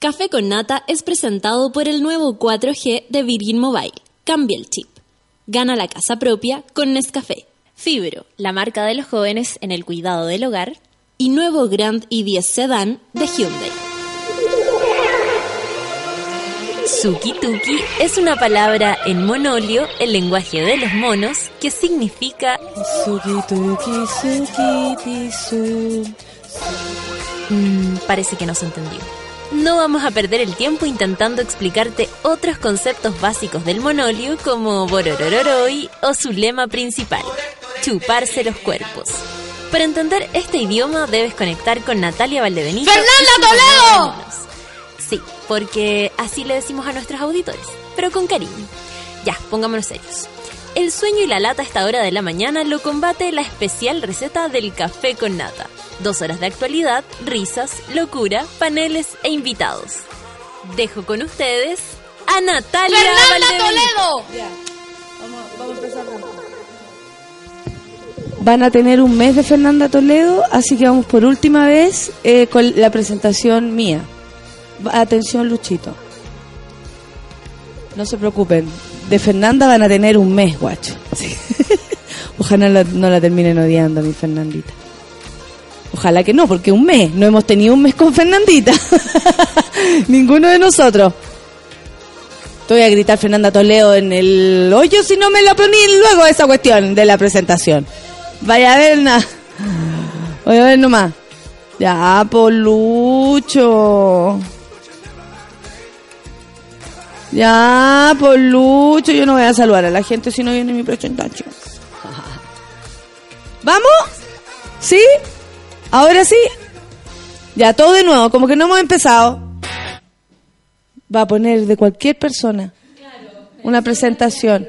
Café con Nata es presentado por el nuevo 4G de Virgin Mobile. Cambia el chip. Gana la casa propia con Nescafé. Fibro, la marca de los jóvenes en el cuidado del hogar. Y nuevo Grand i10 Sedan de Hyundai. Suki-tuki es una palabra en monolio, el lenguaje de los monos, que significa Mm, parece que no se entendió. No vamos a perder el tiempo intentando explicarte otros conceptos básicos del monolio como bororororoi o su lema principal, chuparse los cuerpos. Para entender este idioma debes conectar con Natalia Valdebenito. ¡Fernanda Toledo! Sí, porque así le decimos a nuestros auditores, pero con cariño. Ya, pongámonos serios. El sueño y la lata a esta hora de la mañana lo combate la especial receta del café con nata. Dos horas de actualidad, risas, locura, paneles e invitados. Dejo con ustedes a Natalia ¡Fernanda Valdebenito. Toledo! Vamos, a empezar. Van a tener un mes de Fernanda Toledo, así que vamos por última vez eh, con la presentación mía. Va- Atención, Luchito. No se preocupen. De Fernanda van a tener un mes, guacho. Sí. Ojalá no la, no la terminen odiando, mi Fernandita. Ojalá que no, porque un mes. No hemos tenido un mes con Fernandita. Ninguno de nosotros. Te voy a gritar Fernanda Toledo en el hoyo si no me lo poní luego esa cuestión de la presentación. Vaya a ver nada. Voy a ver nomás. Ya, por Lucho. Ya, por Lucho. Yo no voy a saludar a la gente si no viene mi presentación. ¿Vamos? ¿Sí? ¿Ahora sí? Ya, todo de nuevo, como que no hemos empezado. Va a poner de cualquier persona una presentación.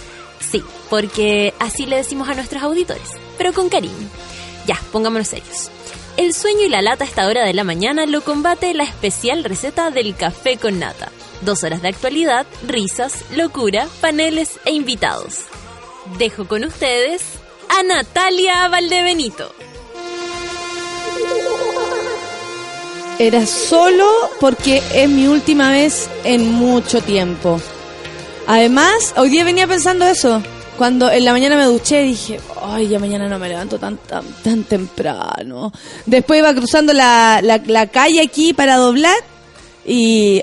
Porque así le decimos a nuestros auditores, pero con cariño. Ya, pongámonos serios. El sueño y la lata a esta hora de la mañana lo combate la especial receta del café con nata. Dos horas de actualidad, risas, locura, paneles e invitados. Dejo con ustedes a Natalia Valdebenito. Era solo porque es mi última vez en mucho tiempo. Además, hoy día venía pensando eso. Cuando en la mañana me duché dije, ay, ya mañana no me levanto tan tan, tan temprano. Después iba cruzando la, la, calle aquí para doblar y,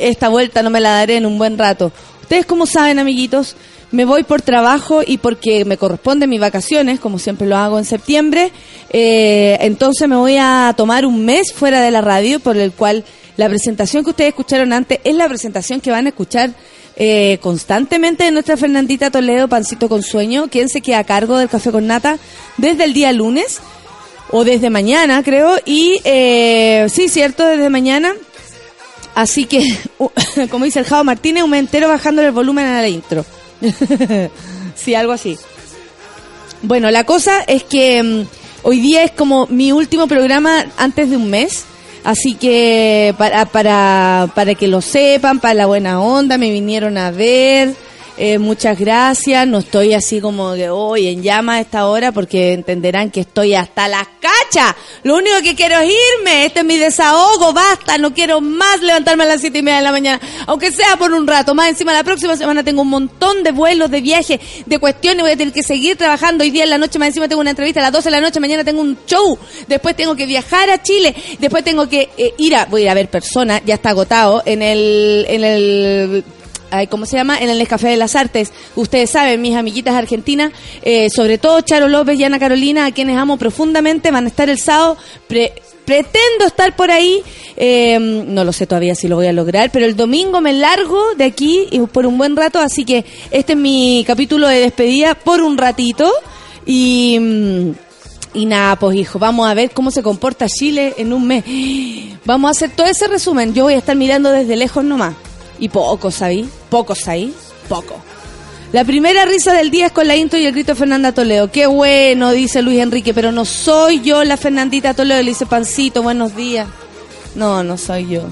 esta vuelta no me la daré en un buen rato. Ustedes como saben, amiguitos, me voy por trabajo y porque me corresponden mis vacaciones, como siempre lo hago en septiembre. Eh, entonces me voy a tomar un mes fuera de la radio, por el cual la presentación que ustedes escucharon antes es la presentación que van a escuchar eh, constantemente de nuestra Fernandita Toledo, Pancito con Sueño, quien se queda a cargo del Café con Nata desde el día lunes o desde mañana, creo. Y eh, sí, cierto, desde mañana. Así que, como dice el Jao Martínez, un entero bajando el volumen a la intro. sí, algo así. Bueno, la cosa es que mm, hoy día es como mi último programa antes de un mes. Así que para, para, para que lo sepan, para la buena onda, me vinieron a ver. Eh, muchas gracias. No estoy así como que hoy en llama a esta hora porque entenderán que estoy hasta las cachas. Lo único que quiero es irme. Este es mi desahogo. Basta. No quiero más levantarme a las siete y media de la mañana. Aunque sea por un rato. Más encima la próxima semana tengo un montón de vuelos, de viajes, de cuestiones. Voy a tener que seguir trabajando. Hoy día en la noche más encima tengo una entrevista a las 12 de la noche. Mañana tengo un show. Después tengo que viajar a Chile. Después tengo que eh, ir a, voy a ir a ver personas. Ya está agotado en el, en el ¿cómo se llama? En el Café de las Artes. Ustedes saben, mis amiguitas argentinas, eh, sobre todo Charo López y Ana Carolina, a quienes amo profundamente, van a estar el sábado. Pre- pretendo estar por ahí, eh, no lo sé todavía si lo voy a lograr, pero el domingo me largo de aquí y por un buen rato, así que este es mi capítulo de despedida por un ratito y... mm, Y nada, pues hijo, vamos a ver cómo se comporta Chile en un mes. Vamos a hacer todo ese resumen. Yo voy a estar mirando desde lejos nomás. Y pocos ahí, pocos ahí, poco. La primera risa del día es con la intro y el grito de Fernanda Toledo. Qué bueno, dice Luis Enrique, pero no soy yo la Fernandita Toledo. Le dice Pancito, buenos días. No, no soy yo.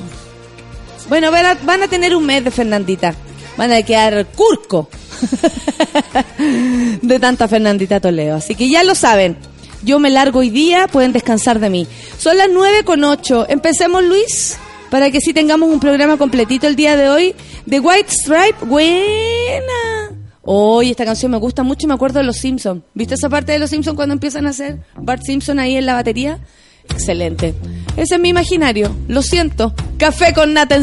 Bueno, van a, tener un mes de Fernandita. Van a quedar curco de tanta Fernandita Toledo. Así que ya lo saben. Yo me largo hoy día, pueden descansar de mí. Son las nueve con ocho. Empecemos, Luis, para que sí tengamos un programa completito el día de hoy. The White Stripe, buena. Hoy esta canción me gusta mucho y me acuerdo de Los Simpsons. ¿Viste esa parte de Los Simpsons cuando empiezan a hacer Bart Simpson ahí en la batería? Excelente. Ese es mi imaginario. Lo siento. Café con nata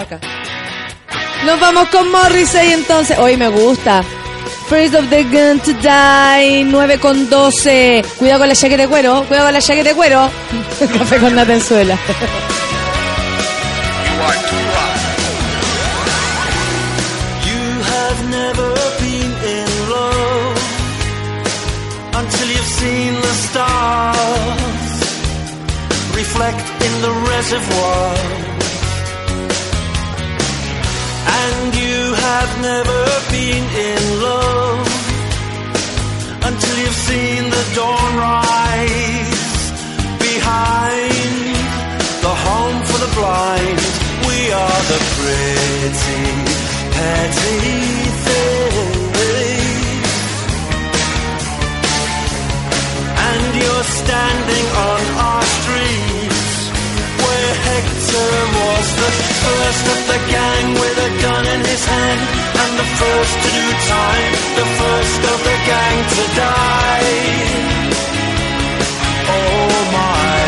acá. Nos vamos con Morrissey entonces. Hoy me gusta. First of the Gun to Die, 9 con 12. Cuidado con la chaqueta de cuero, cuidado con la chaqueta de cuero. Café con Natenzuela. You have never been in love until you've seen the stars reflect in the reservoir. Never been in love until you've seen the dawn rise behind the home for the blind. We are the pretty, petty things. And you're standing on our streets where Hector was the first of the gang with a gun in his hand and the first to do time, the first of the gang to die. Oh my.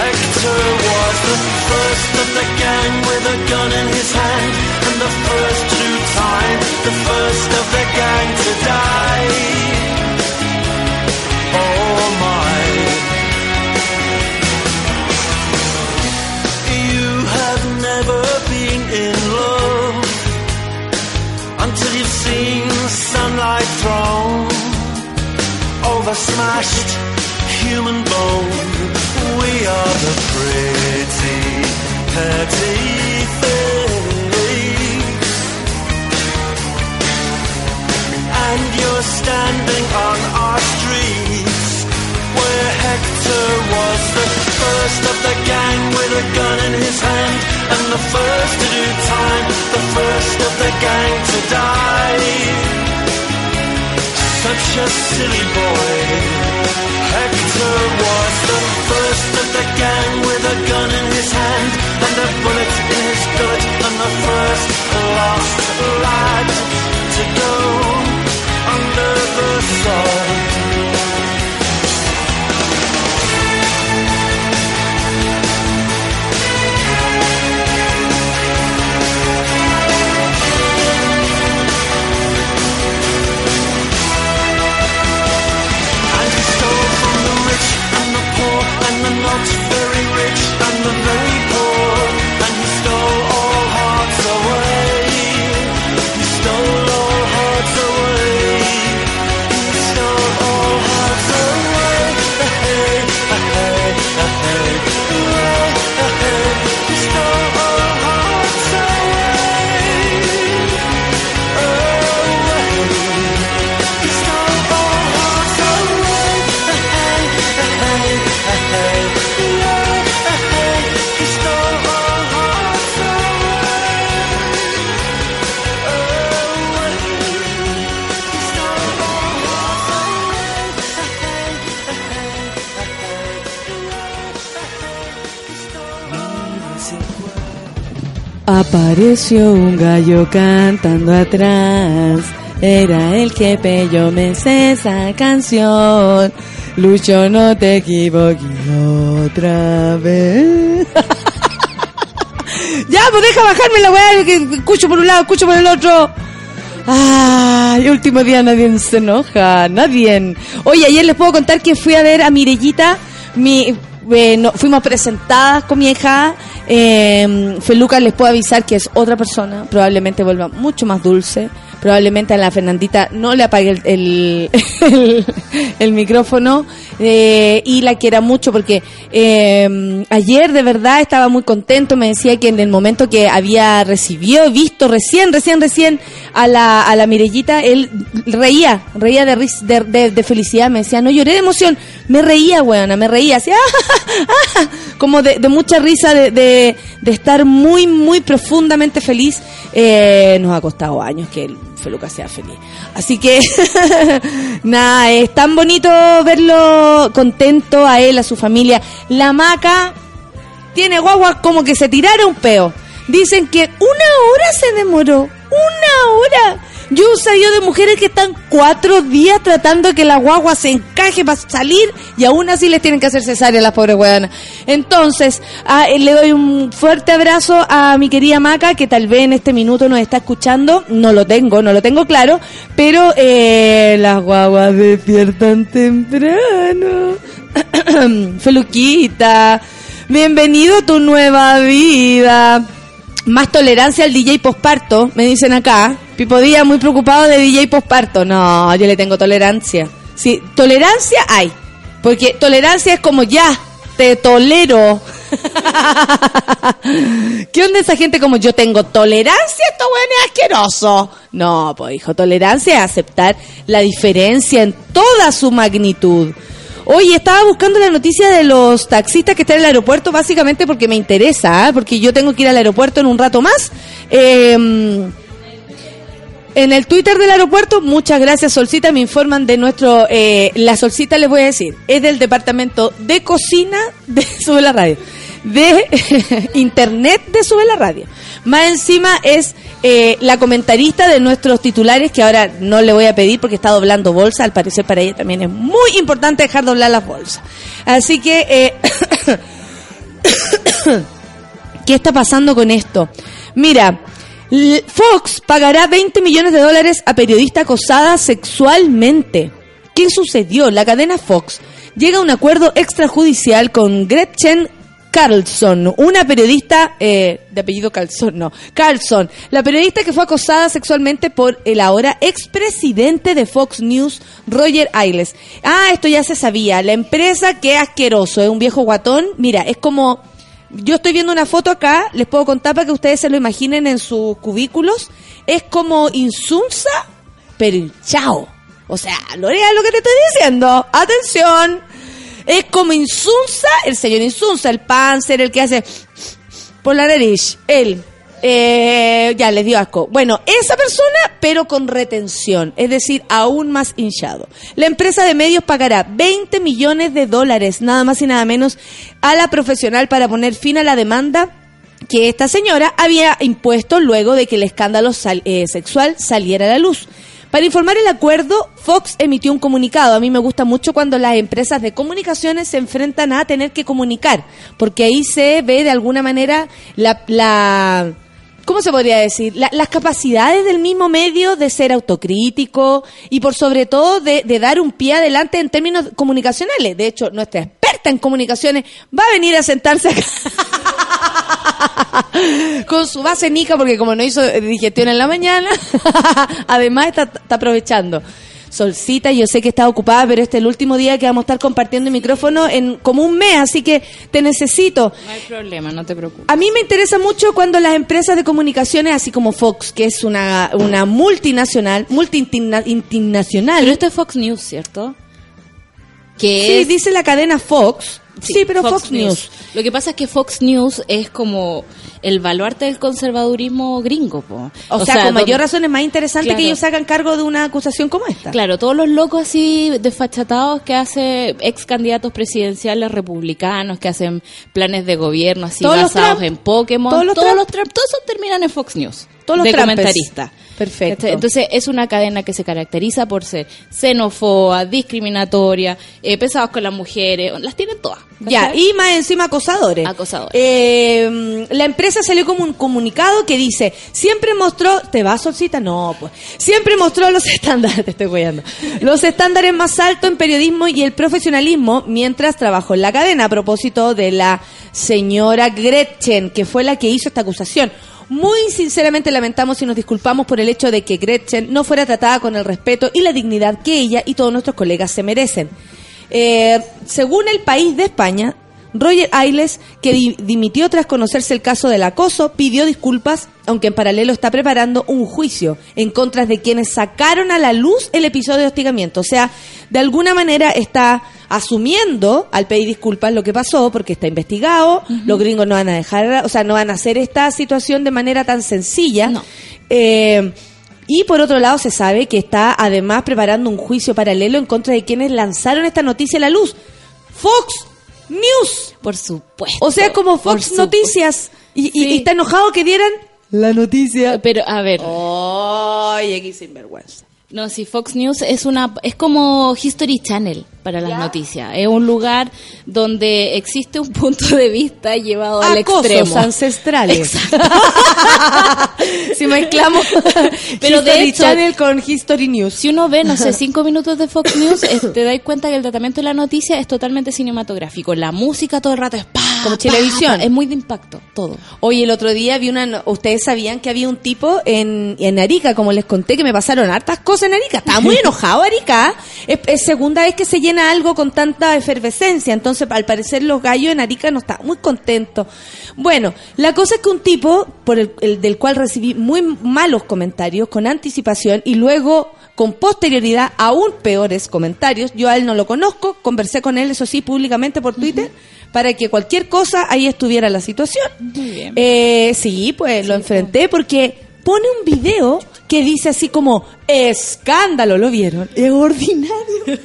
Hector was the first of the gang with a gun in his hand and the first to do time, the first of the gang to die. Over smashed human bone. We are the pretty, petty things. And you're standing on our streets where Hector was the first of the gang with a gun in his hand and the first to do time, the first of the gang to die. Such a silly boy. Hector was the first of the gang with a gun in his hand and a bullet in his gullet and the first lost lad to go under the sun. Un gallo cantando atrás. Era el jefe, yo me sé esa canción. Lucho, no te equivoques otra vez. ya, pues deja bajarme la weá, que escucho por un lado, escucho por el otro. Ay, último día nadie se enoja, nadie. Oye, ayer les puedo contar que fui a ver a Mirellita, mi, eh, no- fuimos presentadas con mi hija. Eh, Feluca les puedo avisar que es otra persona, probablemente vuelva mucho más dulce. Probablemente a la Fernandita no le apague el- el micrófono eh, y la quiera mucho porque eh, ayer de verdad estaba muy contento. Me decía que en el momento que había recibido, visto recién, recién, recién a la, a la Mirellita, él reía, reía de, de, de- felicidad. Me decía, no lloré de emoción, me reía, weona, me reía, así, "Ah, como de, de mucha risa, de, de, de estar muy, muy profundamente feliz. Eh, nos ha costado años que el Feluca sea feliz. Así que, nada, es tan bonito verlo contento a él, a su familia. La maca tiene guagua como que se tirara un peo. Dicen que una hora se demoró. Una hora. Yo he sabido de mujeres que están cuatro días tratando que la guagua se encaje para salir y aún así les tienen que hacer cesárea las pobres hueonas. Entonces, a- eh, le doy un fuerte abrazo a mi querida Maca, que tal vez en este minuto nos está escuchando. No lo tengo, no lo tengo claro, pero eh, las guaguas despiertan temprano. Feluquita, bienvenido a tu nueva vida. Más tolerancia al DJ posparto, me dicen acá. Pipo Díaz muy preocupado de DJ posparto. No, yo le tengo tolerancia. Sí, tolerancia hay. Porque tolerancia es como ya, te tolero. ¿Qué onda esa gente como yo tengo tolerancia? Esto bueno es asqueroso. No, pues hijo, tolerancia es aceptar la diferencia en toda su magnitud. Oye, estaba buscando la noticia de los taxistas que están en el aeropuerto básicamente porque me interesa, ¿ah? porque yo tengo que ir al aeropuerto en un rato más. Eh, en el Twitter del aeropuerto, muchas gracias Solcita, me informan de nuestro, eh, la Solcita les voy a decir, es del departamento de cocina de Sube la Radio, de internet de Sube la Radio. Más encima es eh, la comentarista de nuestros titulares, que ahora no le voy a pedir porque está doblando bolsa, al parecer para ella también es muy importante dejar doblar las bolsas. Así que... Eh, ¿Qué está pasando con esto? Mira, Fox pagará 20 millones de dólares a periodista acosada sexualmente. ¿Qué sucedió? La cadena Fox llega a un acuerdo extrajudicial con Gretchen Carlson, una periodista eh, de apellido Carlson, no, Carlson, la periodista que fue acosada sexualmente por el ahora expresidente de Fox News, Roger Ailes. Ah, esto ya se sabía. La empresa, qué asqueroso, es un viejo guatón. Mira, es como yo estoy viendo una foto acá, les puedo contar para que ustedes se lo imaginen en sus cubículos. Es como Insunza, pero hinchao. O sea, Lorea, lo que te estoy diciendo. Atención. Es como Insunza, el señor Insunza, el Panzer, el que hace por la nariz. Él. Eh, ya les dio asco. Bueno, esa persona, pero con retención, es decir, aún más hinchado. La empresa de medios pagará 20 millones de dólares, nada más y nada menos, a la profesional para poner fin a la demanda que esta señora había impuesto luego de que el escándalo eh, sexual saliera a la luz. Para informar el acuerdo, Fox emitió un comunicado. A mí me gusta mucho cuando las empresas de comunicaciones se enfrentan a tener que comunicar, porque ahí se ve de alguna manera la... la ¿Cómo se podría decir? La- las capacidades del mismo medio de ser autocrítico y por sobre todo de, de dar un pie adelante en términos comunicacionales. De hecho, nuestra experta en comunicaciones va a venir a sentarse con su base nica, porque como no hizo digestión en la mañana, además está aprovechando. Solcita, yo sé que está ocupada, pero este es el último día que vamos a estar compartiendo el micrófono en como un mes, así que te necesito. No hay problema, no te preocupes. A mí me interesa mucho cuando las empresas de comunicaciones, así como Fox, que es una, una multinacional, multinacional, Pero esto es Fox News, ¿cierto? Que sí, es dice la cadena Fox, sí, pero Fox, News. Lo que pasa es que Fox News es como el baluarte del conservadurismo gringo, po. O, sea, con mayor donde- razón es más interesante Claro. que ellos se hagan cargo de una acusación como esta. Claro, todos los locos así desfachatados que hace ex candidatos presidenciales republicanos, que hacen planes de gobierno así Todos basados en Pokémon, Todos los todos los todos esos terminan en Fox News. Todos los de. Perfecto. ¿Cachai? Entonces es una cadena que se caracteriza por ser xenófoba, discriminatoria, eh, pesados con las mujeres, las tienen todas. Ya, y más encima acosadores. Acosadores. Eh, la empresa salió como un comunicado que dice, siempre mostró, ¿te vas solcita? No, pues. Siempre mostró los estándares, te estoy guiando. Los estándares más altos en periodismo y el profesionalismo mientras trabajó en la cadena a propósito de la señora Gretchen, que fue la que hizo esta acusación. Muy sinceramente lamentamos y nos disculpamos por el hecho de que Gretchen no fuera tratada con el respeto y la dignidad que ella y todos nuestros colegas se merecen. Eh, según el país de España, Roger Ailes, que di- dimitió tras conocerse el caso del acoso, pidió disculpas, aunque en paralelo está preparando un juicio en contra de quienes sacaron a la luz el episodio de hostigamiento. O sea, de alguna manera está asumiendo al pedir disculpas lo que pasó, porque está investigado, los gringos no van a dejar, o sea, no van a hacer esta situación de manera tan sencilla. No. Eh, y por otro lado se sabe que está además preparando un juicio paralelo en contra de quienes lanzaron esta noticia a la luz. Fox News. Por supuesto. O sea, como Fox. Noticias. Y, y- Sí. y está enojado que dieran la noticia. Pero, a ver, Ay, aquí sinvergüenza. no, si Fox News es una, es como History Channel para las noticias. Es un lugar donde existe un punto de vista llevado al Acosos extremo. ancestrales. si mezclamos Pero de hecho- Channel con History News. Si uno ve, no sé, cinco minutos de Fox News, te das cuenta que el tratamiento de la noticia es totalmente cinematográfico. La música todo el rato es pa, como Chilevisión. Es muy de impacto, todo. Oye, el otro día vi una. Ustedes sabían que había un tipo en, en Arica, como les conté, que me pasaron hartas cosas en Arica. Estaba muy enojado Arica. Es, es segunda vez que se llena algo con tanta efervescencia. Entonces, al parecer, los gallos en Arica no estaban muy contentos. Bueno, la cosa es que un tipo, por el, el del cual recibí muy malos comentarios, con anticipación, y luego. Con posterioridad, aún peores comentarios. Yo a él no lo conozco, conversé con él, eso sí, públicamente por Twitter, para que cualquier cosa ahí estuviera la situación. Muy bien. Eh, sí, pues lo enfrenté porque pone un video que dice así como escándalo, ¿lo vieron? Es ordinario.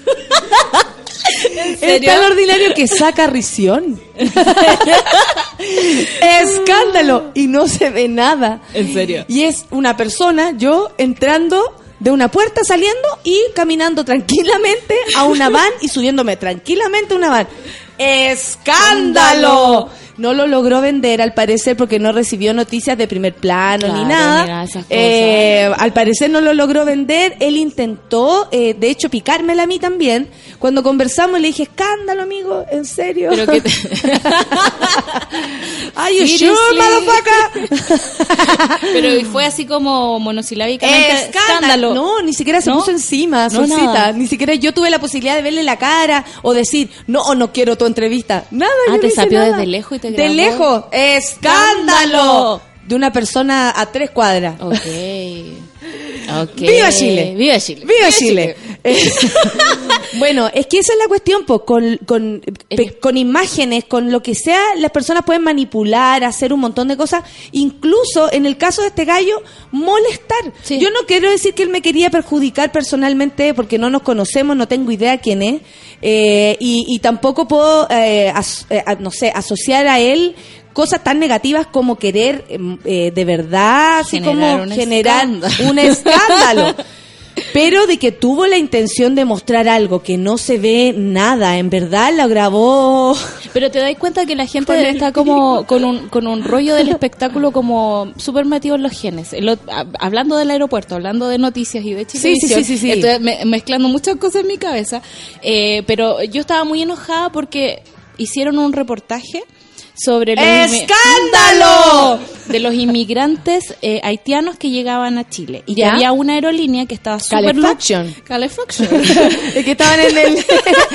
Es tan ordinario que saca risión. escándalo y no se ve nada. ¿En serio? Y es una persona, yo entrando de una puerta saliendo y caminando tranquilamente a una van y subiéndome tranquilamente a una van. ¡Escándalo! No lo logró vender al parecer porque no recibió noticias de primer plano Claro, ni nada. Eh, al parecer no lo logró vender. Él intentó, eh, de hecho, picármela a mí también. Cuando conversamos le dije, escándalo, amigo, en serio. Pero que te- Are you sure? Pero fue así como monosilábicamente Escándalo. No, ni siquiera se ¿No? puso encima, No, solcita. Ni siquiera yo tuve la posibilidad de verle la cara o decir, no, no quiero tu entrevista. Nada, Ah, yo no te sapió nada. desde lejos y te De grabó. lejos. ¡Escándalo! De una persona a tres cuadras. Ok. Ok. ¡Viva Chile! ¡Viva Chile! ¡Viva Chile! Eh, bueno, es que esa es la cuestión, pues, con, con, pe- con imágenes, con lo que sea, las personas pueden manipular, hacer un montón de cosas, incluso en el caso de este gallo, molestar. Sí. Yo no quiero decir que él me quería perjudicar personalmente, porque no nos conocemos, no tengo idea quién es, eh, y, y tampoco puedo, eh, as- eh, no sé, asociar a él cosas tan negativas como querer em, eh, de verdad, así Generar como un generar escándalo. un escándalo. Pero de que tuvo la intención de mostrar algo que no se ve nada, en verdad lo grabó. Pero te das cuenta que la gente Con el está como con un, con un rollo del espectáculo como súper metido en los genes. El ot- a- hablando del aeropuerto, hablando de noticias y de Sí, Chile. sí, sí, sí, sí. Estoy me- mezclando muchas cosas en mi cabeza. Eh, pero yo estaba muy enojada porque hicieron un reportaje sobre los ¡Escándalo! de los inmigrantes eh, haitianos que llegaban a Chile y que ¿Ya? había una aerolínea que estaba lu- Calefacción. Es que estaban en el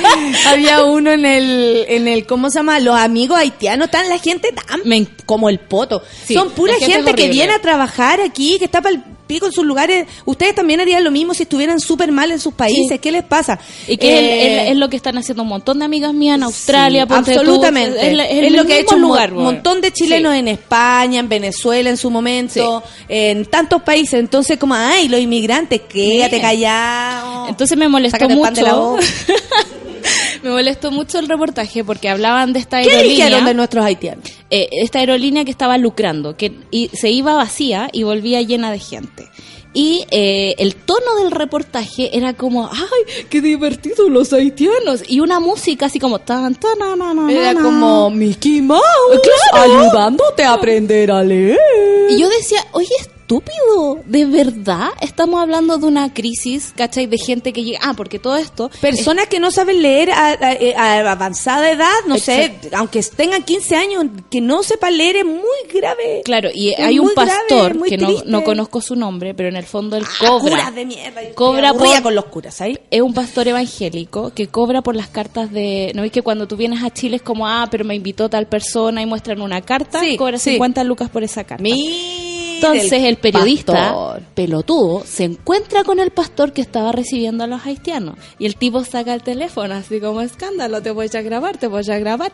había uno en el en el ¿cómo se llama? Los amigos haitianos, tan la gente tan Me como el poto. Sí, Son pura gente gente, que viene a trabajar aquí, que está para el en sus lugares. Ustedes también harían lo mismo si estuvieran súper mal en sus países. Sí. ¿Qué les pasa? Y que Eh, es, es lo que están haciendo un montón de amigas mías en Australia, Sí, tú. absolutamente. Es, es es, el lo que ha hecho un lugar, montón weón. de chilenos Sí. en España, en Venezuela en su momento, en tantos países. Entonces, como, ay, los inmigrantes, quédate callado. Entonces me molestó Sácate el pan de la mucho. me molestó mucho el reportaje porque hablaban de esta ¿Qué aerolínea. dijeron de nuestros haitianos? eh, esta aerolínea que estaba lucrando, que y se iba vacía y volvía llena de gente. Y eh, el tono del reportaje era como, ¡ay, qué divertido los haitianos! Y una música así como, tan, tan, na, na, na, Era como Mickey Mouse Claro. ayudándote a aprender a leer. Y yo decía, oye, estúpido, ¿de verdad estamos hablando de una crisis, cachai? De gente que llega, ah, porque todo esto... Personas que no saben leer a, a- a avanzada edad, no sé, aunque tengan 15 años, que no sepan leer es muy grave. Claro, y Es hay un grave, pastor que no, conozco su nombre, pero en el fondo él Ah, cobra. curas de mierda. Cobra por- con los curas, ¿ahí? es un pastor evangélico que cobra por las cartas de... ¿No ves que cuando tú vienes a Chile es como, ah, pero me invitó tal persona y muestran una carta, Sí, cobra sí. 50 lucas por esa carta? Entonces el periodista, pastor. pelotudo, se encuentra con el pastor que estaba recibiendo a los haitianos. Y el tipo saca el teléfono, así como escándalo, te voy a grabar, te voy a grabar.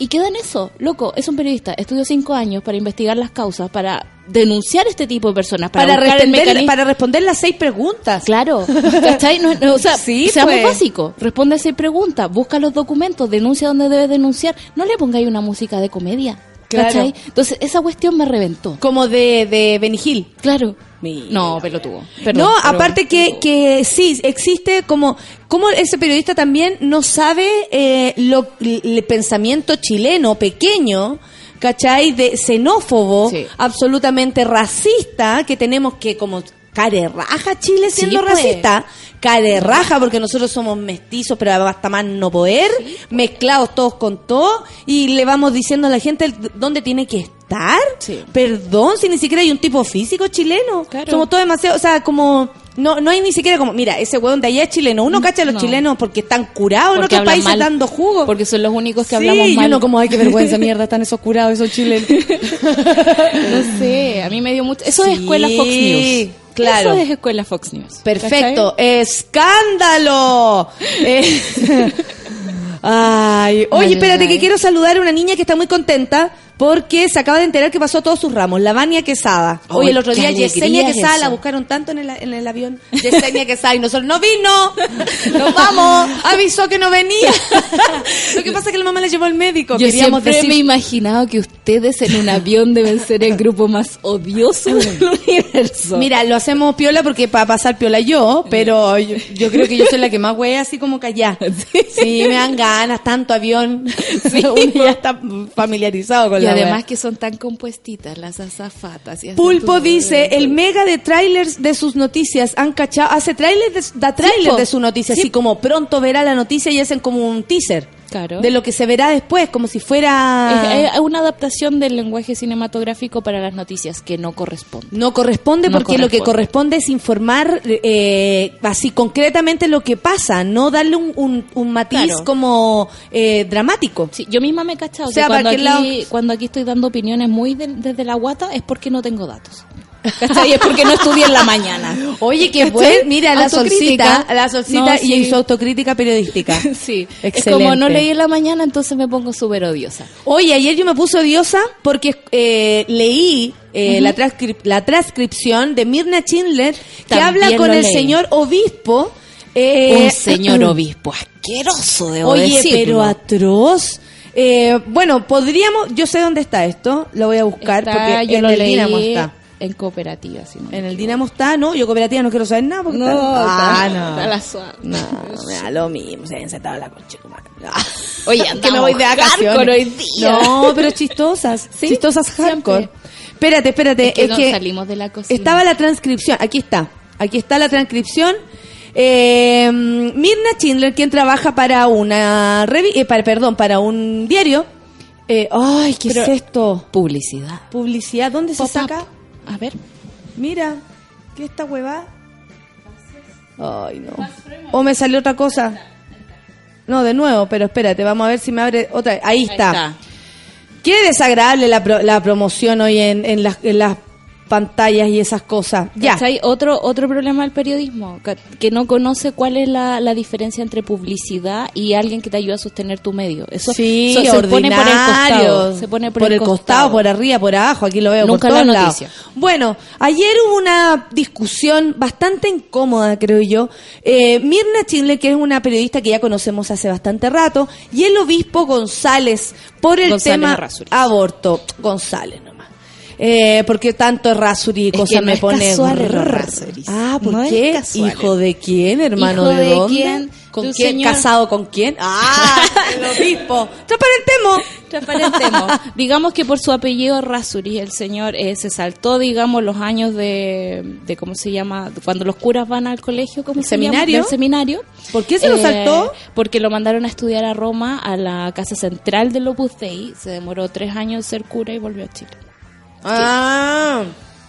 Y queda en eso, loco, es un periodista, estudió cinco años para investigar las causas, para denunciar este tipo de personas, para, responder, para responder las seis preguntas. Claro, ¿cachai? No, no, o sea, Sí, seamos pues. básicos, responde a seis preguntas, busca los documentos, denuncia donde debes denunciar, no le pongáis una música de comedia, Entonces, esa cuestión me reventó. Como de, de Benny Hill. Claro. Mira. No, pelotudo. Perdón, no, pero- aparte que, que sí, existe como, como ese periodista también no sabe eh, lo, el pensamiento chileno pequeño, ¿cachai? De xenófobo, Sí. absolutamente racista, que tenemos que como care raja Chile Sí, siendo pues. racista. Care raja porque nosotros somos mestizos, pero hasta más no poder, mezclados todos con todo, y le vamos diciendo a la gente dónde tiene que estar. Sí. Perdón, si ni siquiera hay un tipo físico chileno. Claro. Somos todos demasiado, o sea, como... No, no hay ni siquiera como, mira, ese hueón de allá es chileno. Uno cacha a los No. chilenos porque están curados en Porque otros hablan países mal. dando jugo. Porque son los únicos que Sí, hablamos y mal. uno como, ay, qué vergüenza, mierda, están esos curados, esos chilenos. No sé, a mí me dio mucho... Eso Sí, es escuela Fox News. Claro. Eso es escuela Fox News. Perfecto, escándalo. Eh, Ay, oye, espérate que quiero saludar a una niña que está muy contenta porque se acaba de enterar que pasó todos sus ramos, la Vania Quesada. Ay, el otro día Yesenia es Quesada la buscaron tanto en el, en el avión. Yesenia Quesada y nosotros no vino. Nos vamos. Avisó que no venía. Lo que pasa es que la mamá la llevó al médico. Yo Queríamos siempre decir me he imaginado que ustedes en un avión deben ser el grupo más odioso del universo. Mira, lo hacemos piola porque para pasar piola yo, pero yo, yo creo que yo soy la que más wea así como callá. Sí. me dan ganas, tanto avión. Uno ya está familiarizado con y la además wea. que son tan compuestitas las azafatas. y Pulpo dice, el mega de trailers de sus noticias han cachado, hace trailers de, da trailers po. de su noticia, Sí. así como pronto verá la noticia y hacen como un teaser. Claro. De lo que se verá después, como si fuera... Es, es una adaptación del lenguaje cinematográfico para las noticias que no corresponde. No corresponde No porque lo que corresponde es informar eh, así concretamente lo que pasa, no darle un, un, un matiz Claro. como eh, dramático. Sí, yo misma me he cachado O sea, que cuando aquí, lado- cuando aquí estoy dando opiniones muy de- desde la guata es porque no tengo datos. ¿Cachai? Es porque no estudié en la mañana. Oye, qué bueno. Mira, la solcita, la solcita No, y sí. su autocrítica periodística. Sí, es Excelente. como no leí en la mañana, entonces me pongo súper odiosa. Oye, ayer yo me puse odiosa porque eh, leí eh, la, transcrip- la transcripción de Mirna Schindler que También habla con el leí. señor obispo. eh, Un señor obispo asqueroso, debo Oye, decirlo. pero atroz. Eh, bueno, podríamos, yo sé dónde está esto, lo voy a buscar Está- porque yo en lo el leí Dinamo está. En cooperativa. Si no En el. Dinamo está, no, yo cooperativa no quiero saber nada porque No, está, ah, está- no. está la suave. No, me da lo mismo, se han sentado la concha. Ah. Oye, que me voy de vacaciones. hardcore hoy día. No, pero chistosas, Sí, chistosas hardcore. siempre. Espérate, espérate, Es que es que salimos de la cocina. estaba la transcripción, aquí está, aquí está la transcripción. Eh, Mirna Schindler, quien trabaja para una revi- eh, para, perdón, para un diario. Eh, ay, ¿qué Pero- es esto? Publicidad. Publicidad, ¿dónde se saca? A ver. Mira, ¿qué esta hueva? Ay, no. O me salió otra cosa. No, de nuevo, pero espérate, vamos a ver si me abre otra. Ahí está. Qué desagradable la, pro- la promoción hoy en, en, las, en las pantallas y esas cosas. Ya. Hay otro otro problema del periodismo, que- que no conoce cuál es la, la diferencia entre publicidad y alguien que te ayuda a sostener tu medio. Eso Sí, eso se pone por el costado. Se pone por, el costado, por arriba, por abajo. Aquí lo veo Nunca por la lados. noticia. Bueno, ayer hubo una discusión bastante incómoda, creo yo. Eh, Mirna Chile, que es una periodista que ya conocemos hace bastante rato, y el obispo González por el González tema aborto. González. Eh, porque tanto Errázuriz y Es cosas que no me es pone casual. Errázuriz. Ah, ¿por No qué? ¿Hijo de quién, hermano? ¿Hijo ¿De, de dónde? quién? ¿Con quién? señor- ¿Casado con quién? Ah, el obispo. Transparentemos. Transparentemos. digamos que por su apellido Rasuri, el señor eh, se saltó, digamos, los años de, de, ¿cómo se llama? Cuando los curas van al colegio, ¿cómo ¿El se llama? seminario? Del seminario. ¿Por qué se lo Eh, saltó? Porque lo mandaron a estudiar a Roma, a la casa central del Opus Dei. Se demoró tres años en ser cura y volvió a Chile. Ah,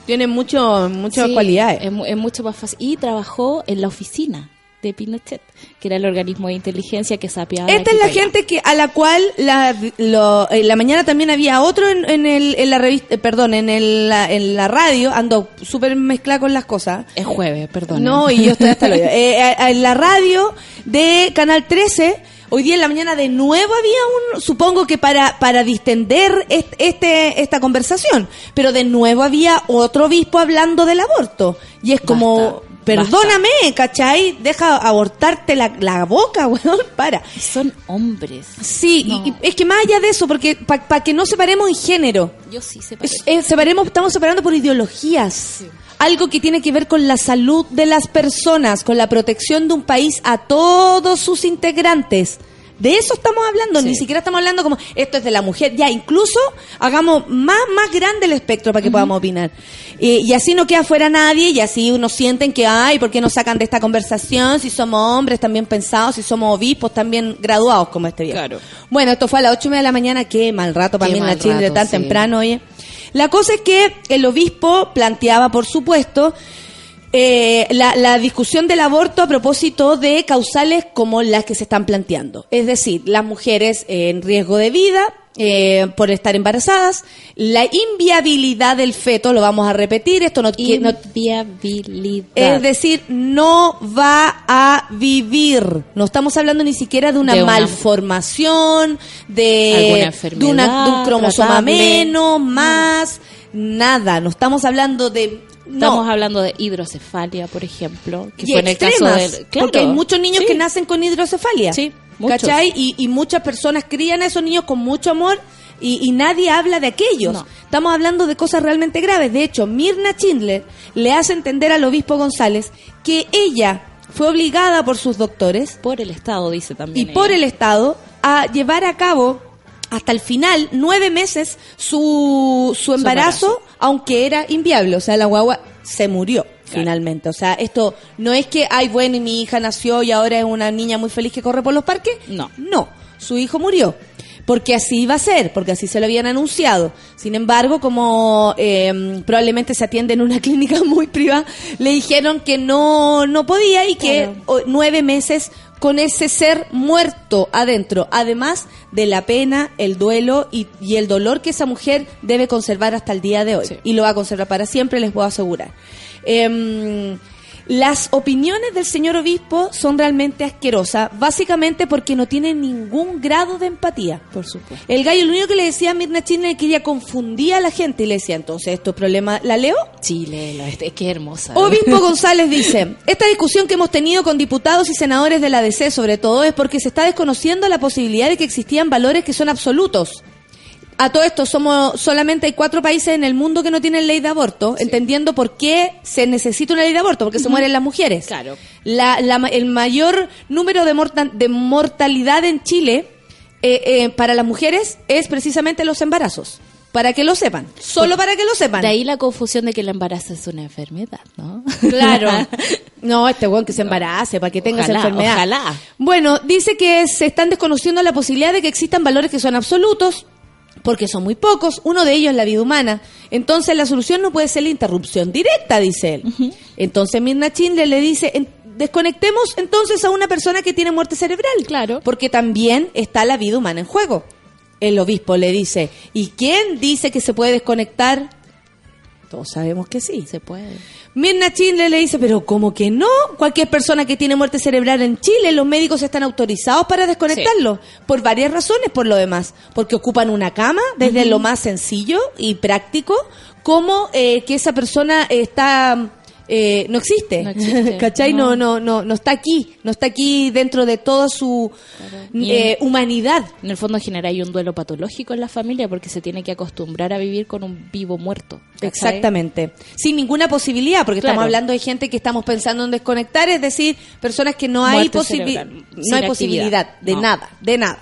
tiene mucho, muchas Sí, cualidades. Es, mu- es mucho más fácil. Y trabajó en la oficina de Pinochet, que era el organismo de inteligencia que sapeaba. Esta es la gente que a la cual la, lo- en la mañana también había otro en, en el, en la revista, eh, perdón, en, el, la, en la radio, ando súper mezclada con las cosas. Es jueves, perdón. No, y yo estoy hasta lo eh, En la radio de Canal 13, hoy día en la mañana de nuevo había un, supongo que para, para distender est- este, esta conversación, pero de nuevo había otro obispo hablando del aborto. Y es como, Basta, perdóname, ¿cachai? Deja abortarte la, la boca, weón, para. Son hombres. Sí, y- No. y, es que más allá de eso, porque para que no separemos en género, Yo sí es- separemos, estamos separando por ideologías. Algo que tiene que ver con la salud de las personas, con la protección de un país a todos sus integrantes. De eso estamos hablando, ni siquiera estamos hablando como esto es de la mujer. Ya, incluso hagamos más, más grande el espectro para que podamos opinar. Eh, y así no queda fuera nadie y así unos sienten que, ay, ¿por qué nos sacan de esta conversación? Si somos hombres también pensados, si somos obispos también graduados como este viejo. Claro. Bueno, esto fue a las ocho y media de la mañana, qué mal rato para Qué mí en la Chile tan sí. temprano, oye. La cosa es que el obispo planteaba, por supuesto, eh, la, la discusión del aborto a propósito de causales como las que se están planteando. Es decir, las mujeres en riesgo de vida eh, por estar embarazadas, la inviabilidad del feto, lo vamos a repetir, esto no, Inviabilidad. es decir, no va a vivir. No estamos hablando ni siquiera de una De una- malformación, de, Alguna de, una- de un cromosoma menos, más, nada. No estamos hablando de... No. Estamos hablando de hidrocefalia, por ejemplo, que y fue en el caso extremas, del... Claro. porque hay muchos niños Sí. que nacen con hidrocefalia. Sí, muchos. ¿Cachai? Y, y muchas personas crían a esos niños con mucho amor y, y nadie habla de aquellos. No. Estamos hablando de cosas realmente graves. De hecho, Mirna Schindler le hace entender al obispo González que ella fue obligada por sus doctores Por el Estado, dice y también. por ella. el Estado a llevar a cabo hasta el final, nueve meses, su, su embarazo, embarazo. aunque era inviable. O sea, la guagua se murió Claro. finalmente. O sea, esto no es que, ay, bueno, y mi hija nació y ahora es una niña muy feliz que corre por los parques. No. No, su hijo murió. Porque así iba a ser, porque así se lo habían anunciado. Sin embargo, como eh, probablemente se atiende en una clínica muy privada, le dijeron que no, no podía y que Claro. nueve meses con ese ser muerto adentro, además de la pena, el duelo y, y el dolor que esa mujer debe conservar hasta el día de hoy. Sí. Y lo va a conservar para siempre, les puedo asegurar. Em, las opiniones del señor obispo son realmente asquerosas, básicamente porque no tienen ningún grado de empatía. Por supuesto. El gallo lo único que le decía a Mirna Chile es que ella confundía a la gente y le decía, entonces, ¿esto es problema? ¿La leo? Chile, la- este, qué hermosa. Obispo González dice, esta discusión que hemos tenido con diputados y senadores de la DC sobre todo es porque se está desconociendo la posibilidad de que existían valores que son absolutos. A todo esto somos solamente hay cuatro países en el mundo que no tienen ley de aborto, entendiendo por qué se necesita una ley de aborto, porque se mueren las mujeres. Claro. La- la el mayor número de, morta- de mortalidad en Chile eh, eh, para las mujeres es precisamente los embarazos. Para que lo sepan, solo para que lo sepan. De ahí la confusión de que el embarazo es una enfermedad, ¿no? Claro. No, este weón que se embarace para que tenga esa Ojalá, enfermedad. ojalá. Bueno, dice que se están desconociendo la posibilidad de que existan valores que son absolutos, porque son muy pocos. Uno de ellos es la vida humana. Entonces la solución no puede ser la interrupción directa, dice él. Entonces Mirna Schindler le dice, desconectemos entonces a una persona que tiene muerte cerebral. Claro. Porque también está la vida humana en juego. El obispo le dice, ¿y quién dice que se puede desconectar? Todos sabemos que sí. Se puede. Mirna Chile le dice, pero ¿cómo que no? Cualquier persona que tiene muerte cerebral en Chile, los médicos están autorizados para desconectarlo. Por varias razones, por lo demás. Porque ocupan una cama, desde lo más sencillo y práctico, como eh, que esa persona está... eh, no existe, No existe, ¿cachai? No. no. no, no, está aquí, no está aquí dentro de toda su eh, en- humanidad. En el fondo genera ahí un duelo patológico en la familia porque se tiene que acostumbrar a vivir con un vivo muerto. ¿cachai? Exactamente. Sin ninguna posibilidad, porque estamos hablando de gente que estamos pensando en desconectar, es decir, personas que no hay, posibi- cerebral, no hay posibilidad de No. nada, de nada.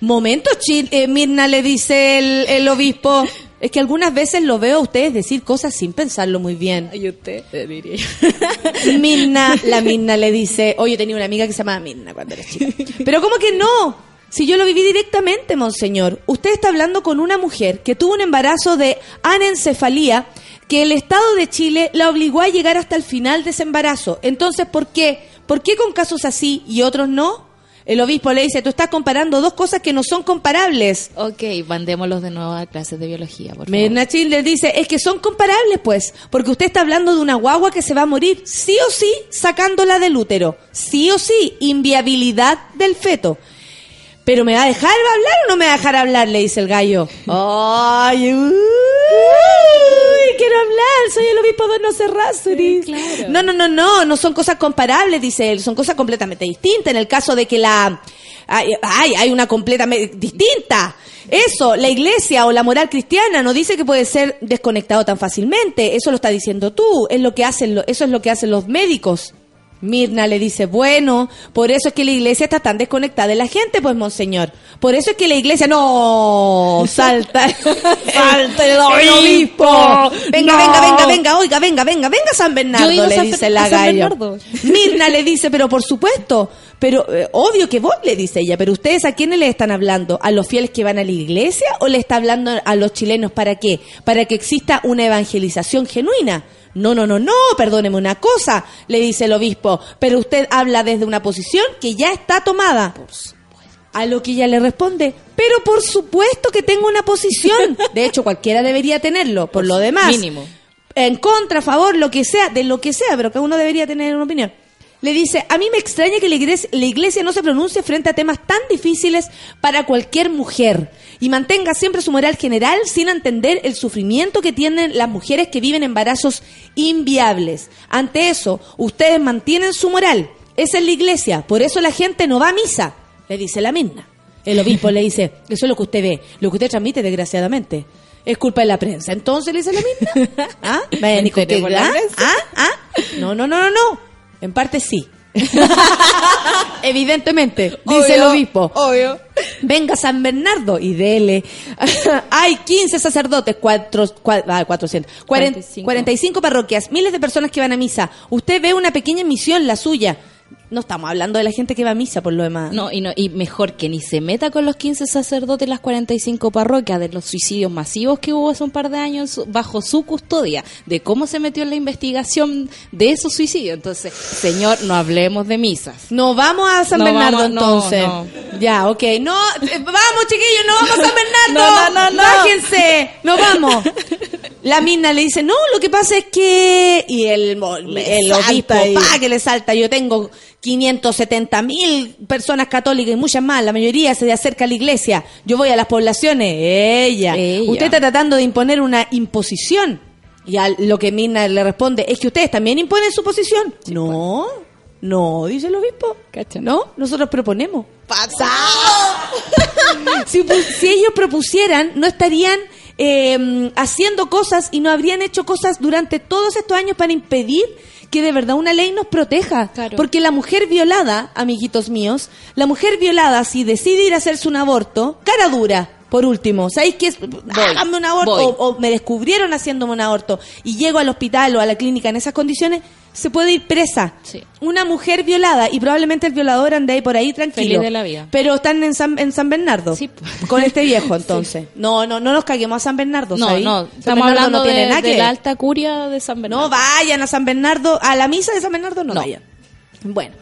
Momento, eh, Mirna le dice el, el obispo. Es que algunas veces lo veo a ustedes decir cosas sin pensarlo muy bien. Y usted, eh, diría yo. Mirna, la Mirna le dice, oye, tenía una amiga que se llamaba Mirna cuando era chica. Pero ¿cómo que no? Si yo lo viví directamente, monseñor. Usted está hablando con una mujer que tuvo un embarazo de anencefalía que el Estado de Chile la obligó a llegar hasta el final de ese embarazo. Entonces, ¿por qué? ¿Por qué con casos así y otros no? El obispo le dice, tú estás comparando dos cosas que no son comparables. ok, mandémoslos de nuevo a clases de biología, por favor. Mirna Schindler dice, es que son comparables, pues, porque usted está hablando de una guagua que se va a morir, sí o sí, sacándola del útero, sí o sí, inviabilidad del feto. Pero ¿me va a dejar hablar o no me va a dejar hablar? Le dice el gallo. Ay, uy, quiero hablar, soy el obispo de no Serrásuri. claro. No, no, no, no, no son cosas comparables, dice él, son cosas completamente distintas. En el caso de que la... Ay, ay, hay una completamente distinta. Eso, la iglesia o la moral cristiana no dice que puede ser desconectado tan fácilmente. Eso lo está diciendo tú. Es lo que hacen, eso es lo que hacen los médicos. Mirna le dice, bueno, por eso es que la iglesia está tan desconectada de la gente, pues, monseñor. Por eso es que la iglesia, no, salta, salta el obispo. Venga, No. venga, venga, venga, oiga, venga, venga, venga San Bernardo, Yo le San- dice la gallo. Mirna le dice, pero por supuesto, pero eh, obvio que vos le dice ella, pero ustedes a quiénes le están hablando, a los fieles que van a la iglesia o le está hablando a los chilenos para qué? Para que exista una evangelización genuina. No, no, no, no, perdóneme una cosa, le dice el obispo, pero usted habla desde una posición que ya está tomada. A lo que ella le responde, pero por supuesto que tengo una posición. De hecho, cualquiera debería tenerlo, por lo demás. mínimo. En contra, a favor, lo que sea, de lo que sea, pero que uno debería tener una opinión. Le dice, a mí me extraña que la iglesia, la iglesia no se pronuncie frente a temas tan difíciles para cualquier mujer y mantenga siempre su moral general sin entender el sufrimiento que tienen las mujeres que viven embarazos inviables. Ante eso, ustedes mantienen su moral. Esa es la iglesia, por eso la gente no va a misa, le dice la misma. El obispo le dice, eso es lo que usted ve, lo que usted transmite, desgraciadamente. Es culpa de la prensa. Entonces le dice la misma. ¿Ah? ¿Me ¿Ah? ¿Ah? ¿Ah? No, no, no, no, no. En parte sí. Evidentemente, dice el obispo. Obvio. Venga San Bernardo y dele. Hay 15 sacerdotes, cuatro, cua- ah, 400, 40 45. 45 parroquias, miles de personas que van a misa. Usted ve una pequeña misión, la suya. No estamos hablando de la gente que va a misa, por lo demás. No, y, no, y mejor que ni se meta con los 15 sacerdotes y las 45 parroquias de los suicidios masivos que hubo hace un par de años bajo su custodia, de cómo se metió en la investigación de esos suicidios. Entonces, señor, no hablemos de misas. No vamos a San No Bernardo vamos, entonces. no. Ya, ok. No, eh, vamos chiquillos, no vamos a San Bernardo. No, no, no. Bájense, no vamos. La mina le dice, no, lo que pasa es que... Y el, el obispo, pa, que le salta. Yo tengo 570 mil personas católicas y muchas más. La mayoría se acerca a la iglesia. Yo voy a las poblaciones. Ella. Ella. Usted está tratando de imponer una imposición. Y a lo que Mina le responde, es que ustedes también imponen su posición. no, no, dice el obispo. Cacha. No, nosotros proponemos. si, pu- si ellos propusieran, no estarían eh, haciendo cosas y no habrían hecho cosas durante todos estos años para impedir que de verdad una ley nos proteja. Claro. Porque la mujer violada, amiguitos míos, la mujer violada, si decide ir a hacerse un aborto, cara dura. Por último, ¿sabéis qué es? Háganme un aborto. O, o me descubrieron haciéndome un aborto y llego al hospital o a la clínica en esas condiciones, se puede ir presa. Sí. Una mujer violada y probablemente el violador ande ahí por ahí tranquilo. Feliz de la vida. Pero están en San, en San Bernardo. Sí, pues. Con este viejo, entonces. No, no, no nos caguemos a San Bernardo. No, no, estamos Bernardo hablando no tiene de, nada la alta curia de San Bernardo. No vayan a San Bernardo, a la misa de San Bernardo no, No. vayan. Bueno.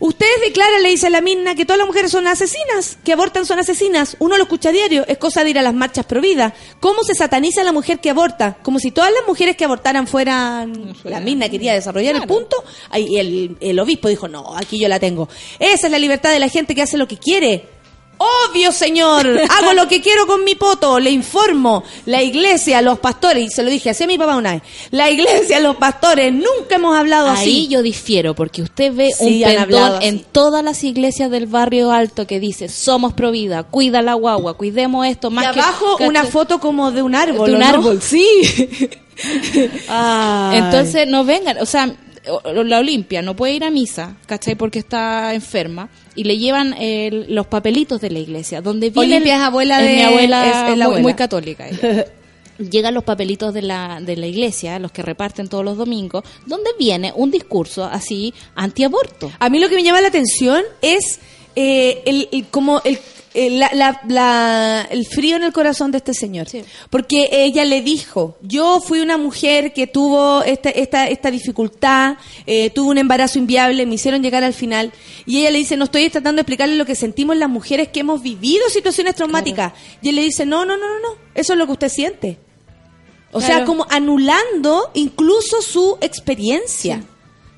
Ustedes declaran, le dice la Mirna, que todas las mujeres son asesinas, que abortan son asesinas. Uno lo escucha a diario, es cosa de ir a las marchas pro vida. ¿Cómo se sataniza a la mujer que aborta? Como si todas las mujeres que abortaran fueran... La Mirna quería desarrollar el punto, ahí el, el obispo dijo, no, aquí yo la tengo. Esa es la libertad de la gente que hace lo que quiere. Obvio, señor. Hago lo que quiero con mi poto. Le informo. La iglesia, los pastores, y se lo dije así a mi papá una vez. La iglesia, los pastores, nunca hemos hablado Ahí así. yo difiero, porque usted ve Sí, un pendón en todas las iglesias del barrio alto que dice, somos pro vida, cuida la guagua, cuidemos esto, Y más que... abajo una foto como de un árbol. de un árbol, sí. Ay. Entonces no vengan, o sea, la Olimpia no puede ir a misa, ¿cachai? Porque está enferma y le llevan eh, los papelitos de la iglesia, donde viene Olimpia es abuela es de- mi abuela, es- es la muy, abuela. muy católica. ella. Llegan los papelitos de la, de la iglesia, los que reparten todos los domingos, donde viene un discurso así antiaborto. A mí lo que me llama la atención es eh, el, el- como el, el- la- la- la- el frío en el corazón de este señor. Sí. Porque ella le dijo, yo fui una mujer que tuvo esta, esta, esta dificultad, eh, tuvo un embarazo inviable, me hicieron llegar al final. Y ella le dice, no estoy tratando de explicarle lo que sentimos las mujeres que hemos vivido situaciones traumáticas. Y él le dice, no, no, no, no, no, eso es lo que usted siente. O sea, como anulando incluso su experiencia.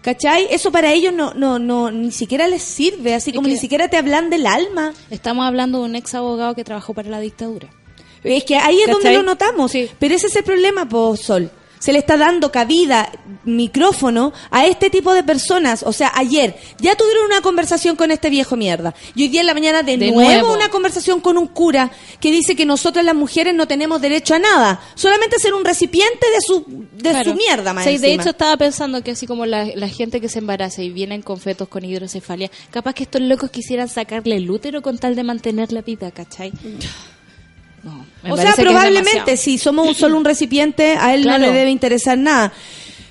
¿Cachai? Eso para ellos no, no, no, ni siquiera les sirve, así como ni siquiera te hablan del alma. Estamos hablando de un ex abogado que trabajó para la dictadura. Es que ahí es donde lo notamos. Sí. Pero ese es el problema, po, Sol. Se le está dando cabida, micrófono, a este tipo de personas. O sea, ayer ya tuvieron una conversación con este viejo mierda. Y hoy día en la mañana de, De nuevo, nuevo. una conversación con un cura que dice que nosotras las mujeres no tenemos derecho a nada. Solamente ser un recipiente de su de Claro. su mierda más Sí, de hecho estaba pensando que así como la, la gente que se embaraza y vienen con fetos con hidrocefalia, capaz que estos locos quisieran sacarle el útero con tal de mantener la vida, ¿cachai? No, me o sea, probablemente si somos un- solo un recipiente, a él Claro. no le debe interesar nada.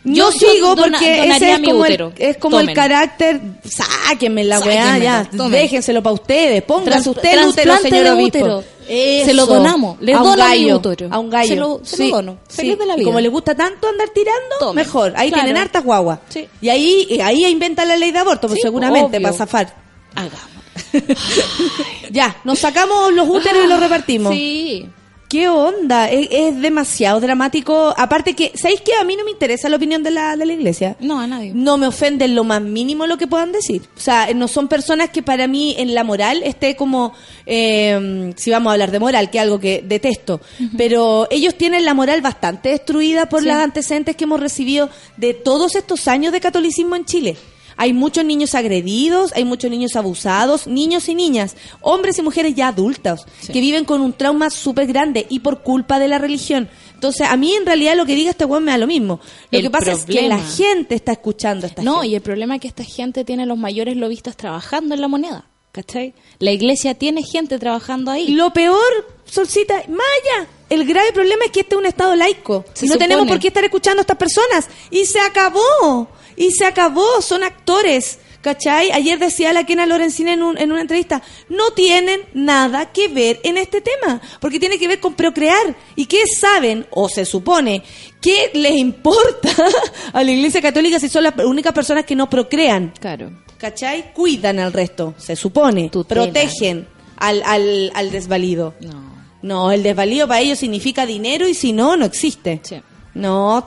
Yo- yo sigo dona- porque ese es como, el, es como el carácter. Sáquenme la weá, ya. tomen. Déjenselo para ustedes. Pónganse Trans- usted el útero, señor obispo. Eso. Se lo donamos. Le a un dono mi gallo. útero. A un gallo. Se lo- se lo dono. Feliz de la Y vida. como le gusta tanto andar tirando, Tomen. mejor. Ahí Claro. tienen hartas guaguas. Sí. Y ahí, y ahí inventa la ley de aborto, pues Sí, seguramente, obvio. para zafar. Hagamos. Ya, nos sacamos los úteros y los repartimos. Sí. ¿Qué onda? Es, es demasiado dramático. Aparte que, ¿sabéis que a mí no me interesa la opinión de la, de la iglesia? No, a nadie. No me ofende en lo más mínimo lo que puedan decir. O sea, no son personas que para mí en la moral esté como, eh, si vamos a hablar de moral, que es algo que detesto, pero ellos tienen la moral bastante destruida por Sí. las antecedentes que hemos recibido de todos estos años de catolicismo en Chile. Hay muchos niños agredidos, hay muchos niños abusados, niños y niñas, hombres y mujeres ya adultos, Sí. que viven con un trauma súper grande y por culpa de la religión. Entonces, a mí en realidad lo que diga este weón me da lo mismo. Lo El que pasa es que la gente está escuchando a esta No, gente. y el problema es que esta gente tiene los mayores lobistas trabajando en la moneda. ¿Cachai? La iglesia tiene gente trabajando ahí. Lo peor, Solcita, Maya, el grave problema es que este es un Estado laico. Se y no supone. tenemos por qué estar escuchando a estas personas. Y se acabó. Y se acabó. Son actores. ¿Cachai? Ayer decía la Kena Lorenzina en, un- en una entrevista, no tienen nada que ver en este tema, porque tiene que ver con procrear. ¿Y qué saben, o se supone, qué les importa a la Iglesia Católica si son las únicas personas que no procrean? Claro. ¿Cachai? Cuidan al resto, se supone. Protegen al, al, al desvalido. No. No, el desvalido para ellos significa dinero y si no, no existe. Sí. No,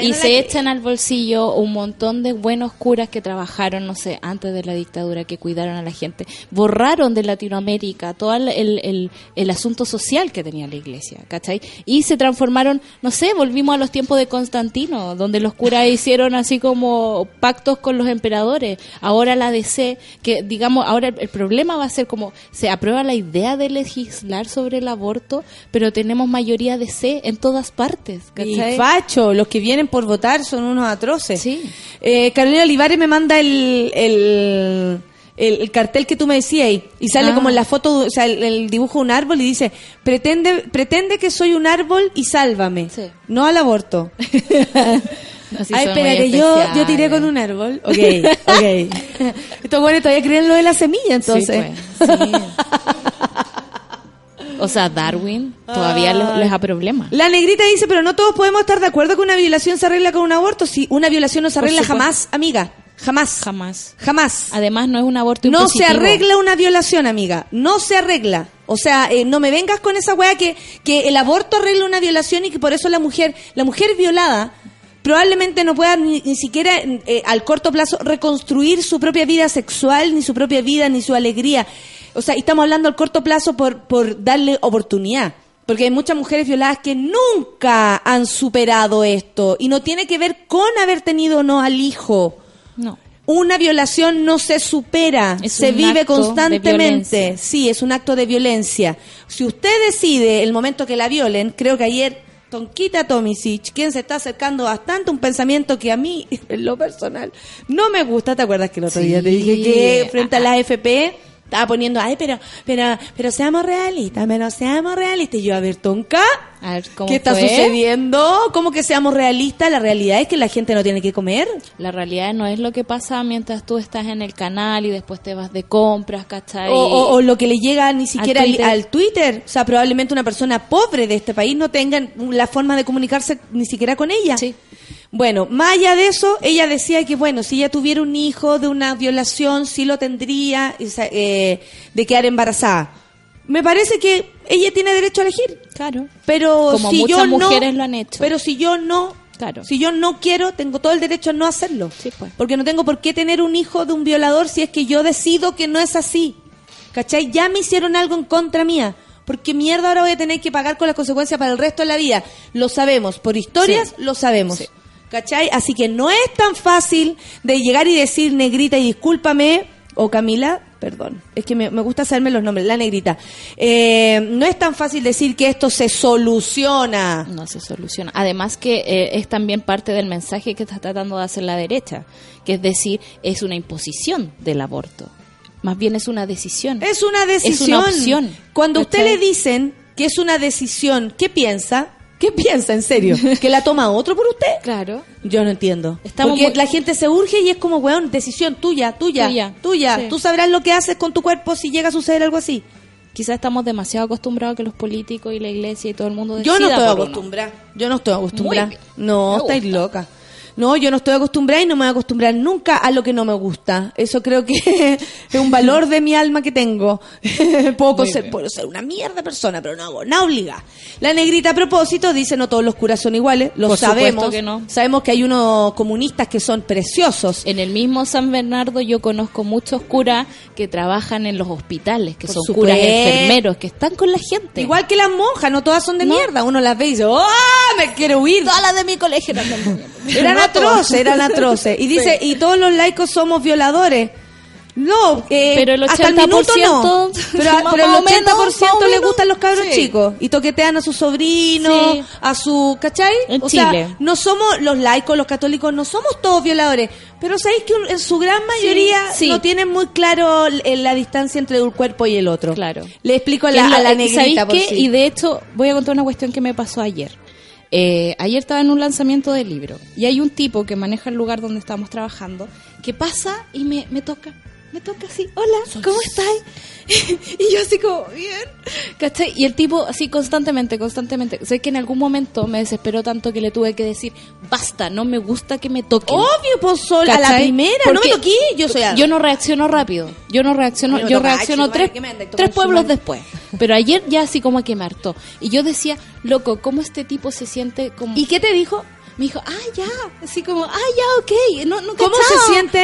Y se echan al bolsillo un montón de buenos curas que trabajaron, no sé, antes de la dictadura, que cuidaron a la gente. Borraron de Latinoamérica todo el, el, asunto social que tenía la iglesia, ¿cachai? Y se transformaron, no sé, volvimos a los tiempos de Constantino, donde los curas hicieron así como pactos con los emperadores. Ahora la DC, que digamos, ahora el, el problema va a ser como, se aprueba la idea de legislar sobre el aborto, pero tenemos mayoría DC en todas partes, Y facho, los que vienen por votar son unos atroces. Sí. Eh, Carolina Olivares me manda el, el, el- el cartel que tú me decías ahí, y sale Ah. como en la foto, o sea, el, el dibujo de un árbol y dice, pretende, pretende que soy un árbol y sálvame, Sí. no al aborto. Así Ay, son espera, que yo, yo tiré con un árbol. Ok, ok. Estos buenos todavía creen lo de la semilla, entonces. Sí, pues, sí. O sea, Darwin todavía les, les da problema. La negrita dice, pero no todos podemos estar de acuerdo que una violación se arregla con un aborto. Si una violación no se arregla jamás, amiga. Jamás. Jamás. Jamás. Además, no es un aborto No se arregla una violación, amiga. No se arregla. O sea, eh, no me vengas con esa weá que, que el aborto arregla una violación y que por eso la mujer, la mujer violada, probablemente no pueda ni, ni siquiera eh, al corto plazo reconstruir su propia vida sexual, ni su propia vida, ni su alegría. O sea, y estamos hablando al corto plazo por, por darle oportunidad. Porque hay muchas mujeres violadas que nunca han superado esto. Y no tiene que ver con haber tenido o no al hijo. No. Una violación no se supera, Es se vive constantemente. Sí, es un acto de violencia. Si usted decide el momento que la violen, creo que ayer Tonquita Tomisic, quien se está acercando bastante a un pensamiento que a mí, en lo personal, no me gusta. ¿Te acuerdas que el otro Sí. día te dije que frente a la AFP estaba poniendo, ay, pero, pero, pero seamos realistas, pero seamos realistas. Y yo, a ver, Tonka, A ver, ¿cómo ¿qué está fue? sucediendo? ¿Cómo que seamos realistas? La realidad es que la gente no tiene que comer. La realidad no es lo que pasa mientras tú estás en el canal y después te vas de compras, ¿cachai? O, o- o lo que le llega ni siquiera al Twitter. al Twitter. O sea, probablemente una persona pobre de este país no tenga la forma de comunicarse ni siquiera con ella. Sí. Bueno, más allá de eso, ella decía que, bueno, si ella tuviera un hijo de una violación, sí lo tendría eh, de quedar embarazada. Me parece que ella tiene derecho a elegir. Claro. Pero Como si muchas yo no, mujeres lo han hecho. Pero si yo no, Claro. si yo no quiero, tengo todo el derecho a no hacerlo. Sí, pues. Porque no tengo por qué tener un hijo de un violador si es que yo decido que no es así. ¿Cachai? Ya me hicieron algo en contra mía. Porque mierda ahora voy a tener que pagar con las consecuencias para el resto de la vida. Lo sabemos. Por historias, Sí. lo sabemos. Sí. ¿Cachai? Así que no es tan fácil de llegar y decir, negrita, y discúlpame, o Camila, perdón. Es que me, me gusta saberme los nombres. La negrita. Eh, no es tan fácil decir que esto se soluciona. No se soluciona. Además que eh, es también parte del mensaje que está tratando de hacer la derecha, que es decir, es una imposición del aborto. Más bien es una decisión. Es una decisión. opción. Cuando a usted ¿Cachai? le dicen que es una decisión, ¿qué piensa? ¿Qué piensa en serio? ¿Que la toma otro por usted? Claro. Yo no entiendo. Estamos Porque muy- la gente se urge y es como, weón, decisión tuya, tuya, tuya. Tuya. Sí. Tú sabrás lo que haces con tu cuerpo si llega a suceder algo así. Quizás estamos demasiado acostumbrados a que los políticos y la iglesia y todo el mundo Yo no estoy acostumbrada. Yo no estoy acostumbrada. No, estáis loca. No, yo no estoy acostumbrada y no me voy a acostumbrar nunca a lo que no me gusta. Eso creo que es un valor de mi alma que tengo. puedo, ser, puedo ser una mierda persona, pero no hago nada obliga. La negrita a propósito dice no todos los curas son iguales, lo Por sabemos. que no. Sabemos que hay unos comunistas que son preciosos. En el mismo San Bernardo yo conozco muchos curas que trabajan en los hospitales, que Por son supuesto. curas enfermeros, que están con la gente. Igual que las monjas, no todas son de No. mierda. Uno las ve y dice, ¡oh! Me quiero huir. Todas las de mi colegio eran. Eran. Atroces, eran atroces. Y dice, y todos los laicos somos violadores. No, eh, Pero el hasta el minuto no. 80%, Pero, pero el o menos, 80% más o le menos, gustan los cabros sí. chicos. Y toquetean a sus sobrinos, Sí. a su... ¿Cachai? En o sea, no somos los laicos, los católicos, no somos todos violadores. Pero sabéis que en su gran mayoría sí. no tienen muy claro la distancia entre un cuerpo y el otro. Claro. Le explico a la, a la negrita ¿sabéis por qué? sí. Y de hecho, voy a contar una cuestión que me pasó ayer. Eh, ayer estaba en un lanzamiento de libro y hay un tipo que maneja el lugar donde estábamos trabajando que pasa y me, me toca. Me toca así, hola, ¿cómo estás? y yo así como, bien. ¿Cachai? Y el tipo así constantemente, constantemente. Sé que en algún momento me desesperó tanto que le tuve que decir, basta, no me gusta que me toquen. Obvio, pues sol, a la primera, no me Porque toqué, yo soy Yo no reacciono rápido. Yo no reacciono, yo toca, reacciono chico, tres, madre, tres pueblos después. Pero ayer ya así como que me hartó. Y yo decía, loco, ¿cómo este tipo se siente como... ¿Y qué te dijo? Me dijo, ah, ya. Así como, ah, ya, ok. No, no ¿Cómo se siente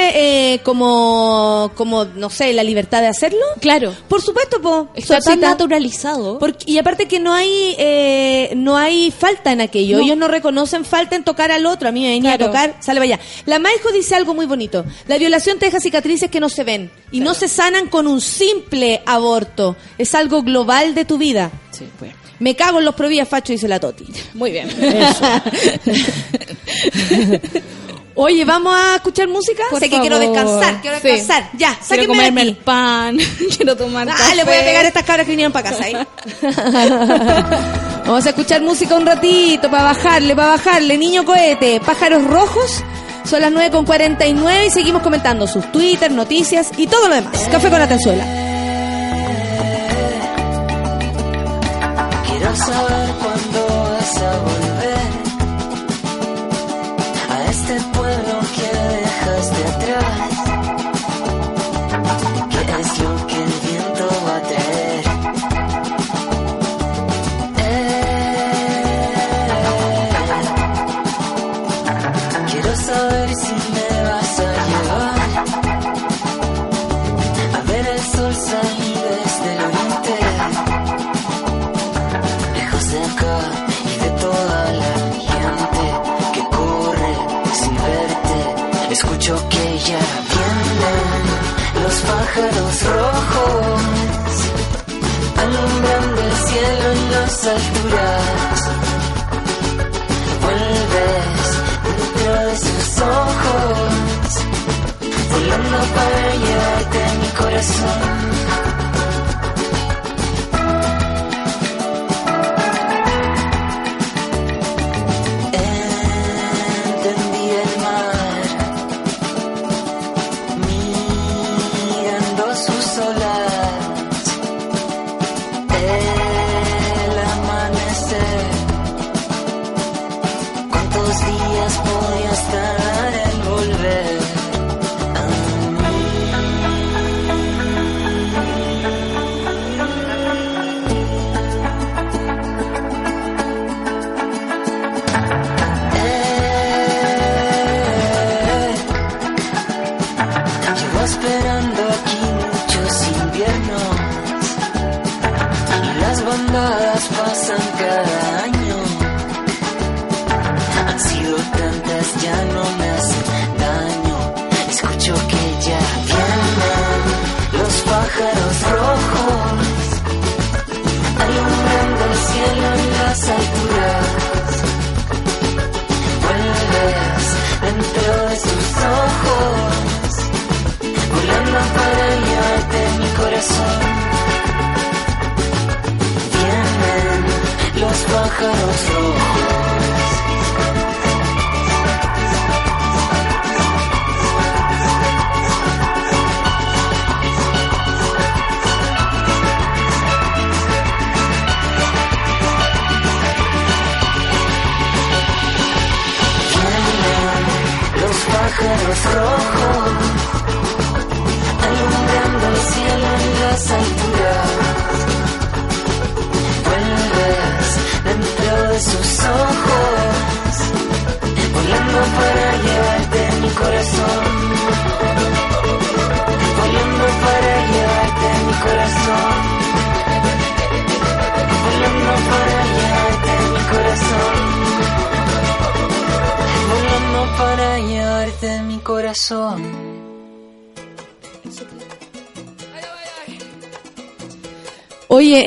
eh, como, como, no sé, la libertad de hacerlo? Claro. Por supuesto, po. Está tan naturalizado. Porque- y aparte que no hay eh, no hay falta en aquello. No. Ellos no reconocen falta en tocar al otro. A mí me venía Claro. a tocar, sale vaya. La Maijo dice algo muy bonito. La violación te deja cicatrices que no se ven y no se sanan con un simple aborto. Es algo global de tu vida. Sí, pues. Me cago en los provías, facho, dice la Toti. Muy bien. Oye, ¿vamos a escuchar música? Por sé que quiero favor. descansar, quiero Sí. descansar. Ya, Quiero comerme aquí. el pan. Quiero tomar Ah, café. le voy a pegar a estas cabras que vinieron para casa, ¿eh? Vamos a escuchar música un ratito para bajarle, para bajarle. Niño cohete, pájaros rojos. Son las 9 con 49 y seguimos comentando sus Twitter, noticias y todo lo demás. Café con Atenzuela. Saber cuándo alturas. Vuelves dentro de sus ojos, volando para llevarte mi corazón.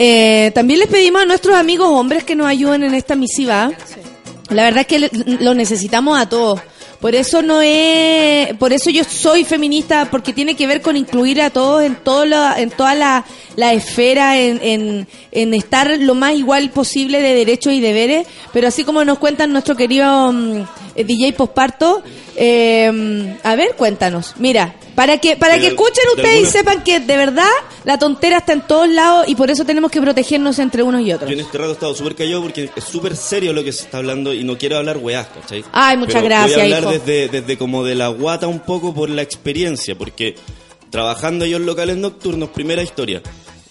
Eh, también les pedimos a nuestros amigos hombres que nos ayuden en esta misiva. La verdad es que lo necesitamos a todos. Por eso no es, por eso yo soy feminista, porque tiene que ver con incluir a todos en todo en toda la, la esfera, en, en, estar lo más igual posible de derechos y deberes. Pero así como nos cuentan nuestro querido mm, DJ Posparto, eh, a ver, cuéntanos. Mira, para que, para De- que escuchen de ustedes y sepan que de verdad la tontera está en todos lados y por eso tenemos que protegernos entre unos y otros. Yo en este rato he estado súper callado porque es súper serio lo que se está hablando y no quiero hablar weás, ¿cachai? Ay, muchas Pero gracias, Voy a hablar hijo. desde, desde como de la guata un poco por la experiencia, porque trabajando yo en locales nocturnos, primera historia,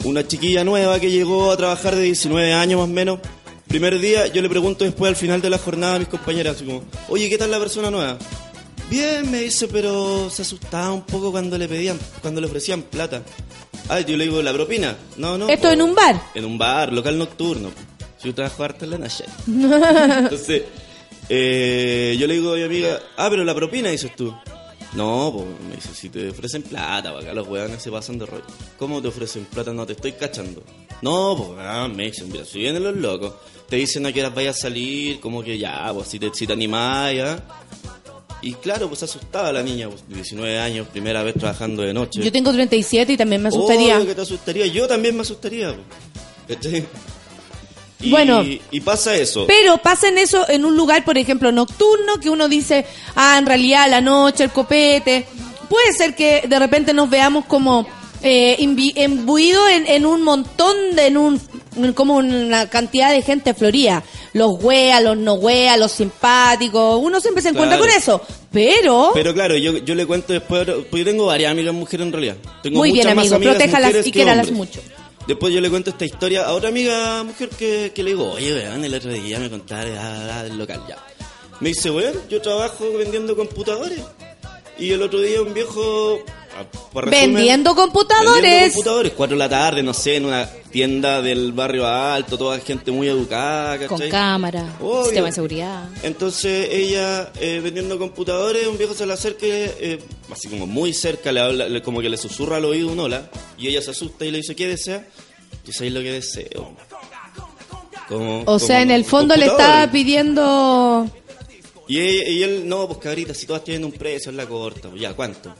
una chiquilla nueva que llegó a trabajar de 19 años más o menos, primer día, yo le pregunto después al final de la jornada a mis compañeras, así como, oye, ¿qué tal la persona nueva? Bien, me dice, pero se asustaba un poco cuando le pedían, cuando le ofrecían plata. Ah, yo le digo, ¿la propina? No, no. ¿Esto po. en un bar? En un bar, local nocturno. Si yo trabajo harto en la noche. Entonces, eh, yo le digo a mi amiga, ah, pero la propina, dices tú. No, pues me dice, si te ofrecen plata, acá los weones se pasan de rollo. ¿Cómo te ofrecen plata? No, te estoy cachando. No, pues, ah, me dicen, mira, si vienen los locos, te dicen a qué horas vayas a salir, como que ya, pues si te, si te animás, ya. Y claro, pues asustaba la niña, pues, 19 años, primera vez trabajando de noche. Yo tengo 37 y también me asustaría. Obvio que te asustaría. Yo también me asustaría. ¿Cachai? Y, Bueno. y pasa eso. Pero pasen eso en un lugar, por ejemplo, nocturno, que uno dice, ah, en realidad la noche, el copete. Puede ser que de repente nos veamos como eh, imbuidos en, en un montón, de, en un en como una cantidad de gente floría. Los wea, los no wea, los simpáticos. Uno siempre se encuentra Claro. con eso. Pero, Pero claro, yo, yo le cuento después, porque yo tengo varias amigas mujeres en realidad. Tengo Muy bien, más amigo, protéjalas y hombres. mucho. Después yo le cuento esta historia a otra amiga mujer que, que le digo, oye, weón, el otro día me contaron ah, ah, del local ya. Me dice, weón, yo trabajo vendiendo computadores. Y el otro día un viejo... por resumen, Vendiendo computadores. vendiendo computadores, cuatro de la tarde, no sé, en una tienda del barrio alto, toda gente muy educada, Con cámara, Obvio. sistema de seguridad. Entonces ella eh, vendiendo computadores, un viejo se le acerca, eh, así como muy cerca, le habla, le- como que le susurra al oído un hola, y ella se asusta y le dice, ¿qué desea? Yo sé lo que deseo. Como- o sea, en el fondo le estaba pidiendo... Y, ella- y él, no, pues cabrita, si todas tienen un precio, es la corta, pues ya, ¿cuánto?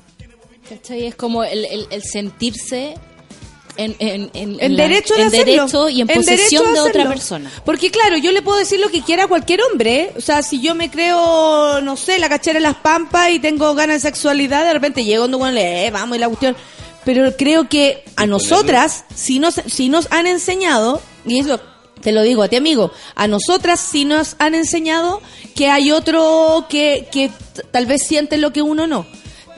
¿Cachai? Es como el, el, el sentirse en, en, en, En la- derecho de derecho y en, posesión de otra persona. Porque claro, yo le puedo decir lo que quiera a cualquier hombre. O sea, si yo me creo, no sé, la cachera en las pampas y tengo ganas de sexualidad, de repente llego donde bueno, le eh, vamos y la cuestión. Pero creo que a nosotras, si nos, si nos han enseñado, y eso te lo digo a ti amigo, a nosotras sí nos han enseñado que hay otro que, que tal vez siente lo que uno no.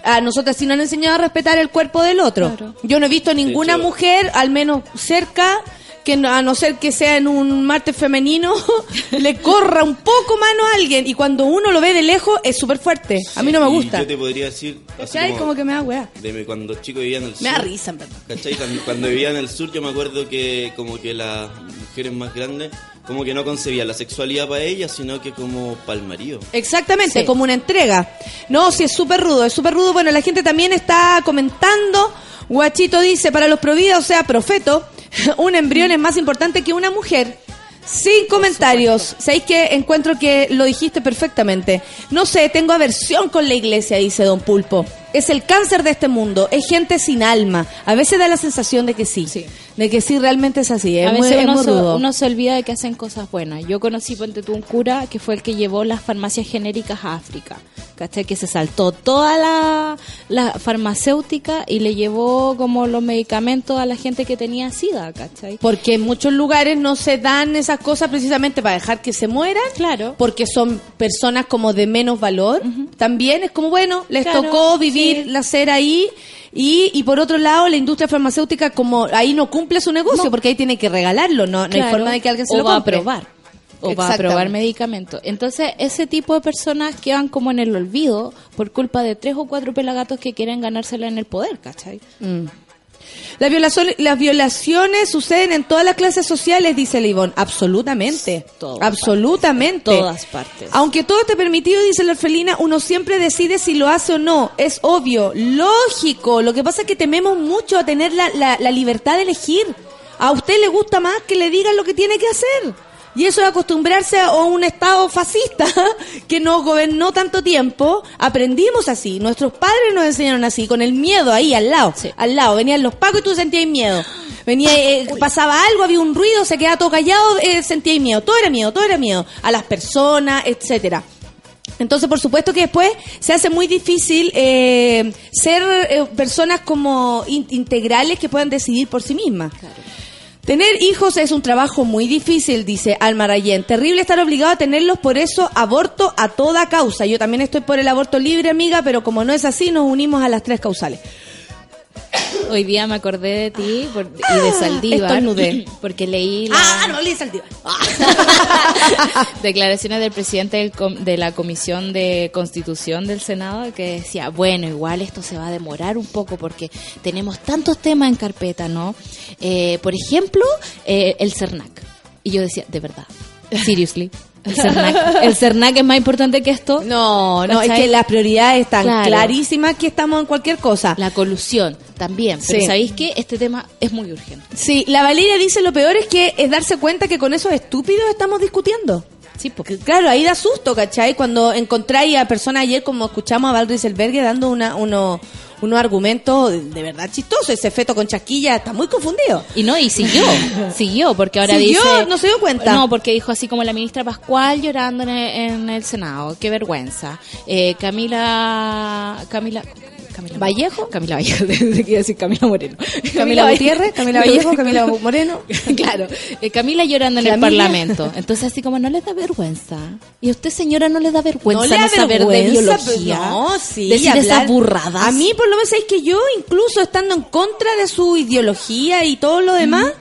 A nosotras sí nos han enseñado a respetar el cuerpo del otro. Claro. Yo no he visto ninguna hecho- mujer, al menos cerca, que no- a no ser que sea en un martes femenino, le corra un poco mano a alguien. Y cuando uno lo ve de lejos, es súper fuerte. A mí no me Y gusta. yo te podría decir, así ¿Cachai? como, Como que me da weá. de mi- cuando chico vivía en el sur. Me da risa, en verdad. ¿Cachai? Cuando, cuando vivía en el sur yo me acuerdo que como que las mujeres más grandes como que no concebían la sexualidad para ellas, sino que como para el marido. Exactamente, Sí. como una entrega. No, sí, es súper rudo, es súper rudo. Bueno, la gente también está comentando. Guachito dice, para los providas, o sea, profeto, un embrión es más importante que una mujer. Sin comentarios. ¿Sabéis que encuentro que lo dijiste perfectamente? No sé, tengo aversión con la iglesia, dice Don Pulpo. Es el cáncer de este mundo. Es gente sin alma. A veces da la sensación de que sí. Sí. de que sí realmente es así. Es a muy, veces es uno se, rudo. uno se olvida de que hacen cosas buenas. Yo conocí, ponte tú, un cura que fue el que llevó las farmacias genéricas a África. ¿Cachai? Que se saltó toda la, la farmacéutica y le llevó como los medicamentos a la gente que tenía SIDA, ¿cachai? Porque en muchos lugares no se dan esas cosas precisamente para dejar que se mueran. Claro. Porque son personas como de menos valor. También es como, bueno, les Claro, tocó vivir. La ser ahí. Y, y por otro lado, la industria farmacéutica como ahí no cumple su negocio No. porque ahí tiene que regalarlo. No, no hay Claro. forma de que alguien se o lo va compre. a probar o va a probar medicamentos. Entonces, ese tipo de personas quedan como en el olvido por culpa de tres o cuatro pelagatos que quieren ganársela en el poder, ¿cachai? Mm. Las violaciones, las violaciones suceden en todas las clases sociales, dice Leibón. Absolutamente. Todas Absolutamente. partes. Todas partes. Aunque todo esté permitido, dice la orfelina, uno siempre decide si lo hace o no. Es obvio, lógico. Lo que pasa es que tememos mucho a tener la, la- la libertad de elegir. A usted le gusta más que le digan lo que tiene que hacer. Y eso es acostumbrarse a un estado fascista que nos gobernó tanto tiempo. Aprendimos así. Nuestros padres nos enseñaron así, con el miedo ahí al lado. Sí. Al lado. Venían los pacos y tú sentías miedo. Venía, eh, pasaba algo, había un ruido, se quedaba todo callado, eh, sentías miedo. Todo era miedo, todo era miedo. A las personas, etcétera. Entonces, por supuesto que después se hace muy difícil eh, ser eh, personas como in- integrales que puedan decidir por sí mismas. Tener hijos es un trabajo muy difícil, dice Alma Rayén. Terrible estar obligado a tenerlos, por eso aborto a toda causa. Yo también estoy por el aborto libre, amiga, pero como no es así, nos unimos a las tres causales. Hoy día me acordé de ti por- y de Saldívar. Porque leí la- Ah, no, Lisa Saldívar. declaraciones del presidente del com- de la Comisión de Constitución del Senado que decía, bueno, igual esto se va a demorar un poco porque tenemos tantos temas en carpeta, ¿no? Eh, por ejemplo, eh, el CERNAC. Y yo decía, de verdad, seriously, el CERNAC, el CERNAC es más importante que esto. No, no, es ¿Cachai? que las prioridades están Claro. clarísimas que estamos en cualquier cosa. La colusión también. Pero Sí. ¿sabéis qué? Este tema es muy urgente. Sí, la Valeria dice lo peor es que es darse cuenta que con esos estúpidos estamos discutiendo. Sí, porque Claro, ahí da susto, ¿cachai? Cuando encontráis a personas ayer, como escuchamos a Val Rieselberghe dando una, uno, unos argumentos de, verdad chistosos. Ese feto con chasquilla está muy confundido. Y no, y siguió, siguió, porque ahora ¿Siguió? dice... ¿No se dio cuenta? No, porque dijo así como la ministra Pascual llorando en el, en el Senado, qué vergüenza. Eh, Camila... Camila... Camila ¿Vallejo? Camila Vallejo, quería decir Camila Moreno. Camila Gutiérrez, Camila Vallejo, Camila Moreno. claro, eh, Camila llorando en el. Parlamento. Entonces así como no les da vergüenza. Y a usted señora no le da vergüenza no no, le da saber de biología. pues, No, sí. Decir hablar- esas burradas. A mí, por lo menos, es que yo, incluso estando en contra de su ideología y todo lo demás,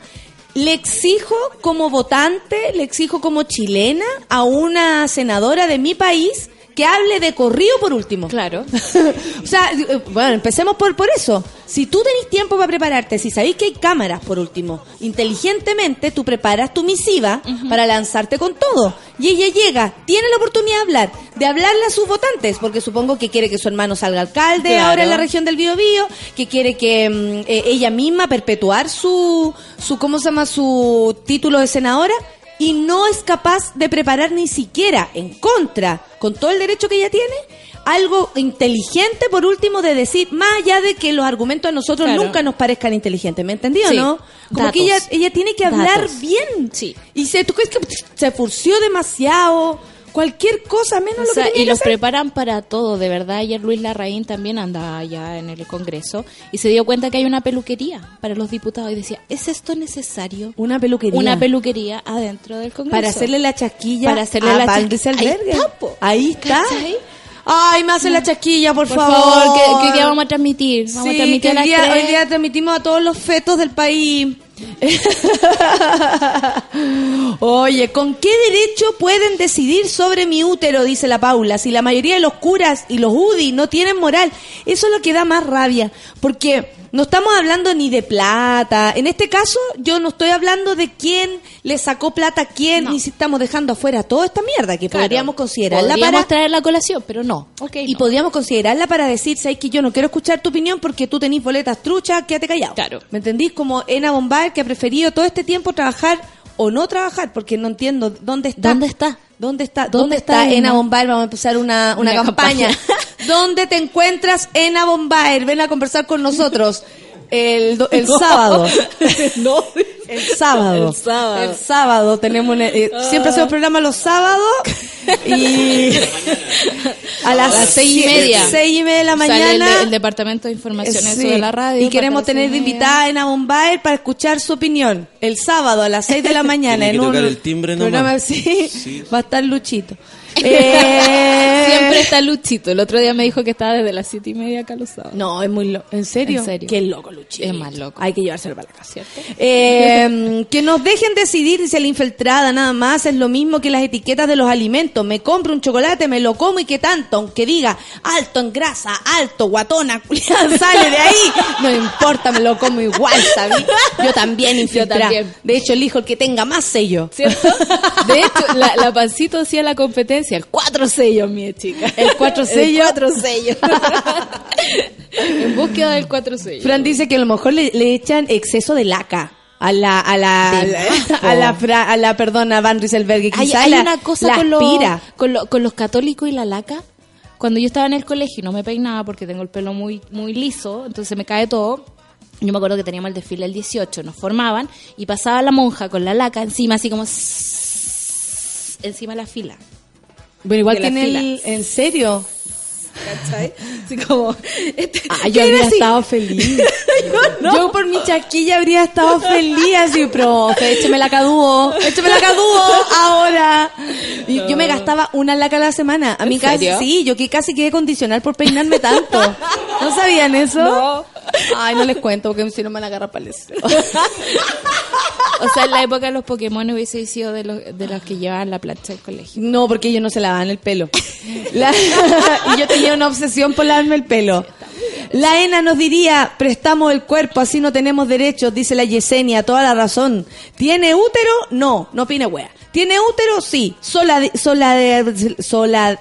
le exijo como votante, le exijo como chilena a una senadora de mi país que hable de corrido por último. Claro. o sea, eh, bueno, empecemos por, por eso. Si tú tenés tiempo para prepararte, si sabéis que hay cámaras, por último, inteligentemente tú preparas tu misiva para lanzarte con todo. Y ella llega, tiene la oportunidad de hablar, de hablarle a sus votantes, porque supongo que quiere que su hermano salga alcalde Claro. ahora en la región del Biobío, que quiere que mm, eh, ella misma perpetuar su, su, ¿cómo se llama? Su título de senadora. Y no es capaz de preparar ni siquiera en contra, con todo el derecho que ella tiene, algo inteligente, por último, de decir, más allá de que los argumentos a nosotros Claro. nunca nos parezcan inteligentes, ¿me entendió, Sí. no? Como Datos. que ella, ella tiene que hablar Datos. bien. Sí. Y se, ¿tú crees que se furció demasiado? Cualquier cosa, menos O lo sea, que y los hacer. preparan para todo, de verdad. Ayer Luis Larraín también andaba allá en el Congreso y se dio cuenta que hay una peluquería para los diputados y decía, ¿es esto necesario? Una peluquería. Una peluquería adentro del Congreso. Para hacerle la chasquilla Para hacerle a la chasquilla. Ahí está, po. Ahí está. ¿Cachai? Ay, me hace la chasquilla, por, Por favor, que, que hoy día vamos a transmitir. Vamos Sí, a transmitir que a las hoy día, hoy día transmitimos a todos los fetos del país. Oye, ¿con qué derecho pueden decidir sobre mi útero? Dice la Paula. Si la mayoría de los curas y los UDI no tienen moral, eso es lo que da más rabia. Porque no estamos hablando ni de plata. En este caso, yo no estoy hablando de quién le sacó plata a quién, No. ni si estamos dejando afuera toda esta mierda que Claro. podríamos considerarla Podríamos para traer la colación, pero no. Ok, y no. podríamos considerarla para decir, ¿sabes que yo no quiero escuchar tu opinión porque tú tenés boletas truchas, quédate callado? Claro. ¿Me entendís? Como Ena Bombard que ha preferido todo este tiempo trabajar o no trabajar porque no entiendo dónde está. ¿Dónde está? ¿Dónde está? ¿Dónde, ¿Dónde está, está Ena? Bombard? Vamos a empezar una, una, Una campaña. campaña. ¿Dónde te encuentras, Ena Bombard? Ven a conversar con nosotros. El, do- el sábado. no. El sábado. El sábado. El sábado tenemos un- eh, siempre hacemos programa los sábados y a las, seis y media. seis y media de la Sale el, mañana el departamento de información eso Sí. de la radio. y queremos tener de seis invitada a Ena Bombaer para escuchar su opinión el sábado a las 6 de la mañana en un el timbre programa así Sí. va a estar Luchito. Eh, Siempre está Luchito. El otro día me dijo que estaba desde las siete y media acá los sábados. no es muy loco ¿en serio? En serio. qué loco Luchito Es más loco. hay que llevárselo para la casa ¿Cierto? Eh, que nos dejen decidir si la infiltrada nada más es lo mismo que las etiquetas de los alimentos. Me compro un chocolate, me lo como y qué tanto, aunque diga alto en grasa, alto, guatona, culiada, sale de ahí. No importa, me lo como igual, ¿sabí? Yo también infiltrada. también. De hecho, elijo el que tenga más sello. ¿Cierto? De hecho, la, la pancito hacía la competencia. El cuatro sellos, mi chica. El cuatro El sello. cuatro sellos. en búsqueda del cuatro sellos. Fran dice que a lo mejor le, le echan exceso de laca. A la, a la, a la, a la. Fra- a la, perdona, Van Rieselberg. hay, Quizá hay la- una cosa con, los, aspira. con, lo- con los católicos y la laca. Cuando yo estaba en el colegio y no me peinaba porque tengo el pelo muy, muy liso, entonces me cae todo. Yo me acuerdo que teníamos el desfile el 18, nos formaban y pasaba la monja con la laca encima, así como encima de la fila. Bueno, igual que en el... ¿En serio? ¿Cachai? Así como. este- Ah, yo ¿qué habría así? estado feliz. yo, por mi chaquilla habría estado feliz así, profe, écheme la cadúo, écheme la cadúo ahora. Y Yo me gastaba una laca a la semana. A ¿En mí casi, serio? sí, yo que casi quedé condicional por peinarme tanto. ¿No sabían eso? No. Ay, no les cuento porque si no me van a agarrar para. O sea, en la época de los Pokémon hubiese sido de los, de los que llevaban la plancha del colegio. No, porque ellos no se lavaban el pelo. La- y yo tenía una obsesión por lavarme el pelo. La ENA nos diría, prestamos el cuerpo, así no tenemos derechos, dice la Yesenia, toda la razón. ¿Tiene útero? No, no opine wea. ¿Tiene útero? Sí. Sola, sola, sola,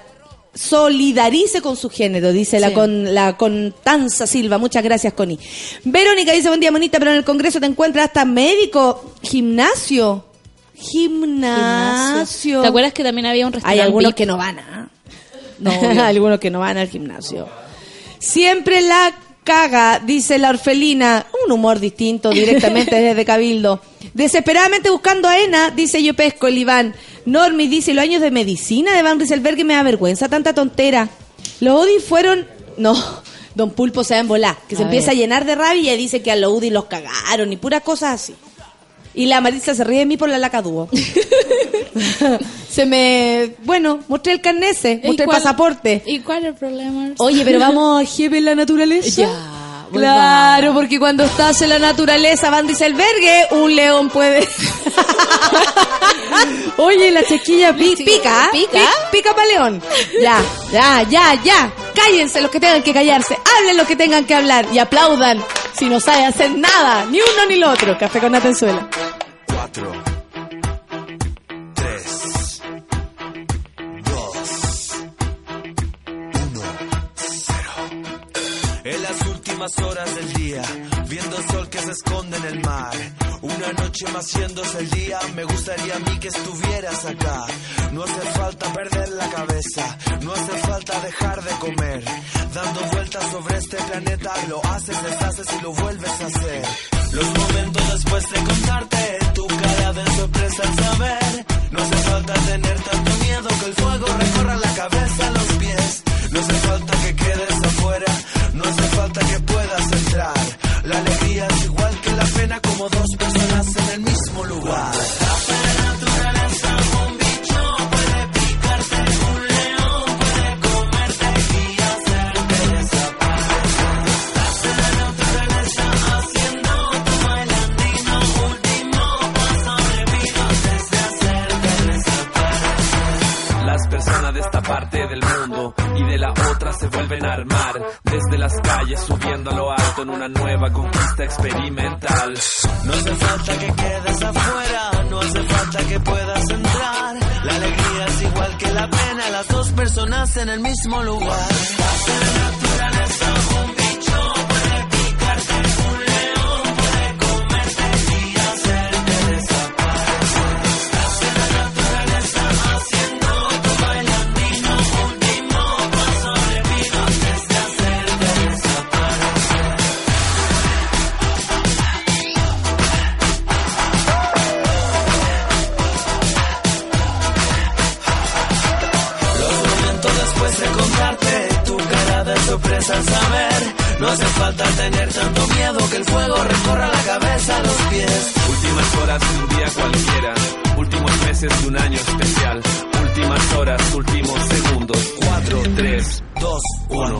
solidarice con su género, dice la con la Contanza Silva. Muchas gracias, Connie. Verónica dice, buen día, monita, pero en el Congreso te encuentras hasta médico, gimnasio. Gimnasio. ¿Te acuerdas que también había un Hay restaurante? algunos VIP? que no van a. No, algunos que no van al gimnasio. Siempre la caga, dice la orfelina. Un humor distinto directamente desde Cabildo. Desesperadamente buscando a Ena, dice yo pesco el Iván. Normi dice, los años de medicina de Van Rieselberg me da vergüenza tanta tontera. Los UDI fueron... No, Don Pulpo se va a embolar. Que se empieza a llenar de rabia y dice que a los UDI los cagaron y puras cosas así. Y la Marisa se ríe de mí por la laca dúo. se me... Bueno, mostré el carnese, ¿Y mostré el pasaporte. ¿Y cuál es el problema? Oye, pero vamos a en la naturaleza. Ya, Claro, porque cuando estás en la naturaleza, Van Dieselbergue, un león puede. Oye, la chiquilla pi- Sí, pica, ¿ah? pica. Pi- pica para león. Ya, ya, ya, ya. Cállense los que tengan que callarse. Hablen los que tengan que hablar y aplaudan si no sabe hacer nada, ni uno ni lo otro. Café con Atenzuela. Cuatro, horas del día, viendo el sol que se esconde en el mar. Una noche más haciéndose el día, me gustaría a mí que estuvieras acá. No hace falta perder la cabeza, no hace falta dejar de comer. Dando vueltas sobre este planeta, lo haces, deshaces y lo vuelves a hacer. Los momentos después de contarte, tu cara de sorpresa al saber. No hace falta tener tanto miedo que el fuego recorra la cabeza a los pies. No hace falta que quedes afuera, no hace falta que puedas entrar. La alegría es igual que la pena como dos personas en el mismo lugar. Esta parte del mundo y de la otra se vuelven a armar desde las calles subiendo a lo alto en una nueva conquista experimental. No hace falta que quedes afuera, no hace falta que puedas entrar. La alegría es igual que la pena, las dos personas en el mismo lugar. vas saber. No hace falta tener tanto miedo que el fuego recorra la cabeza a los pies. Últimas horas de un día cualquiera, últimos meses de un año especial, últimas horas, últimos segundos, 4, 3, 2, 1.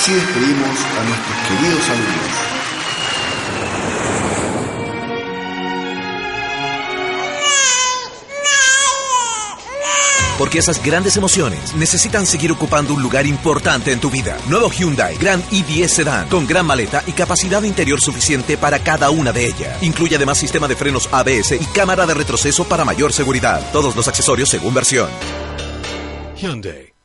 Así despedimos a nuestros queridos alumnos. Porque esas grandes emociones necesitan seguir ocupando un lugar importante en tu vida. Nuevo Hyundai Grand i10 Sedan con gran maleta y capacidad interior suficiente para cada una de ellas. Incluye además sistema de frenos ABS y cámara de retroceso para mayor seguridad. Todos los accesorios según versión. Hyundai.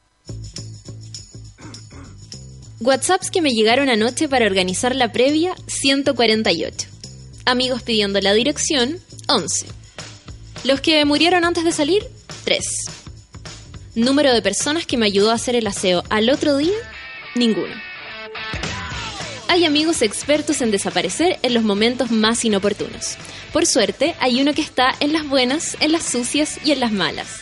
WhatsApps que me llegaron anoche para organizar la previa, 148. Amigos pidiendo la dirección, 11. Los que murieron antes de salir, 3. Número de personas que me ayudó a hacer el aseo al otro día, ninguno. Hay amigos expertos en desaparecer en los momentos más inoportunos. Por suerte, hay uno que está en las buenas, en las sucias y en las malas.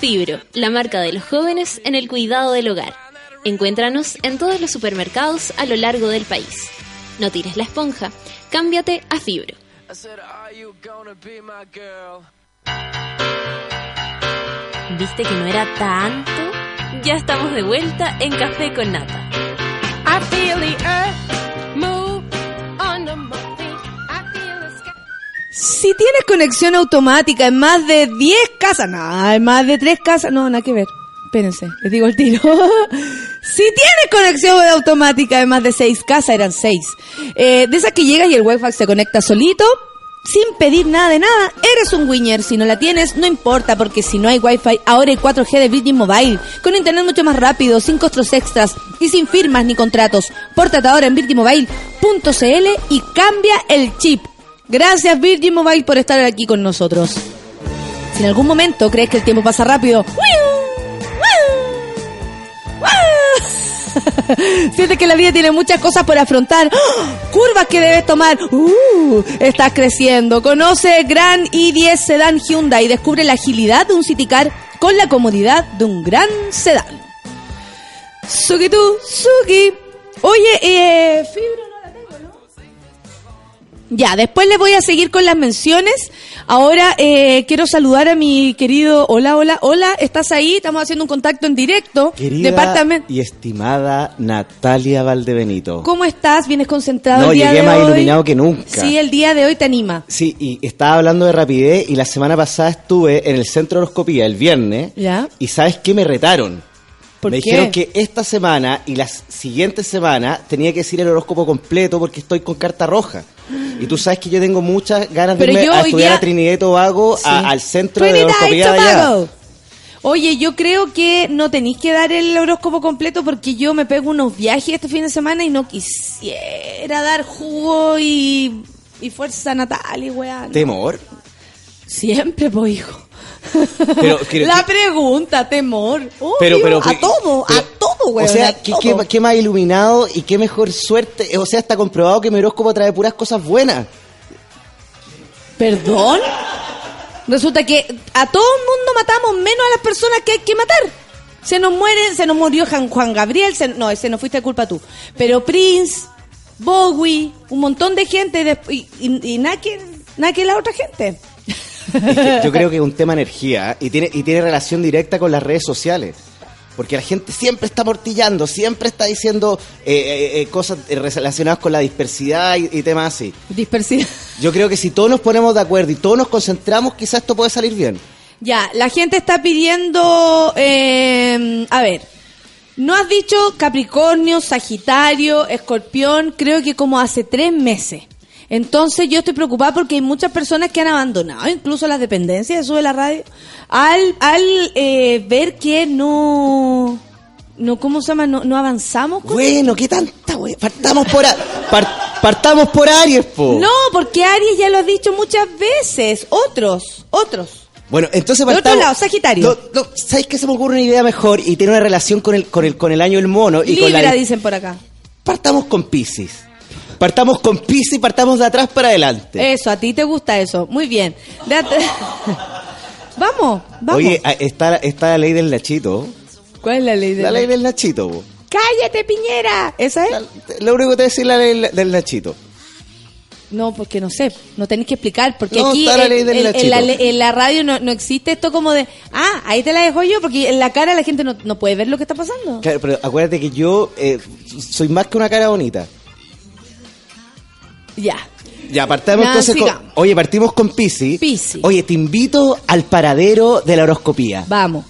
Fibro, la marca de los jóvenes en el cuidado del hogar. Encuéntranos en todos los supermercados a lo largo del país. No tires la esponja, cámbiate a Fibro. ¿Viste que no era tanto? Ya estamos de vuelta en Café con Nata. Si tienes conexión automática en más de 10 casas, no, en más de 3 casas, no, nada que ver. Espérense, les digo el tiro. si tienes conexión automática en más de 6 casas, eran 6. de esas que llegas y el wifi se conecta solito, sin pedir nada de nada, eres un winner. Si no la tienes, no importa, porque si no hay wifi, ahora hay 4G de Virgin Mobile, con internet mucho más rápido, sin costos extras y sin firmas ni contratos. Pórtate ahora en virginmobile.cl y cambia el chip. Gracias Virgin Mobile por estar aquí con nosotros. Si en algún momento crees que el tiempo pasa rápido, Sientes que la vida tiene muchas cosas por afrontar. ¡Ah! Curvas que debes tomar. ¡Uh! estás creciendo. Conoce Gran i10 Sedan Hyundai y descubre la agilidad de un City Car con la comodidad de un gran sedán. Suki tú, Suki. Oye, eh, fibra Ya, después les voy a seguir con las menciones. Ahora eh, quiero saludar a mi querido. Hola, hola, hola. ¿Estás ahí? Estamos haciendo un contacto en directo. Querida Departamento. y estimada Natalia Valdebenito. ¿Cómo estás? ¿Vienes concentrado No, el día llegué de más hoy? iluminado que nunca. Sí, el día de hoy te anima. Sí, y estaba hablando de rapidez y la semana pasada estuve en el centro de horoscopía el viernes ¿Ya? y ¿sabes qué? Me retaron. ¿Por me qué? dijeron que esta semana y las siguientes semanas tenía que decir el horóscopo completo porque estoy con carta roja. Y tú sabes que yo tengo muchas ganas de irme a estudiar día- a Trinidad y Tobago, a- al centro de Trinidad de allá. Tobago. Oye, yo creo que no tenéis que dar el horóscopo completo porque yo me pego unos viajes este fin de semana y no quisiera dar jugo y, y fuerza natal y weá. no. Temor. Siempre, pues, hijo. Pero, La pregunta, temor. Obvio, Pero, pero, a todo, pero- a todo, weón. O sea, ¿qué, todo. qué- qué más iluminado y qué mejor suerte. O sea, está comprobado que mi horóscopo trae puras cosas buenas. ¿Perdón? Resulta que a todo el mundo matamos menos a las personas que hay que matar. Se nos muere, se nos murió Juan, Juan Gabriel, se- no, ese no fuiste culpa tú. Pero Prince, Bowie, un montón de gente y, y, y nada que, nada que la otra gente. Es que yo creo que es un tema de energía ¿eh? y tiene, y tiene relación directa con las redes sociales. Porque la gente siempre está mortillando, siempre está diciendo eh, eh, eh, cosas relacionadas con la dispersidad y, y temas así. Dispersiva. Yo creo que si todos nos ponemos de acuerdo y todos nos concentramos, quizás esto puede salir bien. Ya, la gente está pidiendo, eh, a ver, no has dicho Capricornio, Sagitario, Escorpión, creo que como hace tres meses. Entonces yo estoy preocupada porque hay muchas personas que han abandonado, incluso las dependencias de Sube la Radio, al, al eh, ver que no, no, ¿cómo se llama? No, no avanzamos. con Bueno, ¿qué tanta, güey? Partamos por, a- par- partamos por Aries, po. No, porque Aries ya lo has dicho muchas veces. Otros, otros. Bueno, entonces De otro partamos... lado, Sagitario. No, no, ¿Sabes qué se me ocurre una idea mejor y tiene una relación con el, con el, con el año del mono y con Libra, la... dicen por acá. Partamos con Pisces. Partamos con Pisces y partamos de atrás para adelante. Eso, a ti te gusta eso. Muy bien. Vamos, vamos. Oye, a- está, está la ley del Nachito. ¿Cuál es la ley de La ley del Nachito. ¡Cállate, Piñera! ¿Esa es? Lo único que te voy a decir es la ley del Nachito. No, porque no sé. No tenéis que explicar. Porque No, aquí está la en, ley del en- en la, en la radio no, no existe esto como de... Ah, ahí te la dejo yo. Porque en la cara la gente no, no puede ver lo que está pasando. Claro, pero acuérdate que yo eh, soy más que una cara bonita. Ya. Ya, partamos Nada, entonces con. Oye, partimos con Pisces. Piscis. Oye, te invito al paradero de la horoscopía. Vamos.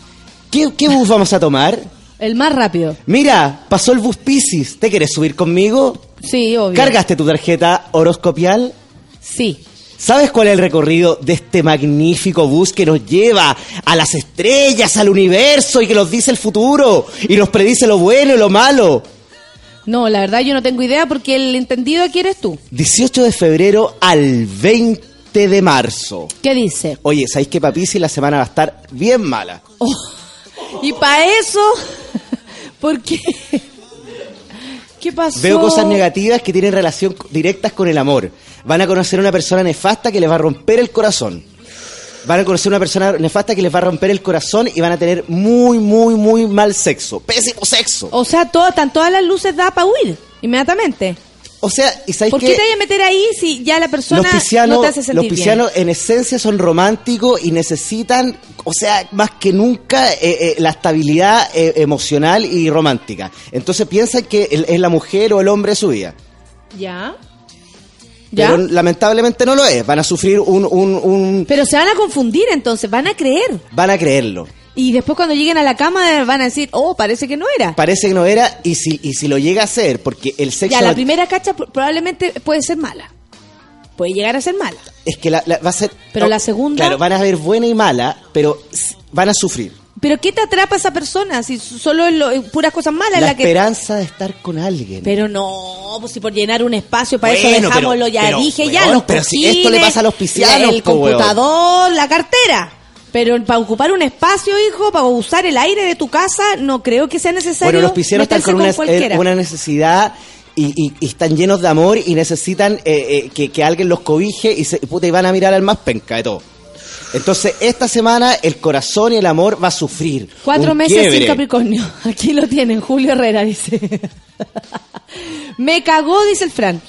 ¿Qué, qué bus vamos a tomar? El más rápido. Mira, pasó el bus Pisces. ¿Te quieres subir conmigo? Sí, obvio. ¿Cargaste tu tarjeta horoscopial? Sí. ¿Sabes cuál es el recorrido de este magnífico bus que nos lleva a las estrellas, al universo y que nos dice el futuro y nos predice lo bueno y lo malo? No, la verdad yo no tengo idea porque el entendido aquí eres tú. 18 de febrero al 20 de marzo. ¿Qué dice? Oye, ¿sabéis que papi si la semana va a estar bien mala? Y para eso... ¿Por qué? ¿Qué pasó? Veo cosas negativas que tienen relación directas con el amor. Van a conocer una persona nefasta que les va a romper el corazón. Van a conocer una persona nefasta que les va a romper el corazón y van a tener muy, muy, muy mal sexo. Pésimo sexo. O sea, todo, están todas las luces da para huir inmediatamente. O sea, ¿y sabéis ¿Por qué qué? te vayas a meter ahí si ya la persona los piscianos, no te hace sentir los piscianos en esencia son románticos y necesitan, o sea, más que nunca, eh, eh, la estabilidad eh, emocional y romántica. Entonces piensan que es la mujer o el hombre de su vida. ¿Ya? ¿Ya? Pero lamentablemente no lo es. Van a sufrir un, un, un... Pero se van a confundir entonces, van a creer. Van a creerlo. Y después cuando lleguen a la cama van a decir, oh, parece que no era. Parece que no era y si, y si lo llega a ser, porque el sexo... Ya, la primera cacha pro- probablemente puede ser mala. Puede llegar a ser mala. Es que la, la- va a ser... Pero no, la segunda- Claro, van a ver buena y mala, pero van a sufrir. Pero ¿qué te atrapa esa persona? Si solo es lo- puras cosas malas La la que... esperanza de estar con alguien. Pero no, pues si por llenar un espacio, para eso dejámoslo, pero- ya pero, dije ya, los pero si esto le pasa a los piscianos, el computador, la cartera. Pero para ocupar un espacio, hijo, para usar el aire de tu casa, no creo que sea necesario Bueno, los piscianos están con una, eh, una necesidad y, y- y están llenos de amor y necesitan eh, eh, que, que alguien los cobije y, se, y puta, y van a mirar al más penca de todo. Entonces, esta semana el corazón y el amor va a sufrir. Cuatro meses quiebre. sin Capricornio. Aquí lo tienen, Julio Herrera dice. Me cagó, dice el Fran.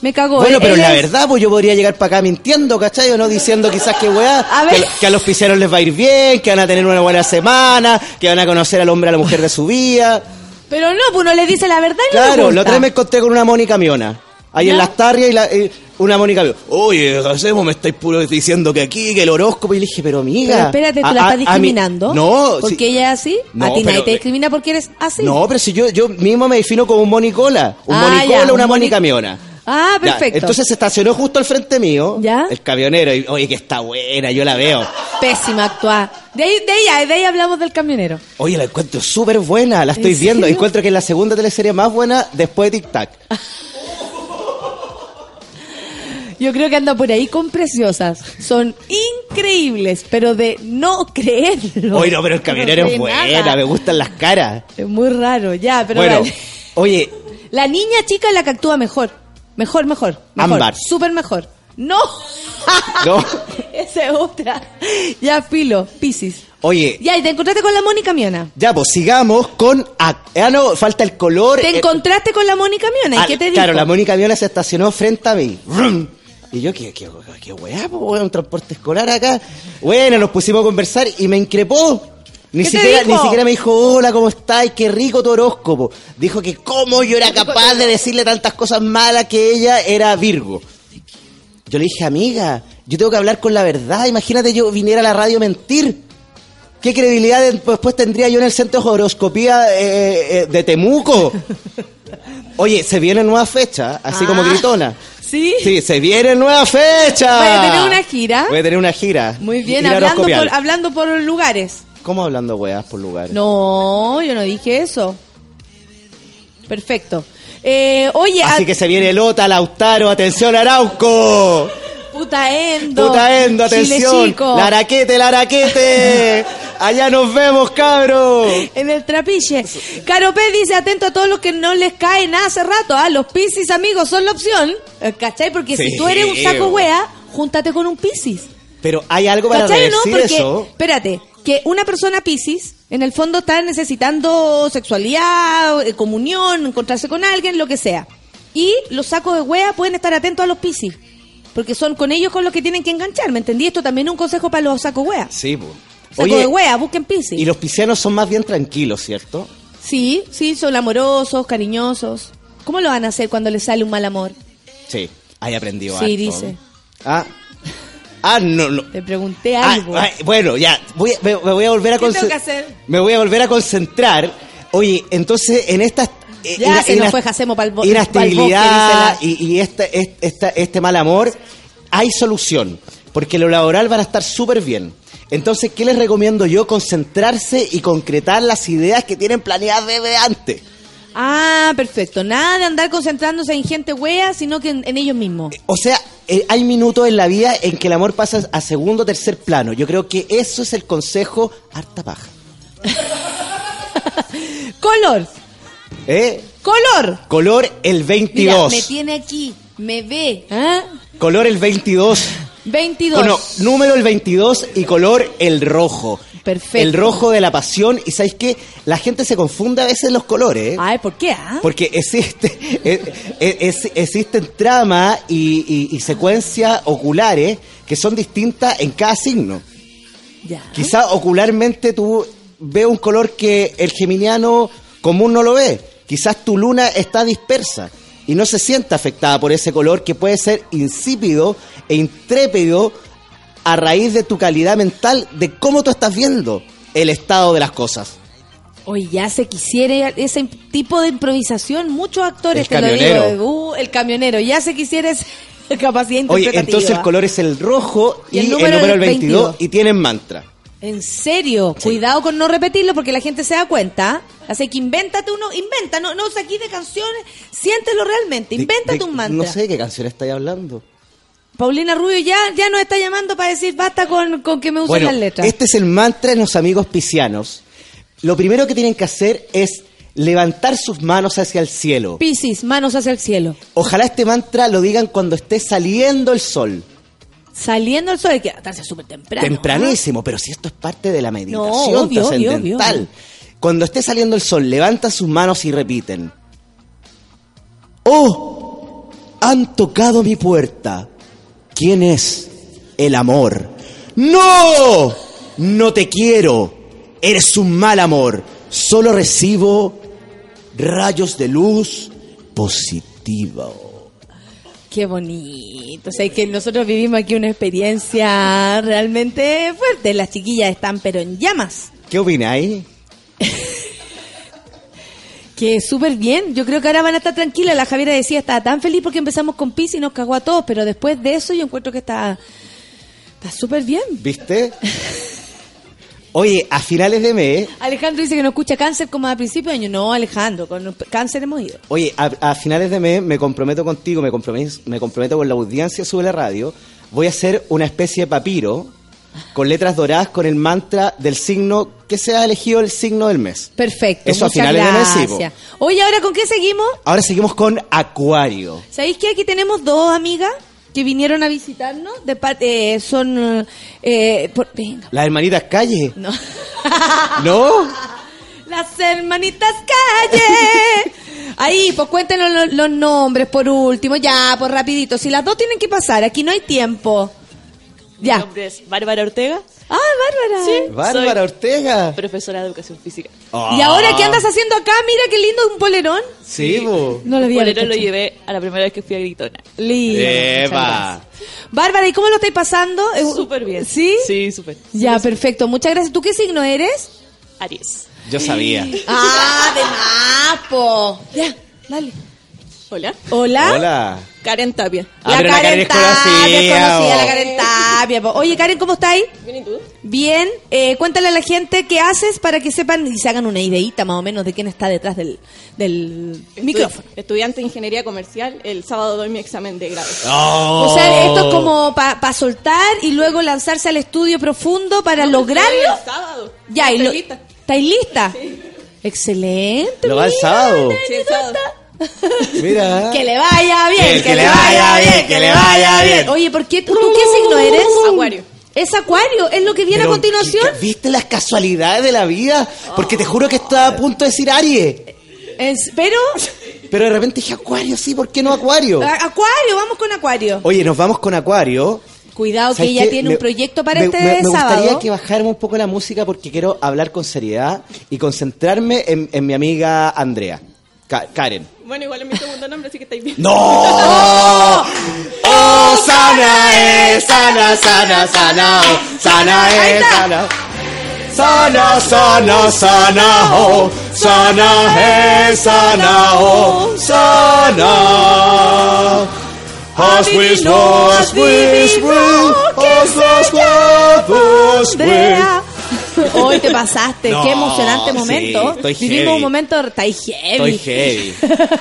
Me cagó. Bueno, pero la es- verdad, pues yo podría llegar para acá mintiendo, ¿cachai? O no diciendo quizás que weá, A ver. que, que a los piscianos les va a ir bien, que van a tener una buena semana, que van a conocer al hombre a la mujer de su vida. Pero no, pues uno le dice la verdad y no Claro, gusta. otra vez me encontré con una Mónica Miona. Ahí ¿Ya? en las tarrias y, la- y Una Mónica, oye, hacemos, me estáis puro diciendo que aquí, que el horóscopo. Y le dije, pero amiga. Pero espérate, ¿tú la estás discriminando? no, ¿Porque si- ella es así? No, ¿A ti nadie te discrimina porque eres así? No, pero si yo, yo mismo me defino como un monicola. Un Ah, monicola, ya, una un moni- monicamiona. Ah, Ya, perfecto. entonces se estacionó justo al frente mío. ¿Ya? El camionero. Y, oye, que está buena, yo la veo. Pésima actuar. De ahí, de ahí, de ahí hablamos del camionero. Oye, la encuentro súper buena, la estoy ¿En viendo. Encuentro que es la segunda teleserie más buena después de Tic Tac. Yo creo que anda por ahí con preciosas. Son increíbles, pero de no creerlo. Oye, no, pero el camionero No es buena, nada. me gustan las caras. Es muy raro, ya, pero bueno, oye, La niña chica es la que actúa mejor. Mejor, mejor. mejor. Ámbar. Súper mejor. No. no. Esa es otra. Ya, filo. Piscis. Oye, Ya, y te encontraste con la Mónica Miona. ya, pues sigamos con. Ah, no, falta el color. Te eh, encontraste con la Mónica Miona. ¿Y ah, qué te dijo? Claro, la Mónica Viola se estacionó frente a mí. Vrum. Y yo, qué, qué, qué weá, weón, un transporte escolar acá. Bueno, nos pusimos a conversar y me increpó. Ni ¿Qué te siquiera, ni siquiera me dijo, hola, ¿cómo estás? Qué rico tu horóscopo. Dijo que cómo yo era capaz de decirle tantas cosas malas que ella era Virgo. Yo le dije, amiga, yo tengo que hablar con la verdad. Imagínate yo viniera a la radio a mentir. ¿Qué credibilidad después tendría yo en el centro de horoscopía eh, eh, de Temuco? Oye, se viene nueva fecha, así como Ah. gritona. ¿Sí? Sí, se viene nueva fecha. Voy a tener una gira. Voy a tener una gira. Muy bien, Gira hablando por, hablando por lugares. ¿Cómo hablando weas por lugares? No, yo no dije eso. Perfecto. Eh, oye, Así que se viene Lota, Lautaro, atención Arauco. Puta endo. Puta Endo, Chile atención. chico. La araquete, la araquete. Allá nos vemos, cabros. En el trapiche. Caro P dice, atento a todos los que no les cae nada hace rato. Ah, los piscis, amigos, son la opción. ¿Cachai? Porque Sí, si tú eres un saco wea, júntate con un piscis. Pero hay algo para ¿Cachai o no? decir Porque, eso. espérate, que una persona piscis, en el fondo está necesitando sexualidad, eh, comunión, encontrarse con alguien, lo que sea. Y los sacos de wea pueden estar atentos a los piscis. Porque son con ellos con los que tienen que enganchar, ¿me entendí? Esto también es un consejo para los sacos wea. Sí, po. Saco de wea, busquen piscis. y los piscianos son más bien tranquilos, ¿cierto? Sí, sí, son amorosos, cariñosos. ¿Cómo lo van a hacer cuando les sale un mal amor? Sí, hay aprendido Sí, harto. dice. Ah, ah no, no. Te pregunté Ah, algo. ah, bueno, ya, voy, me, me voy a volver a ¿Qué tengo concen- que hacer? Me voy a volver a concentrar. Oye, entonces en estas Ya ina- se nos fue Jacemo inestabilidad pa'l bosque, y, y este, este, esta- este mal amor, hay solución, porque lo laboral van a estar súper bien. Entonces, ¿qué les recomiendo yo? Concentrarse y concretar las ideas que tienen planeadas desde antes. Ah, perfecto. Nada de andar concentrándose en gente wea, sino que en, en ellos mismos. O sea, eh, hay minutos en la vida en que el amor pasa a segundo o tercer plano. Yo creo que eso es el consejo harta paja. Color, ¿Eh? color. Color el Mira, 22. me tiene aquí, me ve. ¿Ah? Color el 22. 22. Bueno, número el 22 y color el rojo. Perfecto. El rojo de la pasión. Y ¿sabes qué? La gente se confunde a veces los colores. ¿eh? Ay, ¿por qué? ah? Porque existe, eh, es- existen tramas y, y- y secuencias oculares que son distintas en cada signo. Ya. Quizá ocularmente tú ves un color que el geminiano común no lo ve. Quizás tu luna está dispersa y no se siente afectada por ese color que puede ser insípido e intrépido a raíz de tu calidad mental de cómo tú estás viendo el estado de las cosas. Oye, ya se quisiera ese tipo de improvisación. Muchos actores El te lo camionero. digo. Uh, el camionero. Ya se quisiera esa capacidad Oye, entonces el color es el rojo y, Y el el número número, el el 22, 22. y tienen mantra. En serio, cuidado con no repetirlo porque la gente se da cuenta. Así que invéntate uno, inventa, no, no saquís de canciones, siéntelo realmente, De- invéntate de- un mantra. No sé de qué canción estáis hablando. Paulina Rubio ya, ya nos está llamando para decir basta con, con que me usen Bueno, las letras. este es el mantra de los amigos piscianos. Lo primero que tienen que hacer es levantar sus manos hacia el cielo. Piscis, manos hacia el cielo. Ojalá este mantra lo digan cuando esté saliendo el sol. Saliendo el sol, hay que estarse súper temprano. Tempranísimo, pero si esto es parte de la meditación obvio, trascendental. obvio. Cuando esté saliendo el sol, levantan sus manos y repiten. Oh, han tocado mi puerta. ¿Quién es el amor? ¡No! No te quiero. Eres un mal amor. Solo recibo rayos de luz positiva. Qué bonito. O sea, que nosotros vivimos aquí una experiencia realmente fuerte. Las chiquillas están pero en llamas. ¿Qué opináis? Que súper bien. Yo creo que ahora van a estar tranquilas. La Javiera decía, estaba tan feliz porque empezamos con Pis y nos cagó a todos. Pero después de eso yo encuentro que está está súper bien. ¿Viste? Oye, a finales de mes, Alejandro dice que no escucha cáncer como a principio de año. No, Alejandro, con cáncer hemos ido. oye, a, a finales de mes me comprometo contigo, me comprometo, me comprometo con la audiencia sube la radio. Voy a hacer una especie de papiro con letras doradas con el mantra del signo que sea elegido el signo del mes. Perfecto. Eso a finales de mes, sí, gracias. Oye, ¿ahora con qué seguimos? Ahora seguimos con Acuario. ¿Sabéis que aquí tenemos dos amigas que vinieron a visitarnos? De parte, eh, son... eh, por- venga. Las hermanitas Calle. No. ¿No? Las hermanitas calle. Ahí, pues cuéntenos lo- los, nombres por último, ya, por rapidito. Si las dos tienen que pasar, aquí no hay tiempo. Mi Ya. nombre es Bárbara Ortega. Ah, Bárbara. Sí. Bárbara soy Ortega. Profesora de educación física. ¿Y ahora qué andas haciendo acá? Mira qué lindo un polerón. Sí, bo. No lo El vi. bolero lo llevé a la primera vez que fui a Gritona. Lindo. Eva. Bárbara, ¿y cómo lo estáis pasando? Eh, Súper bien. ¿Sí? Sí, súper. Ya, perfecto. Muchas gracias. ¿Tú qué signo eres? Aries. Yo sabía. Ah, de mapo. Ya, dale. Hola. Hola. Hola. Karen Tapia. Ah, La pero la Karen Karen es Tapia, conocida, la Karen Tapia. Oye, Karen, ¿cómo estáis? Bien, ¿y tú? Bien. Eh, cuéntale a la gente qué haces para que sepan y se hagan una ideita más o menos de quién está detrás del, del micrófono. Estudiante de ingeniería comercial. El sábado doy mi examen de grado. Oh. O sea, esto es como para soltar y luego lanzarse al estudio profundo para lograrlo. El sábado. Ya, y lo. ¿estáis lista? Excelente. Lo va el sábado. Sí, el sábado. Mira. Que le vaya bien, que, le vaya bien, que le vaya bien. Oye, ¿por qué tú, tú qué signo eres? Acuario. Es Acuario, es lo que viene Pero, a continuación. ¿qué- ¿Viste las casualidades de la vida? Porque te juro que estaba a punto de decir Aries. Es- pero Pero de repente dije Acuario, sí, ¿por qué no Acuario? Acuario, vamos con Acuario. Oye, nos vamos con Acuario. Cuidado que ¿Sabes ella qué? tiene Me- un proyecto para me, este me- me sábado. gustaría que bajáramos un poco la música porque quiero hablar con seriedad y concentrarme en, en mi amiga Andrea. Ka- Karen. Bueno, igual es mi segundo nombre, así que estáis bien. ¡No! ¡Oh, sana es! ¡Sana, sana, sana! oh, ¡Sana es! ¡Sana! ¡Sana, sana, sana! oh, ¡Sana es! ¡Sana! oh, ¡Sana! As we know, as we will, as los huevos Andrea. Hoy te pasaste, No, qué emocionante sí, momento. estoy Vivimos heavy. un momento, ahí heavy. Estoy heavy.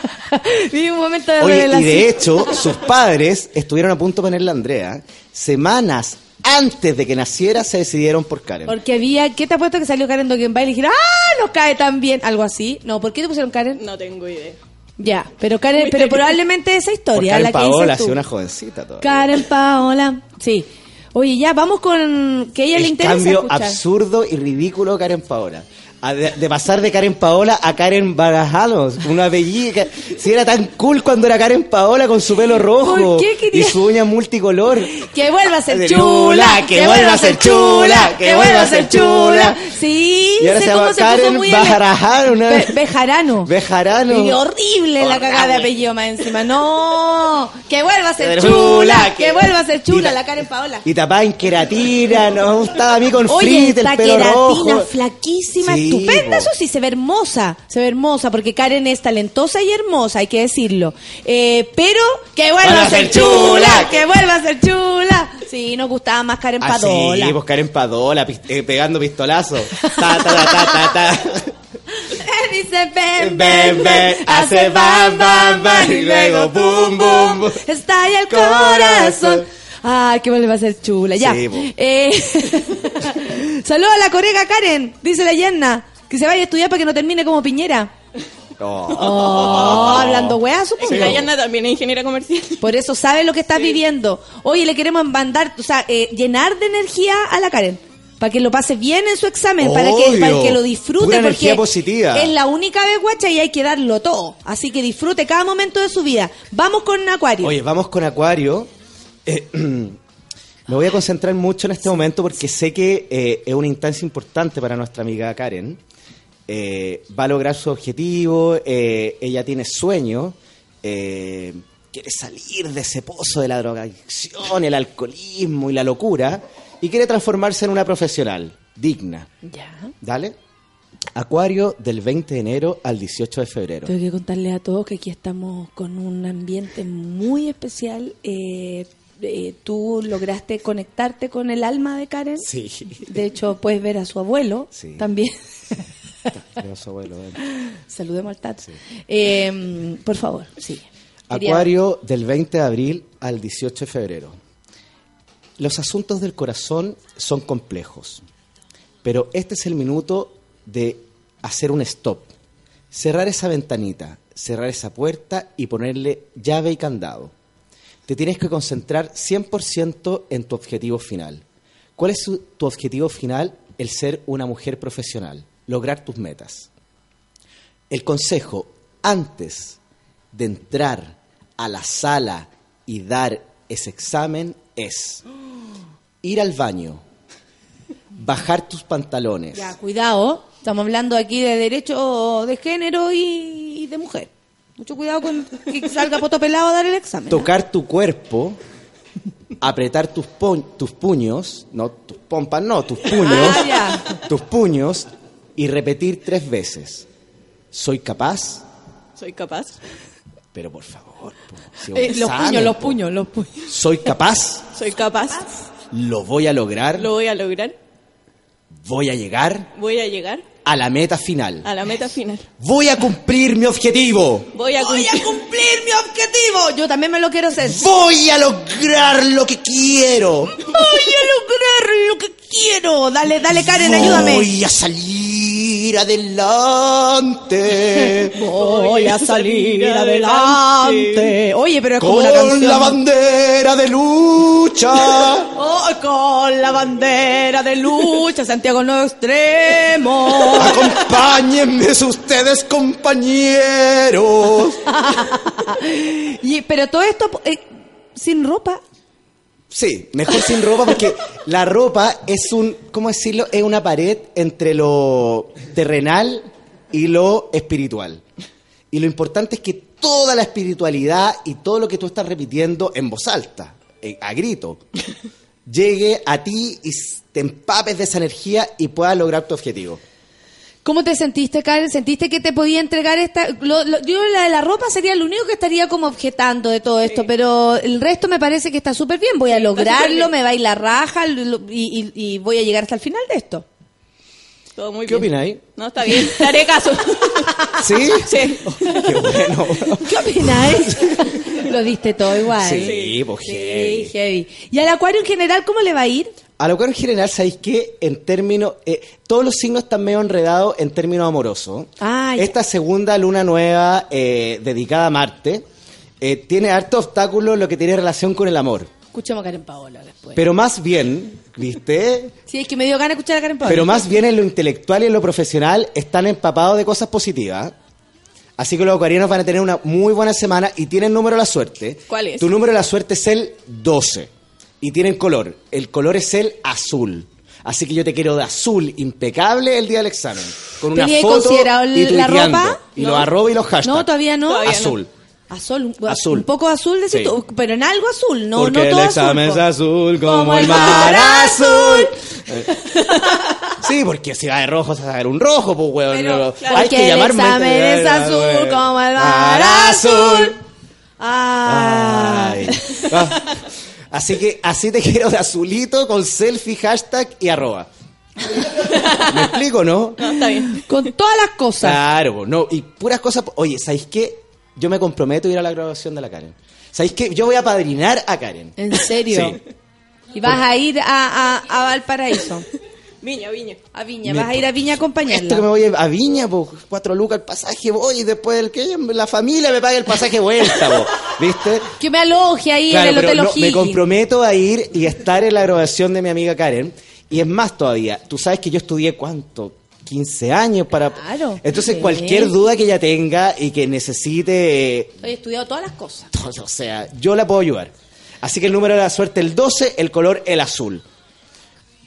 Vivimos un momento de Oye, y de hecho, sus padres estuvieron a punto de ponerle a Andrea. Semanas antes de que naciera, se decidieron por Karen. Porque había, ¿qué te ha puesto que salió Karen Dogenbay y le dijeron, ¡ah! Nos cae tan bien. Algo así. No, ¿por qué te pusieron Karen? No tengo idea. Ya, pero Karen, pero probablemente esa Por historia, Karen la que Paola, dices ha sido una jovencita todavía. Karen Paola, sí. Oye, ya, vamos con que a ella le El interesa cambio escuchar. absurdo y ridículo Karen Paola. De, de pasar de Karen Paola a Karen Bagajalos, una bellita. Si era tan cool cuando era Karen Paola con su pelo rojo ¿Por qué quería- y su uña multicolor. Que vuelva a ser chula, que vuelva a ser chula, que vuelva a ser chula. Sí, Y ahora se llama Karen Bajarajano, ¿no? Be- Bejarano. Bejarano. Y horrible la cagada de apellido más encima. No, que vuelva a ser Chula, que- vuelva a ser chula la Karen Paola. Y tapada en queratina, nos gustaba a mí con Oye, frit, el pelo queratina rojo. flaquísima, Sí, estupenda, eso sí, se ve hermosa, se ve hermosa, porque Karen es talentosa y hermosa, hay que decirlo. Eh, pero que vuelva a ser chula, que vuelva a ser chula. Sí, nos gustaba más Karen Ah, Padola. sí, pues Karen Padola, eh, pegando pistolazos. Ta, ta, ta, ta, ta, ta. Dice ven, Ven, ven, hace bam, bam, bam, y luego boom, boom, boom. Estalla el Corazón. Corazón. Ah, que vuelve a ser chula, ya. Sí. Eh, Saludos a la corega Karen, dice la Yerna. Que se vaya a estudiar para que no termine como Piñera. Oh, hablando weá, supongo. Yana también es ingeniera comercial. Por eso sabe lo que estás viviendo. Oye, le queremos mandar, o sea, eh, llenar de energía a la Karen. Para que lo pase bien en su examen, para que, Obvio. para que lo disfrute. Pura porque energía positiva. Es la única vez, guacha, y hay que darlo todo. Así que disfrute cada momento de su vida. Vamos con Acuario. Oye, vamos con Acuario. Eh, me voy a concentrar mucho en este momento porque sé que eh, es una instancia importante para nuestra amiga Karen. Eh, va a lograr su objetivo, ella tiene sueños, quiere salir de ese pozo de la drogadicción, el alcoholismo y la locura y quiere transformarse en una profesional digna. Ya. ¿Dale? Acuario del 20 de enero al 18 de febrero. Tengo que contarle a todos que aquí estamos con un ambiente muy especial. Eh, eh, tú lograste conectarte con el alma de Karen. Sí. De hecho, puedes ver a su abuelo Sí. también. Tenemos su abuelo, ven. Saludemos al Tato. Eh, por favor, sigue. Quería- Acuario del 20 de abril al 18 de febrero. Los asuntos del corazón son complejos, pero este es el minuto de hacer un stop, cerrar esa ventanita, cerrar esa puerta y ponerle llave y candado. Te tienes que concentrar 100% en tu objetivo final. ¿Cuál es tu objetivo final? El ser una mujer profesional, lograr tus metas. El consejo antes de entrar a la sala y dar ese examen es ir al baño, bajar tus pantalones, Ya, cuidado. Estamos hablando aquí de derecho de género y de mujer. Mucho cuidado con que salga poto pelado a dar el examen. tocar tu cuerpo, apretar tus, pu- tus puños, no tus pompas, no, tus puños, Ah, tus puños y repetir tres veces. Soy capaz, Soy capaz. pero por favor, po, si Eh, los examen, puños, los po. puños, los puños. Soy capaz, Soy capaz. lo voy a lograr, Lo voy a lograr. voy a llegar Voy a llegar a la meta final. a la meta final. Voy a cumplir mi objetivo. Voy a Voy cumplir. a cumplir mi objetivo. Yo también me lo quiero hacer. Voy a lograr lo que quiero. Voy a lograr lo que quiero. Dale, dale, Karen, ayúdame. Voy a salir adelante. Voy a salir adelante. Oye, pero es como Con una canción. la bandera de lucha. Con la bandera de lucha, Santiago Nuevo Extremo. Acompáñenme ustedes, compañeros. Y- pero todo esto eh, sin ropa. Sí, mejor sin ropa porque la ropa es un, ¿cómo decirlo? Es una pared entre lo terrenal y lo espiritual. Y lo importante es que toda la espiritualidad y todo lo que tú estás repitiendo en voz alta, eh, a grito, llegue a ti y te empapes de esa energía y puedas lograr tu objetivo. ¿Cómo te sentiste, Karen? ¿Sentiste que te podía entregar esta...? lo- lo- yo la de la ropa sería lo único que estaría como objetando de todo esto, pero el resto me parece que está súper bien. Voy a lograrlo, me va a ir la raja lo- y, y- y voy a llegar hasta el final de esto. Todo muy ¿Qué bien. opináis? No, está bien. Te haré caso. ¿Sí? Sí. Qué bueno. ¿Qué opináis? lo diste todo igual. Sí, pues heavy. Sí, heavy. ¿Y al acuario en general cómo le va a ir? A lo que en general, ¿sabéis qué? En términos, eh, todos los signos están medio enredados en términos amorosos. Ah. Esta segunda luna nueva eh, dedicada a Marte eh, tiene harto obstáculo en lo que tiene relación con el amor. Escuchemos a Karen Paola después. Pero más bien, ¿viste? sí, es que me dio ganas de escuchar a Karen Paola. Pero más bien en lo intelectual y en lo profesional están empapados de cosas positivas. Así que los acuarianos van a tener una muy buena semana y tienen número de la suerte. ¿Cuál es? Tu número de la suerte es el 12. Y tienen color. El color es el azul. Así que yo te quiero de azul impecable el día del examen. Con una ¿Teníais foto considerado y la ropa? Y No. los arroba y los hashtags. No, todavía no. Todavía no. Azul. Azul, un, poco azul, decís Sí. tú, pero en algo azul, no, Porque no el todo examen azul. es azul como, el mar azul. Sí, porque si va de rojo se va a ver un rojo, pues weón. Pero, no, claro, hay que el llamarme. examen es azul como el mar azul. Ay. Ay. Ah. Así que así te quiero de azulito con selfie, hashtag y arroba. ¿Me explico, no? No, está bien. Con todas las cosas. Claro, no, y puras cosas. Oye, ¿sabéis qué? Yo me comprometo a ir a la graduación de la Karen. ¿Sabéis qué? Yo voy a padrinar a Karen. ¿En serio? Sí. Y vas a ir a, a, a Valparaíso, Viña, viña. a Viña. Me- Vas a ir a Viña a Esto que me acompañarla. voy a Viña, pues, cuatro lucas el pasaje, voy, y después el que la familia me pague el pasaje vuelta, po, ¿viste? Que me aloje ahí Claro, en el pero Hotel no, me comprometo a ir y estar en la graduación de mi amiga Karen. Y es más todavía, tú sabes que yo estudié cuánto, 15 años para... Claro. Entonces Sí. cualquier duda que ella tenga y que necesite, He estudiado todas las cosas. o sea, yo la puedo ayudar. Así que el número de la suerte el 12, el color el azul.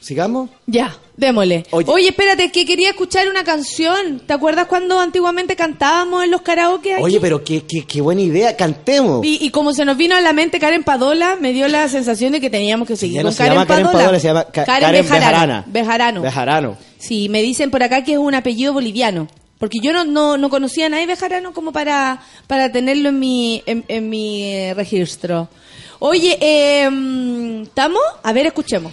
¿Sigamos? Ya, démosle. Oye. Oye. espérate, que quería escuchar una canción. ¿Te acuerdas cuando antiguamente cantábamos en los karaoke aquí? Oye, pero qué, qué, qué buena idea, cantemos. Y, y como se nos vino a la mente Karen Padola, me dio la sensación de que teníamos que seguir Ya no con se llama Karen Padola, se llama Ka- Karen Bejarana. Bejarano. Bejarano. Sí, me dicen por acá que es un apellido boliviano. Porque yo no, no, no conocía a nadie Bejarano como para, para tenerlo en mi, en, en mi eh, registro. Oye, eh, mm, ¿estamos? A ver, escuchemos.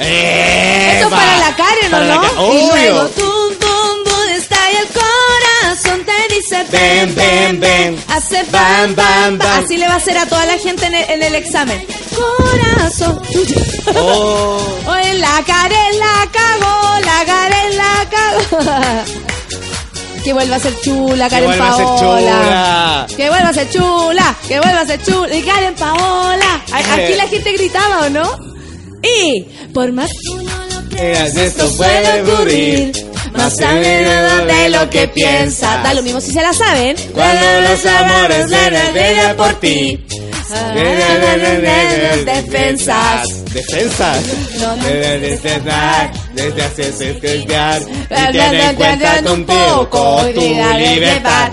Eso para la Karen, ¿o Para la no? Ka- y luego, tum, tum, tum, está y el corazón te dice ven, ven, ven, hace bam, bam, bam. Así le va a hacer a toda la gente en el, en el examen. Corazón. Oh. Oye, la Karen la cagó, la Karen la cagó. Que vuelva a ser chula, Karen Paola. Que vuelva a ser chula, que vuelva a ser chula. Y Karen Paola. A- Aquí la gente gritaba, ¿o no? Y por más esto puede ocurrir, más sabido de lo que piensa. Da lo mismo si se la saben. Cuando los amores se por ti. Defensas. Defensas. No. Desde escuchar y en cuenta un poco, tu libertad.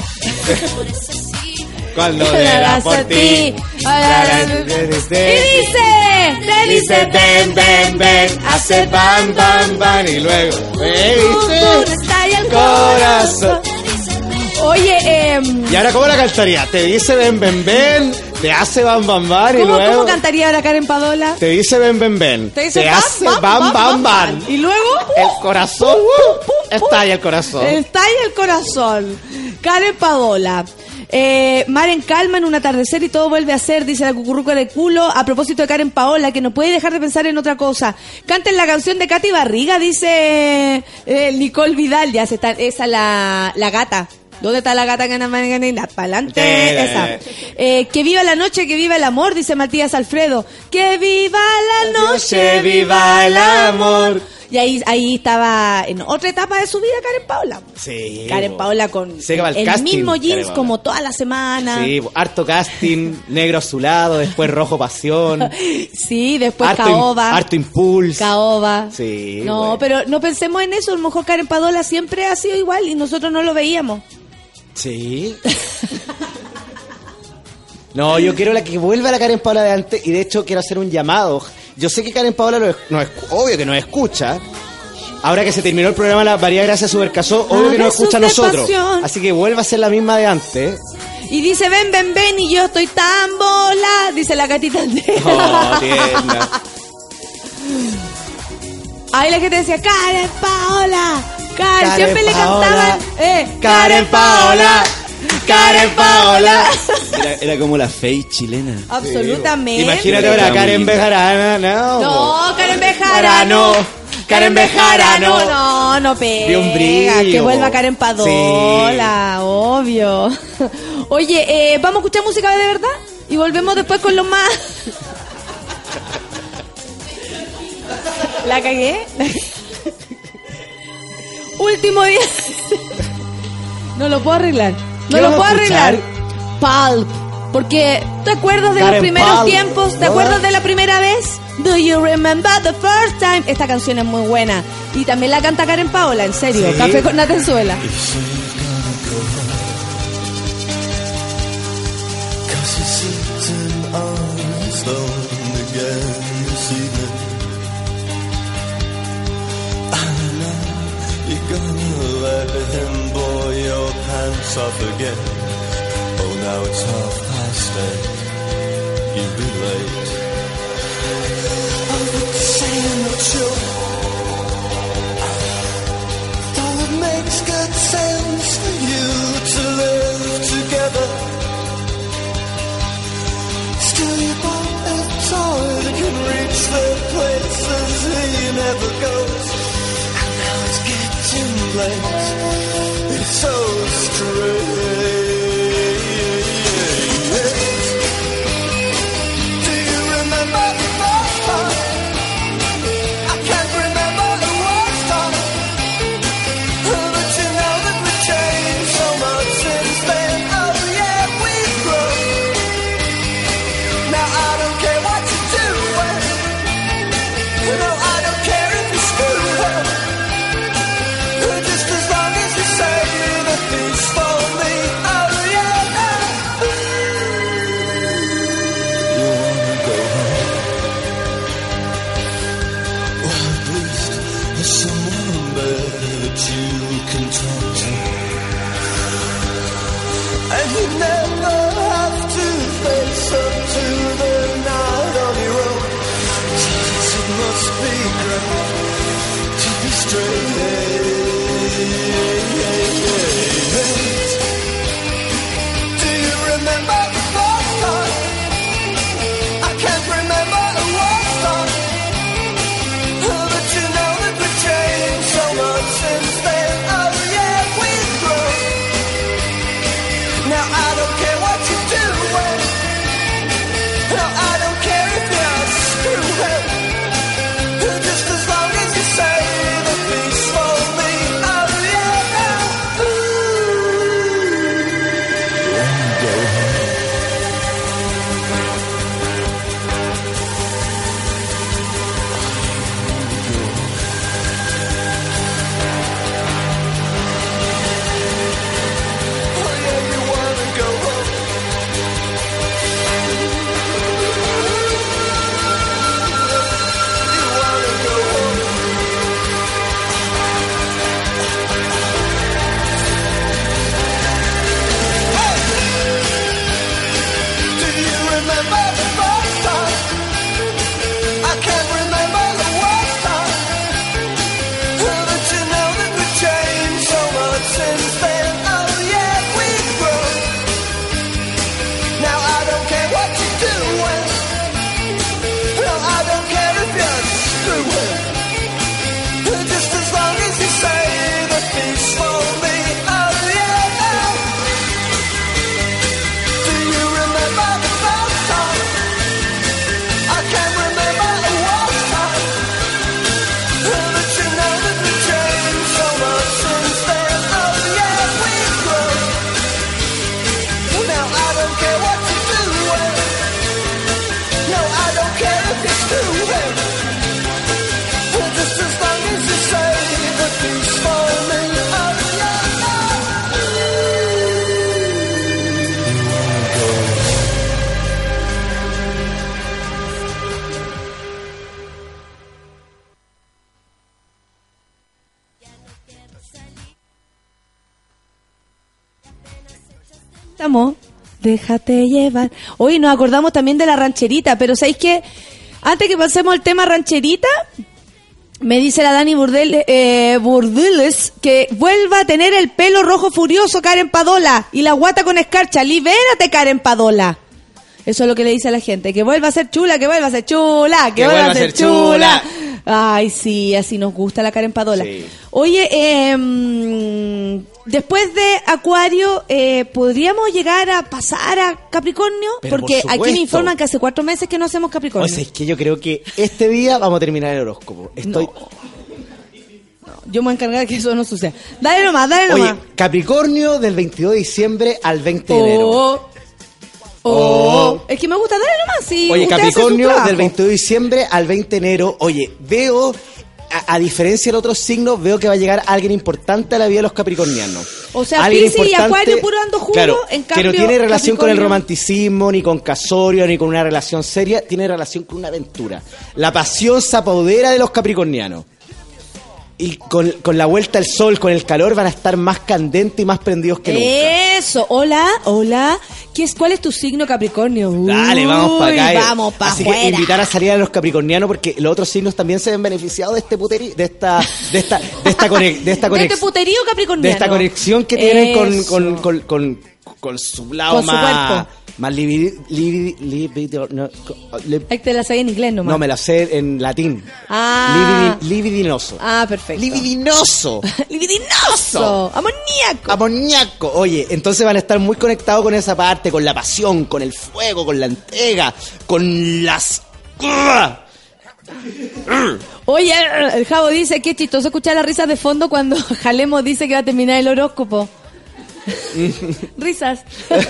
Cuando le da por ti. Y dice, te Dice ven, ven, ven, hace bam, bam, bam y luego me dice el corazón. Oye, eh, Y ahora, ¿cómo la cantaría? Te dice ven, ven, ven, te hace bam, bam, bam y ¿cómo, luego ¿cómo cantaría ahora Karen Padola? te dice ven, ven, ven, Te dice bam, hace bam, bam, bam, bam, bam, bam. Y luego, El corazón, uh, estalla el corazón. estalla el corazón. Karen Padola. Eh, mar en calma en un atardecer y todo vuelve a ser, dice la cucurruca de culo. A propósito de Karen Paola, que no puede dejar de pensar en otra cosa. Canten la canción de Katy Barriga, dice eh, Nicole Vidal. Ya se está, esa la, la gata. ¿Dónde está la gata que no adelante? Esa. Eh, que viva la noche, que viva el amor, dice Matías Alfredo. Que viva la noche, viva el amor. Y ahí, ahí estaba en otra etapa de su vida Karen Paola. Sí. Karen bo. Paola con Se el el casting, mismo jeans como toda la semana. Sí, bo, harto casting, negro azulado, después rojo pasión. Sí, después harto, Caoba. harto impulso. Caoba. Sí. No, bueno. pero no pensemos en eso. A lo mejor Karen Paola siempre ha sido igual y nosotros no lo veíamos. Sí. No, yo quiero la que vuelva la Karen Paola de antes y de hecho quiero hacer un llamado. Yo sé que Karen Paola lo no es, obvio que nos escucha. Ahora que se terminó el programa La María Gracia Supercasó, obvio que nos escucha a de nosotros. pasión. Así que vuelva a ser la misma de antes. Y dice, ven, ven, ven, y yo estoy tan bola, dice la gatita entera. Oh, tierna. Ahí la gente decía, Karen Paola, Karen, Karen siempre le cantaban, eh, Karen Paola, Karen Paola. Era, era como la fey chilena. Absolutamente. Imagínate ahora Karen. Bejarana, no. No, Karen Bejarano. Karen Bejarano. No, no pega. De un brillo. Que vuelva Karen Padola, obvio. Oye, eh, ¿vamos a escuchar música de verdad? Y volvemos después con los más... ¿La cagué? Último día. no lo puedo arreglar. No ¿Qué lo puedo arreglar. Pulp. Porque, ¿te acuerdas de Karen los primeros Pulp, tiempos? ¿Te ¿no? acuerdas de la primera vez? Do you remember the first time? Esta canción es muy buena. Y también la canta Karen Paola, en serio. Sí. Café con Natenzuela. Pants off again. Oh, now it's half past eight. You'll be late. Oh, but saying that you Though it makes good sense for you to live together. Still you bought a toy that can reach the places he never goes. And now it's getting late. It's so rain. Déjate llevar. Hoy nos acordamos también de la rancherita, pero ¿sabéis qué? Antes que pasemos al tema rancherita, me dice la Dani eh, Burdeles que vuelva a tener el pelo rojo furioso Karen Padola y la guata con escarcha. Libérate, Karen Padola. Eso es lo que le dice a la gente. Que vuelva a ser chula, que vuelva a ser chula, que, vuelva a ser chula. Ay, sí, así nos gusta la Karen Padola. Sí. Oye, eh, después de Acuario, eh, ¿podríamos llegar a pasar a Capricornio? Pero Porque por aquí me informan que hace cuatro meses que no hacemos Capricornio. O sea, es que yo creo que este día vamos a terminar el horóscopo. Estoy. Yo me voy a encargar de que eso no suceda. Dale nomás, dale Oye, nomás. Capricornio del 22 de diciembre al 20 de enero. Oh, oh. Es que me gusta, dale nomás. Sí, Oye, Capricornio del 22 de diciembre al 20 de enero. Oye, veo, a, a diferencia de otros signos, veo que va a llegar alguien importante a la vida de los capricornianos. O sea, Alguien Piscis y Acuario puro dando jugo, claro, en que no cambio, tiene relación con el romanticismo, ni con casorio, ni con una relación seria, tiene relación con una aventura. La pasión se apodera de los capricornianos. Y con, con la vuelta al sol, con el calor, van a estar más candentes y más prendidos que nunca. Eso, hola, hola. ¿Qué es, ¿Cuál es tu signo Capricornio? Dale, vamos para acá. eh. Vamos para Así que invitar a salir a los capricornianos porque los otros signos también se ven beneficiados de este puteri, de esta, de esta, de esta, conex- de esta De este conex- puterío capricorniano. de esta conexión que tienen con, con, con, con, su lado Con su más, cuerpo. más libi- libi- libido- no, li- Ahí te la sabía en inglés nomás. no, me la sé en latín. Ah. Libidi- libidinoso. Ah, perfecto. Libidinoso. Libidinoso. Amoníaco. Amoníaco. Oye, entonces van a estar muy conectados con esa parte, con la pasión, con el fuego, con la entrega, con las... Oye, el Javo dice que es chistoso escuchar las risas de fondo cuando Jalemo dice que va a terminar el horóscopo. risas.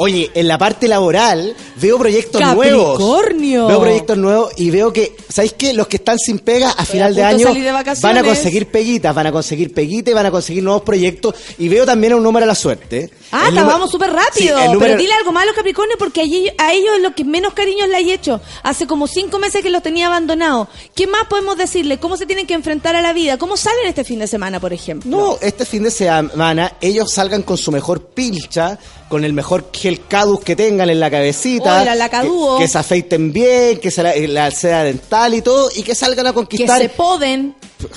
Oye, en la parte laboral veo proyectos Capricornio. nuevos. Veo proyectos nuevos y veo que ¿sabéis qué? Los que están sin pega a final de año de van a conseguir peguitas, van a conseguir peguitas y van a conseguir nuevos proyectos. Y veo también un número a la suerte. Ah, El vamos súper rápido. Sí, el número- Pero dile algo más a los Capricornios porque allí- a ellos es lo que menos cariños le hay hecho. Hace como cinco meses que los tenía abandonados. ¿Qué más podemos decirle? ¿Cómo se tienen que enfrentar a la vida? ¿Cómo salen este fin de semana, por ejemplo? No, este fin de semana ellos salgan con su mejor pilcha, con el mejor gel cadus que tengan en la cabecita. Hola, la. Que, que se afeiten bien, que se la, la seda dental y todo, y que salgan a Que conquistar. se poden.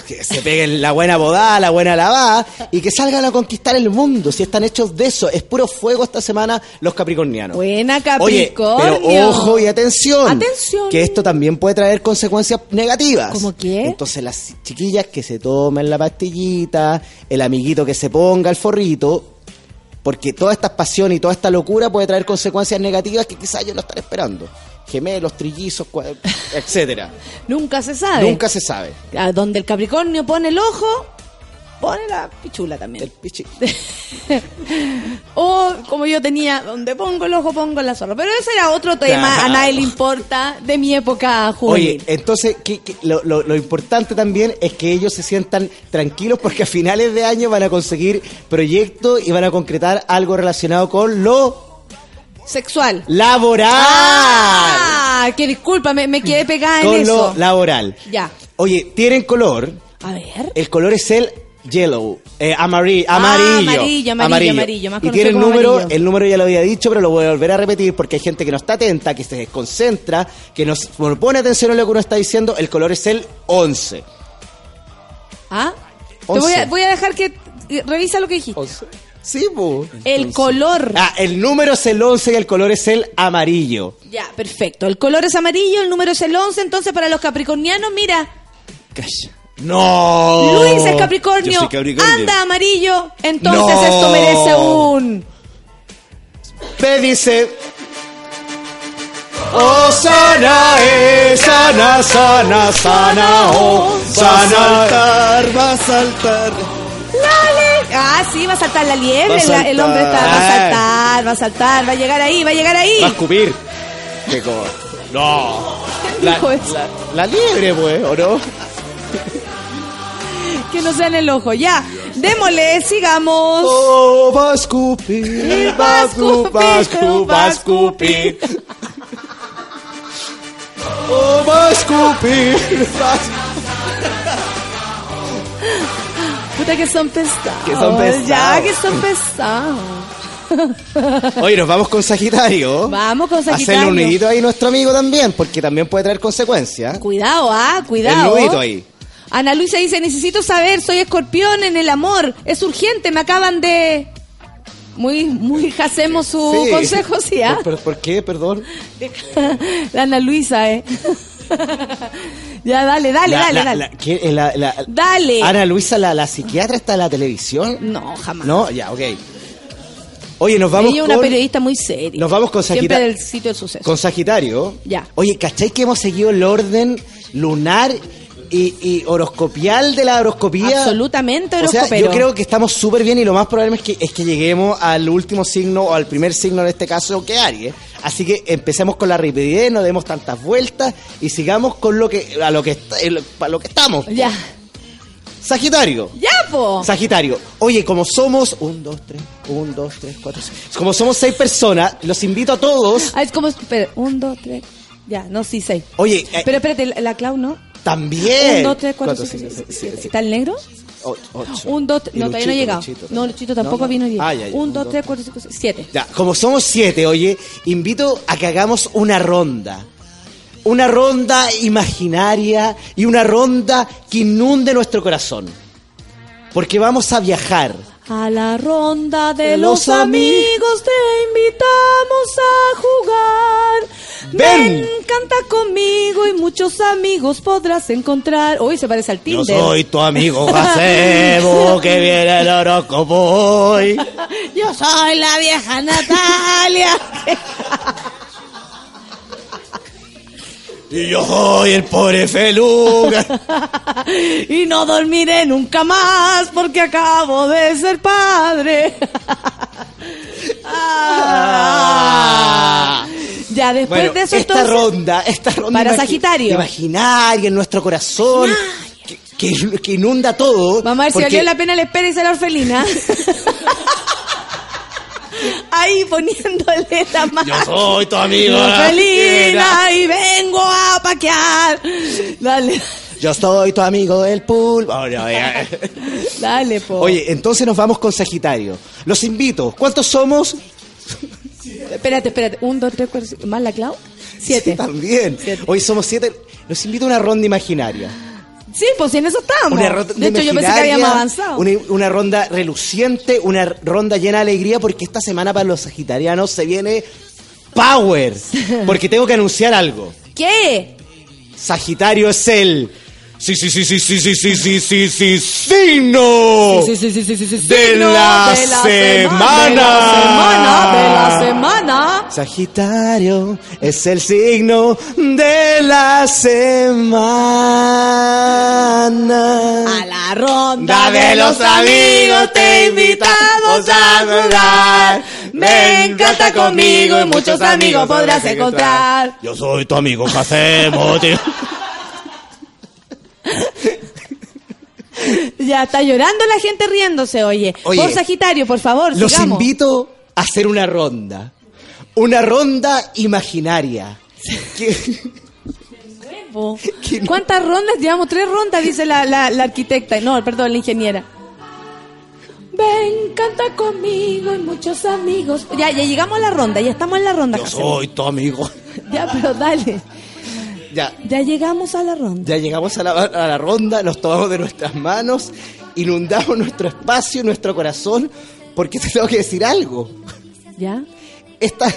que se peguen la buena bodada, la buena lavada, y que salgan a conquistar el mundo. Si están hechos de eso, es puro fuego esta semana los capricornianos. Buena Oye, Capricornio. pero ojo y atención. Atención. Que esto también puede traer consecuencias negativas. ¿Cómo qué? Entonces las chiquillas que se tomen la pastillita, el amiguito que se ponga el forrito, porque toda esta pasión y toda esta locura puede traer consecuencias negativas que quizás ellos no están esperando. Gemelos, trillizos, etcétera. Nunca se sabe. Nunca se sabe. A donde el Capricornio pone el ojo, pone la pichula también. El pichi- o como yo tenía, donde pongo el ojo, pongo la zorra. Pero ese era otro tema, Claro. a nadie le importa, de mi época Oye, juvenil. entonces ¿qué- qué- lo, lo- lo importante también es que ellos se sientan tranquilos porque a finales de año van a conseguir proyectos y van a concretar algo relacionado con lo Sexual. laboral. Ah, que disculpa, me, me quedé pegada en con eso. lo laboral. Ya. Oye, tienen color. A ver. El color es el yellow, eh, Ah, amarillo, amarillo, amarillo, amarillo, más Y conocido tienen como número, amarillo. el número ya lo había dicho, pero lo voy a volver a repetir porque hay gente que no está atenta, que se desconcentra, que no, no pone atención a lo que uno está diciendo. El color es el 11. ¿Ah? Te voy a, voy a dejar que eh, revisa lo que dijiste. Sí, bu. El color. Ah, el número es el 11 y el color es el amarillo. Ya, perfecto. El color es amarillo, el número es el 11, entonces para los capricornianos, mira, Calla. No. Luis es Capricornio, Yo soy Capricornio. anda amarillo, entonces No. esto merece un... P dice. Oh, sana, eh, sana, sana, sana, oh, sana. saltar, va a saltar. Ah, sí, va a saltar la liebre, el hombre está, va a saltar. va a saltar, va a llegar ahí, va a llegar ahí. Va a escupir. Qué No. La, la, la liebre, pues, ¿o no? Que no sea en el ojo, ya. Démosle, sigamos. Oh, va a escupir, va a escupir, va a escupir, va a escupir. Oh, va a escupir, va a Puta que son pesados. Que son pesados. Ya, que son pesados. Oye, nos vamos con Sagitario. Vamos con Hacerle Sagitario. un nudito ahí a nuestro amigo también, porque también puede traer consecuencias. Cuidado, ah, cuidado. El nudito ahí. Ana Luisa dice, necesito saber, soy escorpión en el amor. Es urgente, me acaban de... Muy, muy hacemos su Sí. consejo, sí, ¿ah? ¿Por, por- por qué? Perdón. La Ana Luisa, eh. ya, dale, dale, La- dale, la- dale. la- ¿quién- eh, la- la- Dale. Ana Luisa, la, psiquiatra, está en la televisión. No, jamás. No, ya, ok. Oye, nos vamos Ella es con, una periodista muy seria. Nos vamos con Siempre Sagitario. del sitio del suceso. con Sagitario. Ya. Oye, ¿cachai que hemos seguido el orden lunar y, y horoscopial de la horoscopía? Absolutamente O sea, horoscopero. yo creo que estamos súper bien y lo más probable es que, es que lleguemos al último signo o al primer signo en este caso que Aries. Así que empecemos con la rapidez, no demos tantas vueltas y sigamos con lo que a lo que para lo que estamos. Ya. Sagitario. Ya, po. Sagitario. Oye, como somos un, dos, tres, un, dos, tres, cuatro, seis. Como somos seis personas, los invito a todos. Ah, es como... Espera, un, dos, tres... Ya, no, sí, seis. Oye, eh, Pero espérate, la, la Clau no. También. Un, dos, tres, cuatro, seis, seis. ¿Está el negro? Ocho. Un, dos, no, todavía no ha Luchito, llegado. Luchito. no, Luchito tampoco No, no. vino bien. Ah, ya, ya. Un, dos. tres, cuatro, cinco, seis, siete. Ya, como somos siete, oye, invito a que hagamos una ronda. Una ronda imaginaria y una ronda que inunde nuestro corazón. Porque vamos a viajar. A la ronda de Los los, ami- amigos te invitamos a jugar. Ven. canta conmigo y muchos amigos podrás encontrar. Hoy se parece al Yo Tinder. soy tu amigo Gazebo, que viene el horóscopo hoy. Yo soy la vieja Natalia. Y yo soy el pobre Feluga. y no dormiré nunca más porque acabo de ser padre. Ah. Ya, después Bueno, de eso esta entonces... ronda, esta ronda Para imagi- Sagitario. imaginaria en nuestro corazón, que, que- inunda todo. Vamos a ver si valió la pena la espera y la orfelina. Ahí poniéndole la mano. Yo soy tu amigo. Fiera. y vengo a paquear. Dale, Yo soy tu amigo del pool. Oye, oye. dale, po. Oye, entonces nos vamos con Sagitario. Los invito. ¿Cuántos somos? Espérate, espérate. Un, dos, tres, cuatro, cinco. ¿Más la Clau? Siete. Sí, también. Hoy somos siete. Los invito a una ronda imaginaria. Sí, pues en eso estamos. Una ronda de hecho, yo pensé que habíamos avanzado. Una, una ronda reluciente, una ronda llena de alegría, porque esta semana para los sagitarianos se viene Power. Porque tengo que anunciar algo. ¿Qué? Sagitario es el. Sí, sí, sí, sí, sí, sí, sí, sí, sí, sí, signo. Sí, sí, sí, sí, sí, sí, sí. De la semana. De la semana, de la semana. Sagitario es el signo de la semana. A la ronda Da de los amigos te invitamos a saludar. Ven, canta conmigo y muchos amigos podrás encontrar. Yo soy tu amigo, ¿qué hacemos, tío? Ya está llorando la gente riéndose, oye. Oye, por Sagitario, por favor, Los sigamos. invito a hacer una ronda. Una ronda imaginaria. Que- Po. ¿Cuántas rondas? Llevamos tres rondas, dice la, la, la arquitecta. No, perdón, la ingeniera. Ven, canta conmigo y muchos amigos. Ya, ya llegamos a la ronda, ya estamos en la ronda. Yo José. soy tu amigo. Ya, pero dale. Ya, Ya llegamos a la ronda. ya llegamos a la, a la ronda, nos tomamos de nuestras manos, inundamos nuestro espacio, nuestro corazón, porque te tengo que decir algo. ¿Ya? Esta,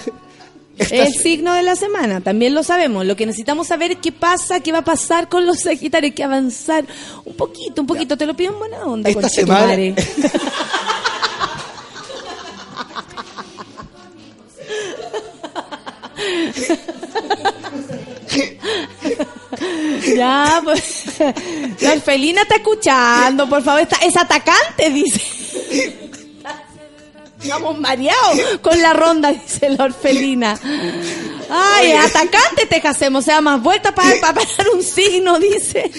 esta El signo de la semana, también lo sabemos. Lo que necesitamos saber es qué pasa, qué va a pasar con los Sagitarios. Hay que avanzar un poquito, un poquito. Te lo pido en buena onda. Esta semana- madre. Ya, pues. La orfelina está escuchando, por favor. Está, es atacante, dice. Estamos mareados con la ronda, dice la orfelina. Ay, es atacante te hacemos. O sea, más vueltas para parar un signo, dice.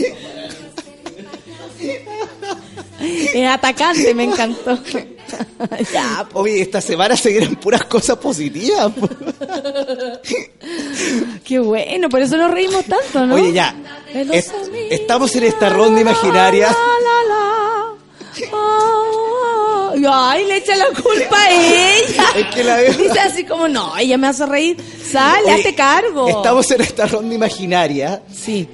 Es atacante, me encantó. ya, Oye, esta semana se puras cosas positivas. po. qué bueno, por eso nos reímos tanto, ¿no? Oye, ya. Es- estamos en esta ronda imaginaria. La, la, la. Oh, ay, le echa la culpa a ella. Es que la verdad- Dice así como, no, ella me hace reír. Sale, hazte cargo. Estamos en esta ronda imaginaria. Sí.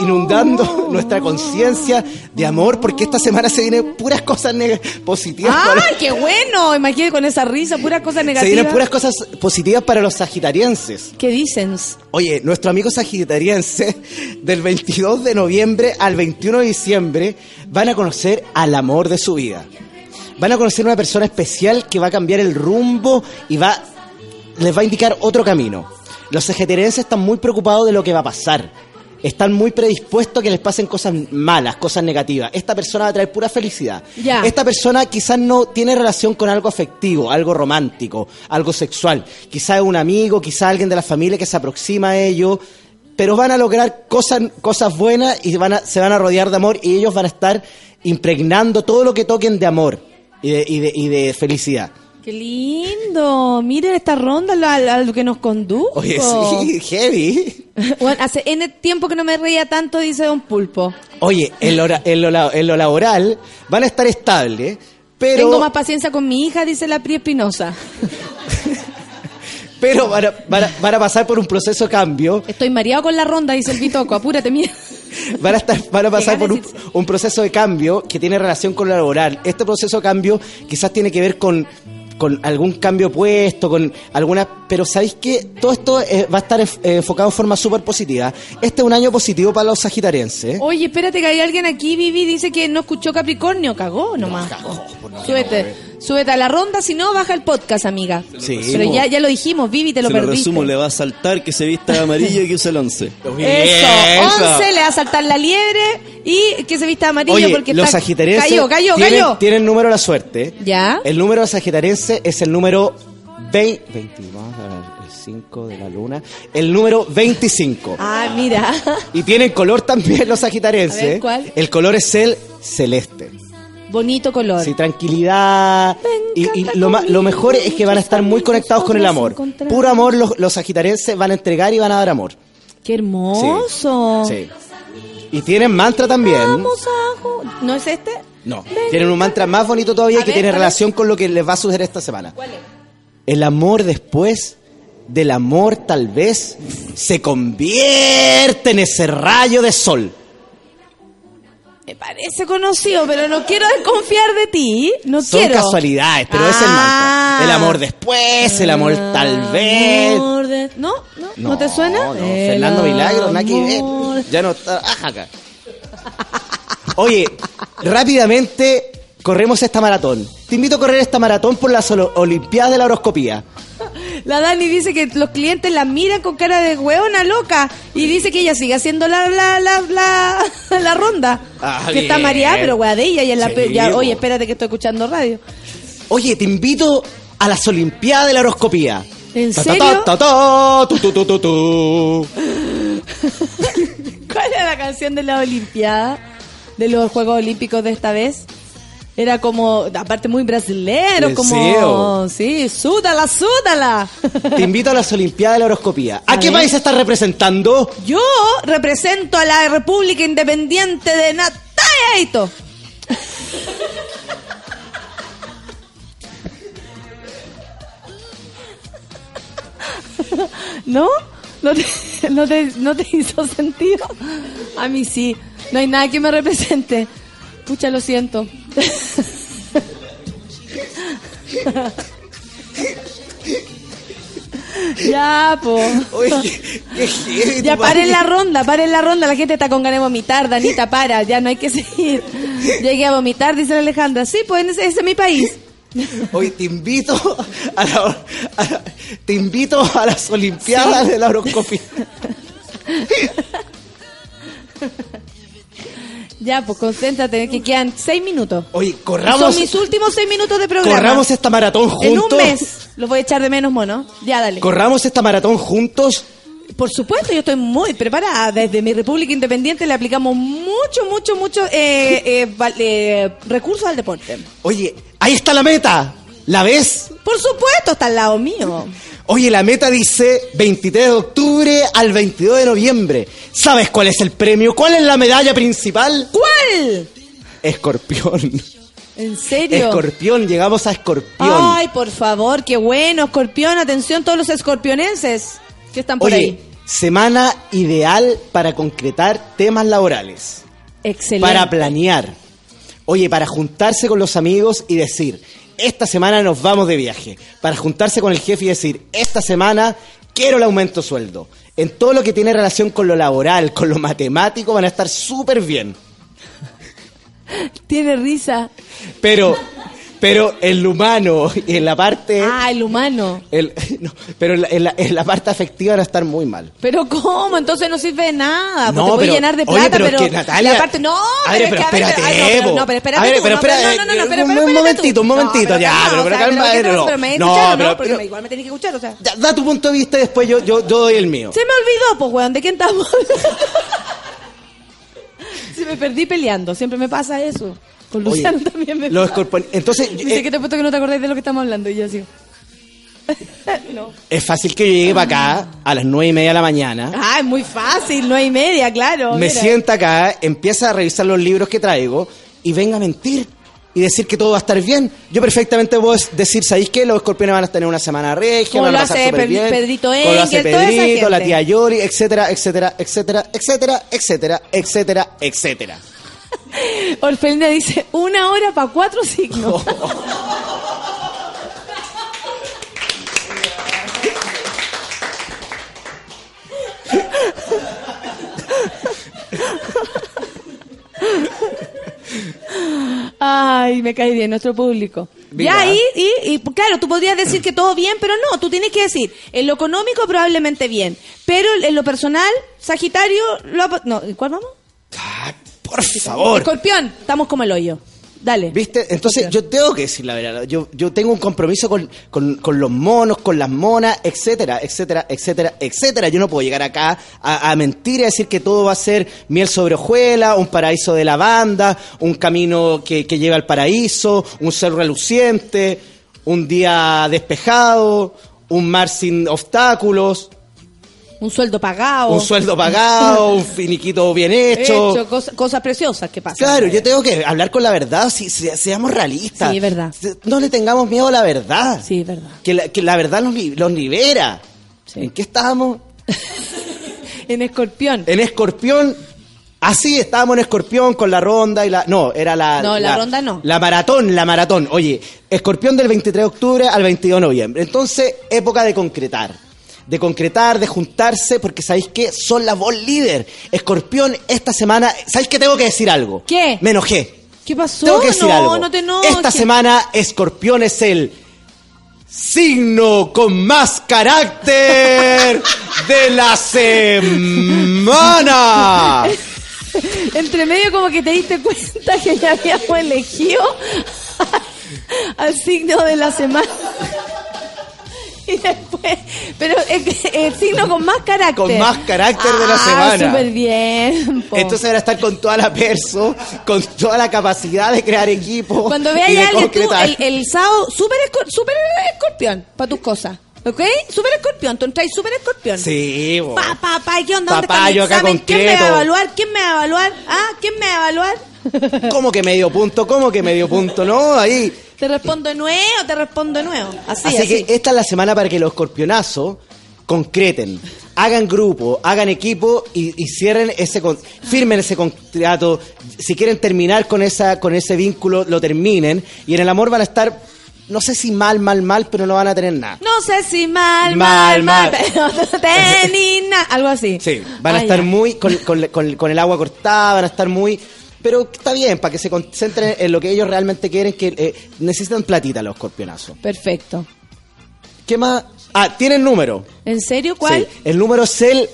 Inundando, nuestra conciencia de amor, porque esta semana se vienen puras cosas positivas. para- ¡Ay, qué bueno! Imagínate con esa risa, pura cosa se negativa. vienen puras cosas positivas para los sagitarienses. ¿Qué dicen? Oye, nuestro amigo sagitariense, del 22 de noviembre al 21 de diciembre, van a conocer al amor de su vida. Van a conocer una persona especial que va a cambiar el rumbo y va, les va a indicar otro camino. Los sagitarienses están muy preocupados de lo que va a pasar. Están muy predispuestos a que les pasen cosas malas, cosas negativas. Esta persona va a traer pura felicidad. Esta persona quizás no tiene relación con algo afectivo, algo romántico, algo sexual. Quizás es un amigo, quizás alguien de la familia que se aproxima a ellos, pero van a lograr cosas, cosas buenas y van a, se van a rodear de amor y ellos van a estar impregnando todo lo que toquen de amor y de, y de, y de felicidad. ¡Qué lindo! Miren esta ronda a, a lo que nos condujo. Oye, sí, heavy. Bueno, hace N tiempo que no me reía tanto, dice Don Pulpo. Oye, en lo, en lo en lo laboral van a estar estables, pero... Tengo más paciencia con mi hija, dice la Pri Espinosa. pero van a, van a- van a pasar por un proceso de cambio, Estoy mareado con la ronda, dice el Bitoco. Apúrate, mira. van a, estar, van a pasar por un, un proceso de cambio que tiene relación con lo laboral. Este proceso de cambio quizás tiene que ver con, con algún cambio puesto, con alguna... Pero ¿sabéis qué? Todo esto eh, va a estar eh, enfocado de forma súper positiva. Este es un año positivo para los sagitarienses. Oye, espérate que hay alguien aquí, Vivi, dice que no escuchó Capricornio. Cagó nomás. súbete, súbete a la ronda, si no, baja el podcast, amiga. Sí, Pero ya, ya lo dijimos, Vivi, te lo Se lo perdiste. resumo, le va a saltar que se vista de amarillo y que use el 11. Eso, 11 le va a saltar la liebre y que se vista de amarillo Oye, porque los está... sagitarienses Cayó, cayó, tienen, cayó. tienen el número de la suerte. ¿Ya? El número sagitariense es el número 20. 20, vamos a ver. 5 de la luna. El número 25. Ah, mira. Y tienen color también los sagitarienses. Ver, ¿cuál? El color es el celeste. Bonito color. Sí, tranquilidad. Y, y lo, ma- lo mejor es que van a estar muy conectados con el amor. Puro amor, los, los sagitarienses van a entregar y van a dar amor. Qué hermoso. Sí. Y tienen mantra también. Vamos a ju- ¿No es este? No. Tienen un mantra más bonito todavía A que ver, tiene ¿cuál es? relación con lo que les va a suceder esta semana. El amor después del amor tal vez se convierte en ese rayo de sol. Me parece conocido, pero no quiero desconfiar de ti. No Son quiero. casualidades, pero es el Ah. mantra. El amor después, el amor tal vez. Amor de- ¿No? ¿No? ¿No, te suena? No, El Fernando Milagro, nada que ver. Ya no está. Ajá, acá. Oye, rápidamente corremos esta maratón. Te invito a correr esta maratón por las Olimpiadas de la Horoscopía. La Dani dice que los clientes la miran con cara de hueona loca y dice que ella sigue haciendo la la la la, la ronda. Ah, que está mareada, pero wea de ella y en la Sí, ya, oye, espérate que estoy escuchando radio. Oye, te invito a las Olimpiadas de la Horoscopía. ¿En serio? ¿Cuál era la canción de la Olimpiada? De los Juegos Olímpicos de esta vez. Era como, aparte muy brasilero, como, sí, súdala, súdala. Te invito a las Olimpiadas de la Horoscopía. ¿A, A qué ver. país estás representando? Yo represento a la República Independiente de Natalia ¿No? ¿No te, no, te, ¿No te hizo sentido? A mí sí. No hay nada que me represente. Pucha, lo siento. ya, po. Ya paren la ronda, paren la ronda. La gente está con ganas de vomitar. Danita, para, ya no hay que seguir. Llegué a vomitar, dice la Alejandra. Sí, pues ese, ese es mi país. Hoy te invito a, la- a- te invito a las Olimpiadas Sí. de la Horoscopía. Ya, pues concéntrate, que quedan seis minutos. Oye, corramos, Son mis últimos seis minutos de programa. corramos esta maratón En un juntos. mes. Lo voy a echar de menos, mono. Ya, dale. Corramos esta maratón juntos. Por supuesto, yo estoy muy preparada. Desde mi República Independiente le aplicamos mucho, mucho, mucho eh, eh, eh, recursos al deporte. Oye, ahí está la meta. ¿La ves? Por supuesto, está al lado mío. Oye, la meta dice 23 de octubre al 22 de noviembre. ¿Sabes cuál es el premio? ¿Cuál es la medalla principal? ¿Cuál? Escorpión. ¿En serio? Escorpión, llegamos a Escorpión. Ay, por favor, qué bueno, escorpión. Atención, todos los escorpionenses que están por Oye, ahí. semana ideal para concretar temas laborales. Excelente. Para planear. Oye, para juntarse con los amigos y decir, esta semana nos vamos de viaje. Para juntarse con el jefe y decir, esta semana quiero el aumento de sueldo. En todo lo que tiene relación con lo laboral, con lo matemático, van a estar súper bien. Tiene risa. Pero, pero en lo humano y en la parte... Ah, el humano. el- no, pero en la, en la- en la parte afectiva van a estar muy mal. Pero ¿cómo? Entonces no sirve de nada. No, No, te voy pero- a llenar de oye, plata, pero es pero, que, Natalia- la parte no, A ver, pero, es que, pero a ver, espérate, ay, no, pero, no, pero espérate A ver, pero no, pero espera, no, no, no, eh, pero, un- pero un espérate momentito, un momentito, pero ya, pero- pero sea, calma, ¿qué te no. Pero pero- pero- igual me tenés que escuchar, o sea. Da tu punto de vista y después yo, yo, yo doy el mío. Se me olvidó, pues, weón, ¿de quién estamos? Se me perdí peleando, siempre me pasa eso. Con Oye, Luciano también me Los pasa. Entonces, Dice eh, que te he puesto que no te acordáis de lo que estamos hablando y yo así. no. es fácil que yo llegue para acá a las nueve y media de la mañana. Ah, es muy fácil, no hay media, claro. me mira. sienta acá, empieza a revisar los libros que traigo y venga a mentir y decir que todo va a estar bien. Yo perfectamente puedo decir, ¿sabéis qué? Los escorpiones van a tener una semana regia, van a pasar súper Pe- bien. Pedrito Como lo hace Engel, Pedrito, la tía Yori, etcétera, etcétera, etcétera, etcétera, etcétera, etcétera, etcétera. Orfelina dice, una hora para cuatro signos. Ay, me cae bien nuestro público. Mira. Ya ahí, y, y, claro, tú podrías decir que todo bien, pero no, tú tienes que decir, en lo económico probablemente bien, pero en lo personal, Sagitario, lo ha- no, ¿en ¿cuál vamos? Por favor. Escorpión, estamos como el hoyo. Dale. ¿Viste? Entonces yo tengo que decir la verdad. Yo, yo tengo un compromiso con, con- con los monos, con las monas, etcétera, etcétera, etcétera, etcétera. Yo no puedo llegar acá a, a mentir y a decir que todo va a ser miel sobre hojuela, un paraíso de lavanda, un camino que, que lleva al paraíso, un ser reluciente, un día despejado, un mar sin obstáculos, Un sueldo pagado. un sueldo pagado, un finiquito bien hecho. Hecho, cosa- cosas preciosas que pasan. Claro, yo tengo que hablar con la verdad, si, si- seamos realistas. Sí, es verdad. No le tengamos miedo a la verdad. Sí, es verdad. Que la, que la verdad los, los libera. ¿En qué estábamos? En escorpión. En Escorpión. Así estábamos en Escorpión con la ronda y la. No, era la. No, la ronda no. La maratón, la maratón. Oye, Escorpión del 23 de octubre al 22 de noviembre. Entonces, época de concretar. De concretar, de juntarse, porque ¿sabéis qué? Son la voz líder. Escorpión, esta semana. ¿Sabéis qué tengo que decir algo? ¿Qué? Me enojé. ¿Qué pasó? Tengo que decir no, algo. no te enojes. Esta semana Escorpión es el signo con más carácter de la semana. Entre medio como que te diste cuenta que ya habíamos elegido al signo de la semana. Y después, pero es que el signo con más carácter. Con más carácter de la Ah, semana. súper bien. po. Entonces era estar con toda la perso, con toda la capacidad de crear equipo. Cuando veas a alguien tú, el, el sábado, súper súper escorpión para tus cosas. ¿Ok? Súper escorpión, tú entras súper escorpión. Sí, bo. Pa, pa, pa, ¿qué onda? ¿Dónde Papá, yo acá? ¿Quién me va a evaluar? ¿Quién me va a evaluar? ¿Ah? ¿Quién me va a evaluar? ¿Cómo que medio punto? ¿Cómo que medio punto? No, ahí. ¿Te respondo de nuevo? ¿Te respondo de nuevo? Así, Así, así. que esta es la semana para que los escorpionazos concreten, hagan grupo, hagan equipo y, y cierren ese con- firmen ese contrato. Si quieren terminar con esa con ese vínculo, lo terminen y en el amor van a estar no sé si mal, mal, mal, pero no van a tener nada. No sé si mal, Mal, mal, mal, pero no tenés nada. Algo así. Sí, van a estar ya. muy con, con- con- con el agua cortada, van a estar muy... Pero está bien, para que se concentren en lo que ellos realmente quieren, que eh, necesitan platita los escorpionazos. Perfecto. ¿Qué más? Ah, tienen número. ¿En serio? ¿Cuál? Sí, el número es el...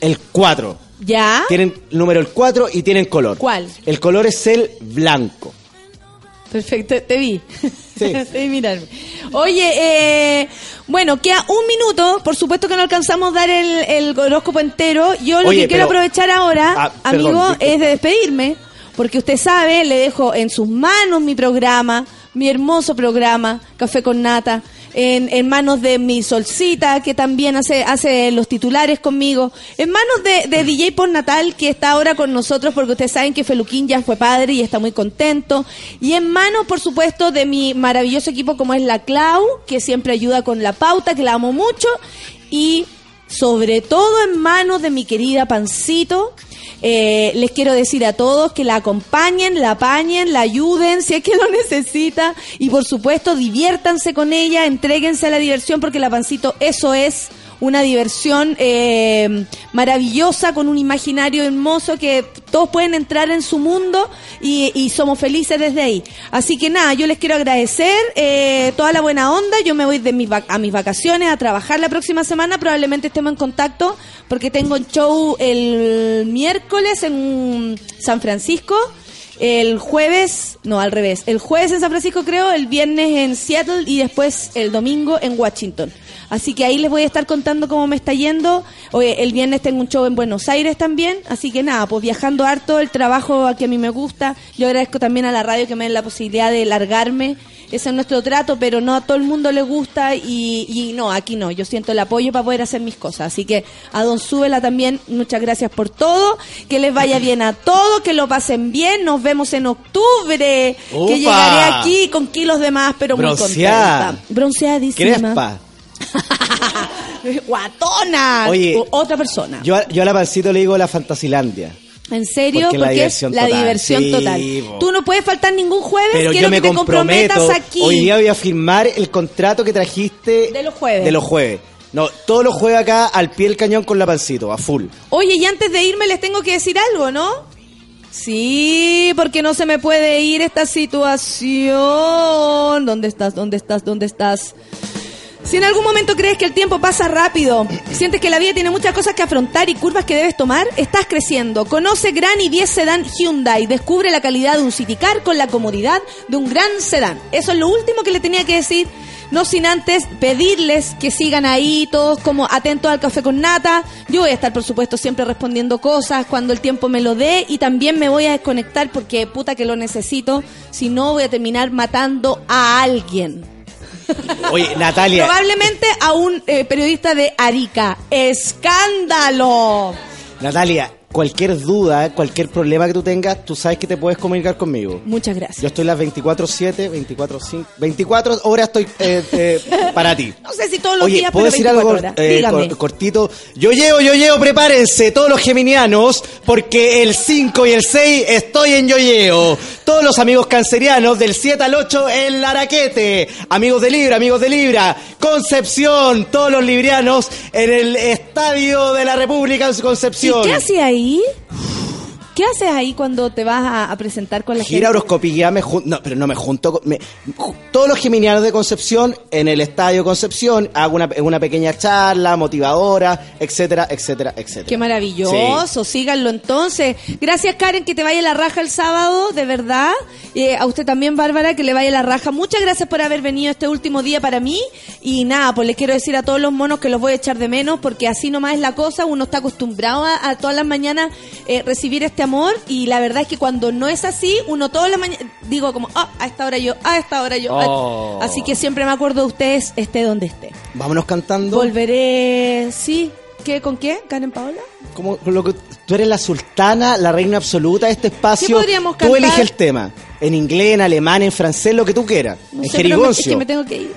El 4. ¿Ya? Tienen número el 4 y tienen color. ¿Cuál? El color es el blanco. Perfecto, te vi. Sí. te vi mirarme. Oye, eh, bueno, queda un minuto. Por supuesto que no alcanzamos a dar el, el horóscopo entero. Yo lo Oye, que quiero pero- aprovechar ahora, Ah, amigo, es de despedirme. Porque usted sabe, le dejo en sus manos mi programa, mi hermoso programa, Café con Nata. En, en manos de mi Solcita, que también hace, hace los titulares conmigo. En manos de, de DJ Natal, que está ahora con nosotros, porque ustedes saben que Feluquín ya fue padre y está muy contento. Y en manos, por supuesto, de mi maravilloso equipo como es la Clau, que siempre ayuda con la pauta, que la amo mucho. Y sobre todo en manos de mi querida Pancito. Eh, les quiero decir a todos que la acompañen, la apañen, la ayuden si es que lo necesita y por supuesto diviértanse con ella, entréguense a la diversión porque la Pancito eso es una diversión eh, maravillosa con un imaginario hermoso que todos pueden entrar en su mundo y, somos felices desde ahí. Así que nada, yo les quiero agradecer eh, toda la buena onda. Yo me voy de mis a mis vacaciones a trabajar la próxima semana. Probablemente estemos en contacto porque tengo un show el miércoles en San Francisco. El jueves, no, al revés. El jueves en San Francisco creo, el viernes en Seattle y después el domingo en Washington. Así que ahí les voy a estar contando cómo me está yendo. Oye, el viernes tengo un show en Buenos Aires también. Así que nada, pues viajando harto, el trabajo que a mí me gusta. Yo agradezco también a la radio que me den la posibilidad de largarme. Ese es nuestro trato, pero no a todo el mundo le gusta y, y no, aquí no. Yo siento el apoyo para poder hacer mis cosas. Así que a Don Súbela también, muchas gracias por todo. Que les vaya bien a todos, que lo pasen bien. Nos vemos en octubre. ¡Upa! Que llegaré aquí con kilos de más, pero muy Bronceada. contenta. Bronceadísima. Crespa. Guatona. Oye, O- otra persona. Yo, a- yo a la pancito le digo la Fantasilandia. ¿En serio? Porque la Porque, diversión es la total. diversión Sí, total. po. Tú no puedes faltar ningún jueves. Pero Quiero yo me que te comprometas aquí. Hoy día voy a firmar el contrato que trajiste De los jueves. de los jueves. No, todos los jueves acá al pie del cañón con la pancito, a full. Oye, y antes de irme les tengo que decir algo, ¿no? Sí, porque no se me puede ir esta situación. ¿Dónde estás? ¿Dónde estás? ¿Dónde estás? Si en algún momento crees que el tiempo pasa rápido, sientes que la vida tiene muchas cosas que afrontar y curvas que debes tomar, estás creciendo. Conoce Gran y 10 Sedán Hyundai. Descubre la calidad de un City Car con la comodidad de un gran sedán. Eso es lo último que le tenía que decir. No sin antes pedirles que sigan ahí, todos como atentos al café con nata. Yo voy a estar, por supuesto, siempre respondiendo cosas cuando el tiempo me lo dé y también me voy a desconectar porque puta que lo necesito. Si no, voy a terminar matando a alguien. Oye, Natalia. Probablemente a un eh, periodista de Arica. ¡Escándalo! Natalia, cualquier duda, cualquier problema que tú tengas, tú sabes que te puedes comunicar conmigo. Muchas gracias. Yo estoy las 24-7, 24-5, 24 horas estoy eh, eh, para ti. No sé si todos los Oye, días, ¿puedo pero decir 24 algo eh, cor- cortito? Yo llevo, yo llevo, prepárense, todos los geminianos, porque el 5 y el 6 estoy en Yoyeo. Todos los amigos cancerianos, del 7 al 8 en Laraquete. Amigos de Libra, amigos de Libra. Concepción, todos los librianos en el Estadio de la República en ¿Y Concepción. qué haces ahí? 咦 ¿Qué haces ahí cuando te vas a, a presentar con la Gira gente? horoscopía, me jun- no, pero no me junto con... me- ju- todos los geminianos de Concepción, en el Estadio Concepción, hago una, una pequeña charla motivadora, etcétera, etcétera, etcétera. Qué maravilloso, síganlo entonces. Gracias Karen, que te vaya la raja el sábado, de verdad. Eh, a usted también, Bárbara, que le vaya la raja. Muchas gracias por haber venido este último día para mí. Y nada, pues les quiero decir a todos los monos que los voy a echar de menos, porque así nomás es la cosa. Uno está acostumbrado a, a todas las mañanas eh, recibir este amor. Y la verdad es que cuando no es así, uno todas las mañanas digo como, ah, a esta hora yo, a esta hora yo. Oh. Así que siempre me acuerdo de ustedes, esté donde esté. Vámonos cantando. Volveré, sí. ¿Qué, ¿Con qué? ¿Karen Paola? Como con lo que tú eres la sultana, la reina absoluta de este espacio. ¿Qué podríamos Tú cantar? eliges el tema. En inglés, en alemán, en francés, lo que tú quieras. No en sé, pero me- es que me tengo que ir.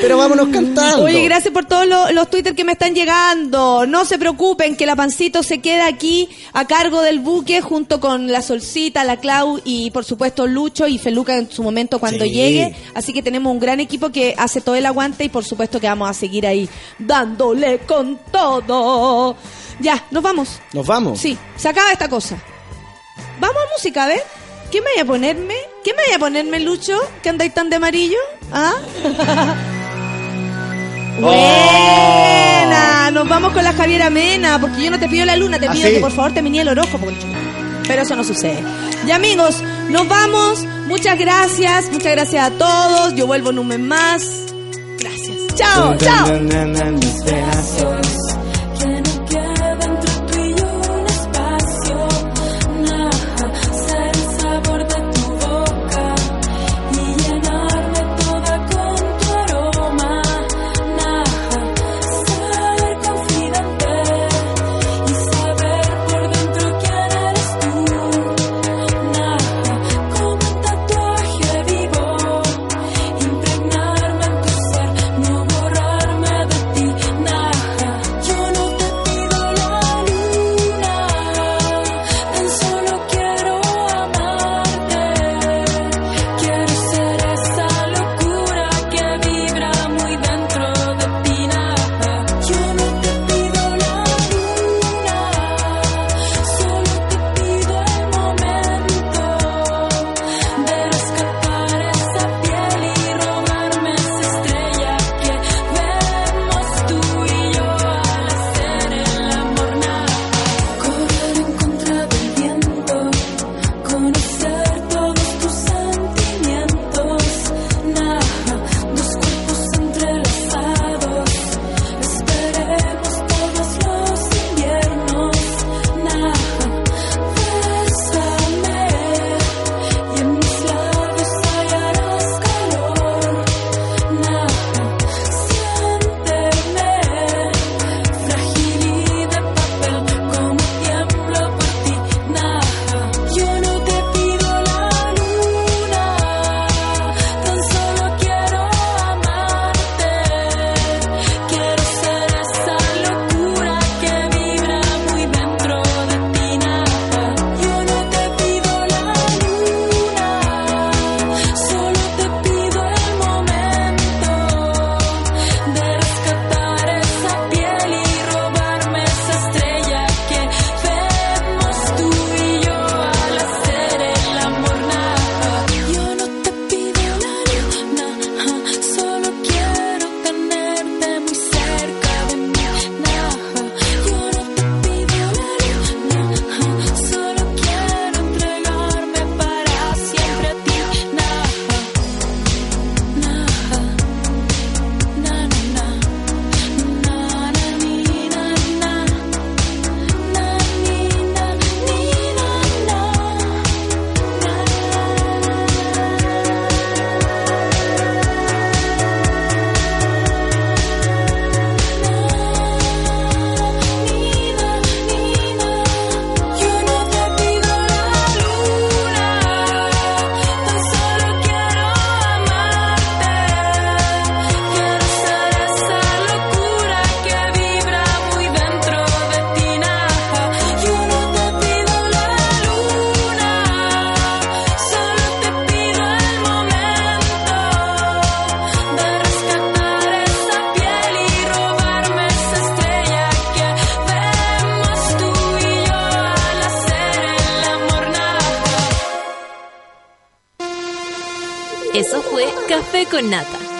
Pero vámonos cantando. Oye, gracias por todos los, los Twitter que me están llegando. No se preocupen que la pancito se queda aquí a cargo del buque junto con la Solcita, la Clau y por supuesto Lucho y Feluca en su momento cuando Sí. llegue. Así que tenemos un gran equipo que hace todo el aguante y por supuesto que vamos a seguir ahí dándole con todo. Ya, nos vamos. Nos vamos. Sí, se acaba esta cosa. Vamos a música, a ver. ¿Qué me vaya a ponerme? ¿Qué me vaya a ponerme, Lucho? ¿Que andáis tan de amarillo? ¿Ah? Buena, nos vamos con la Javiera Mena, porque yo no te pido la luna, te ¿Ah, pido sí? que por favor te minie el horóscopo. Pero eso no sucede. Y amigos, nos vamos. Muchas gracias, muchas gracias a todos. Yo vuelvo en un mes más. Gracias. Chao, chao.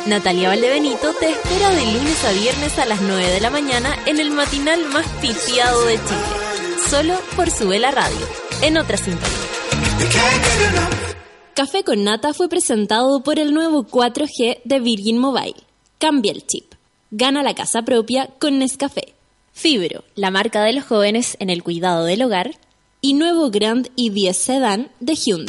Natalia Valdebenito te espera de lunes a viernes a las 9 de la mañana en el matinal más pitiado de Chile. Solo por Sube la Radio, en otra sintonía. Café con Nata fue presentado por el nuevo 4G de Virgin Mobile. Cambia el chip. Gana la casa propia con Nescafé. Fibro, la marca de los jóvenes en el cuidado del hogar. Y nuevo Grand i10 Sedan de Hyundai.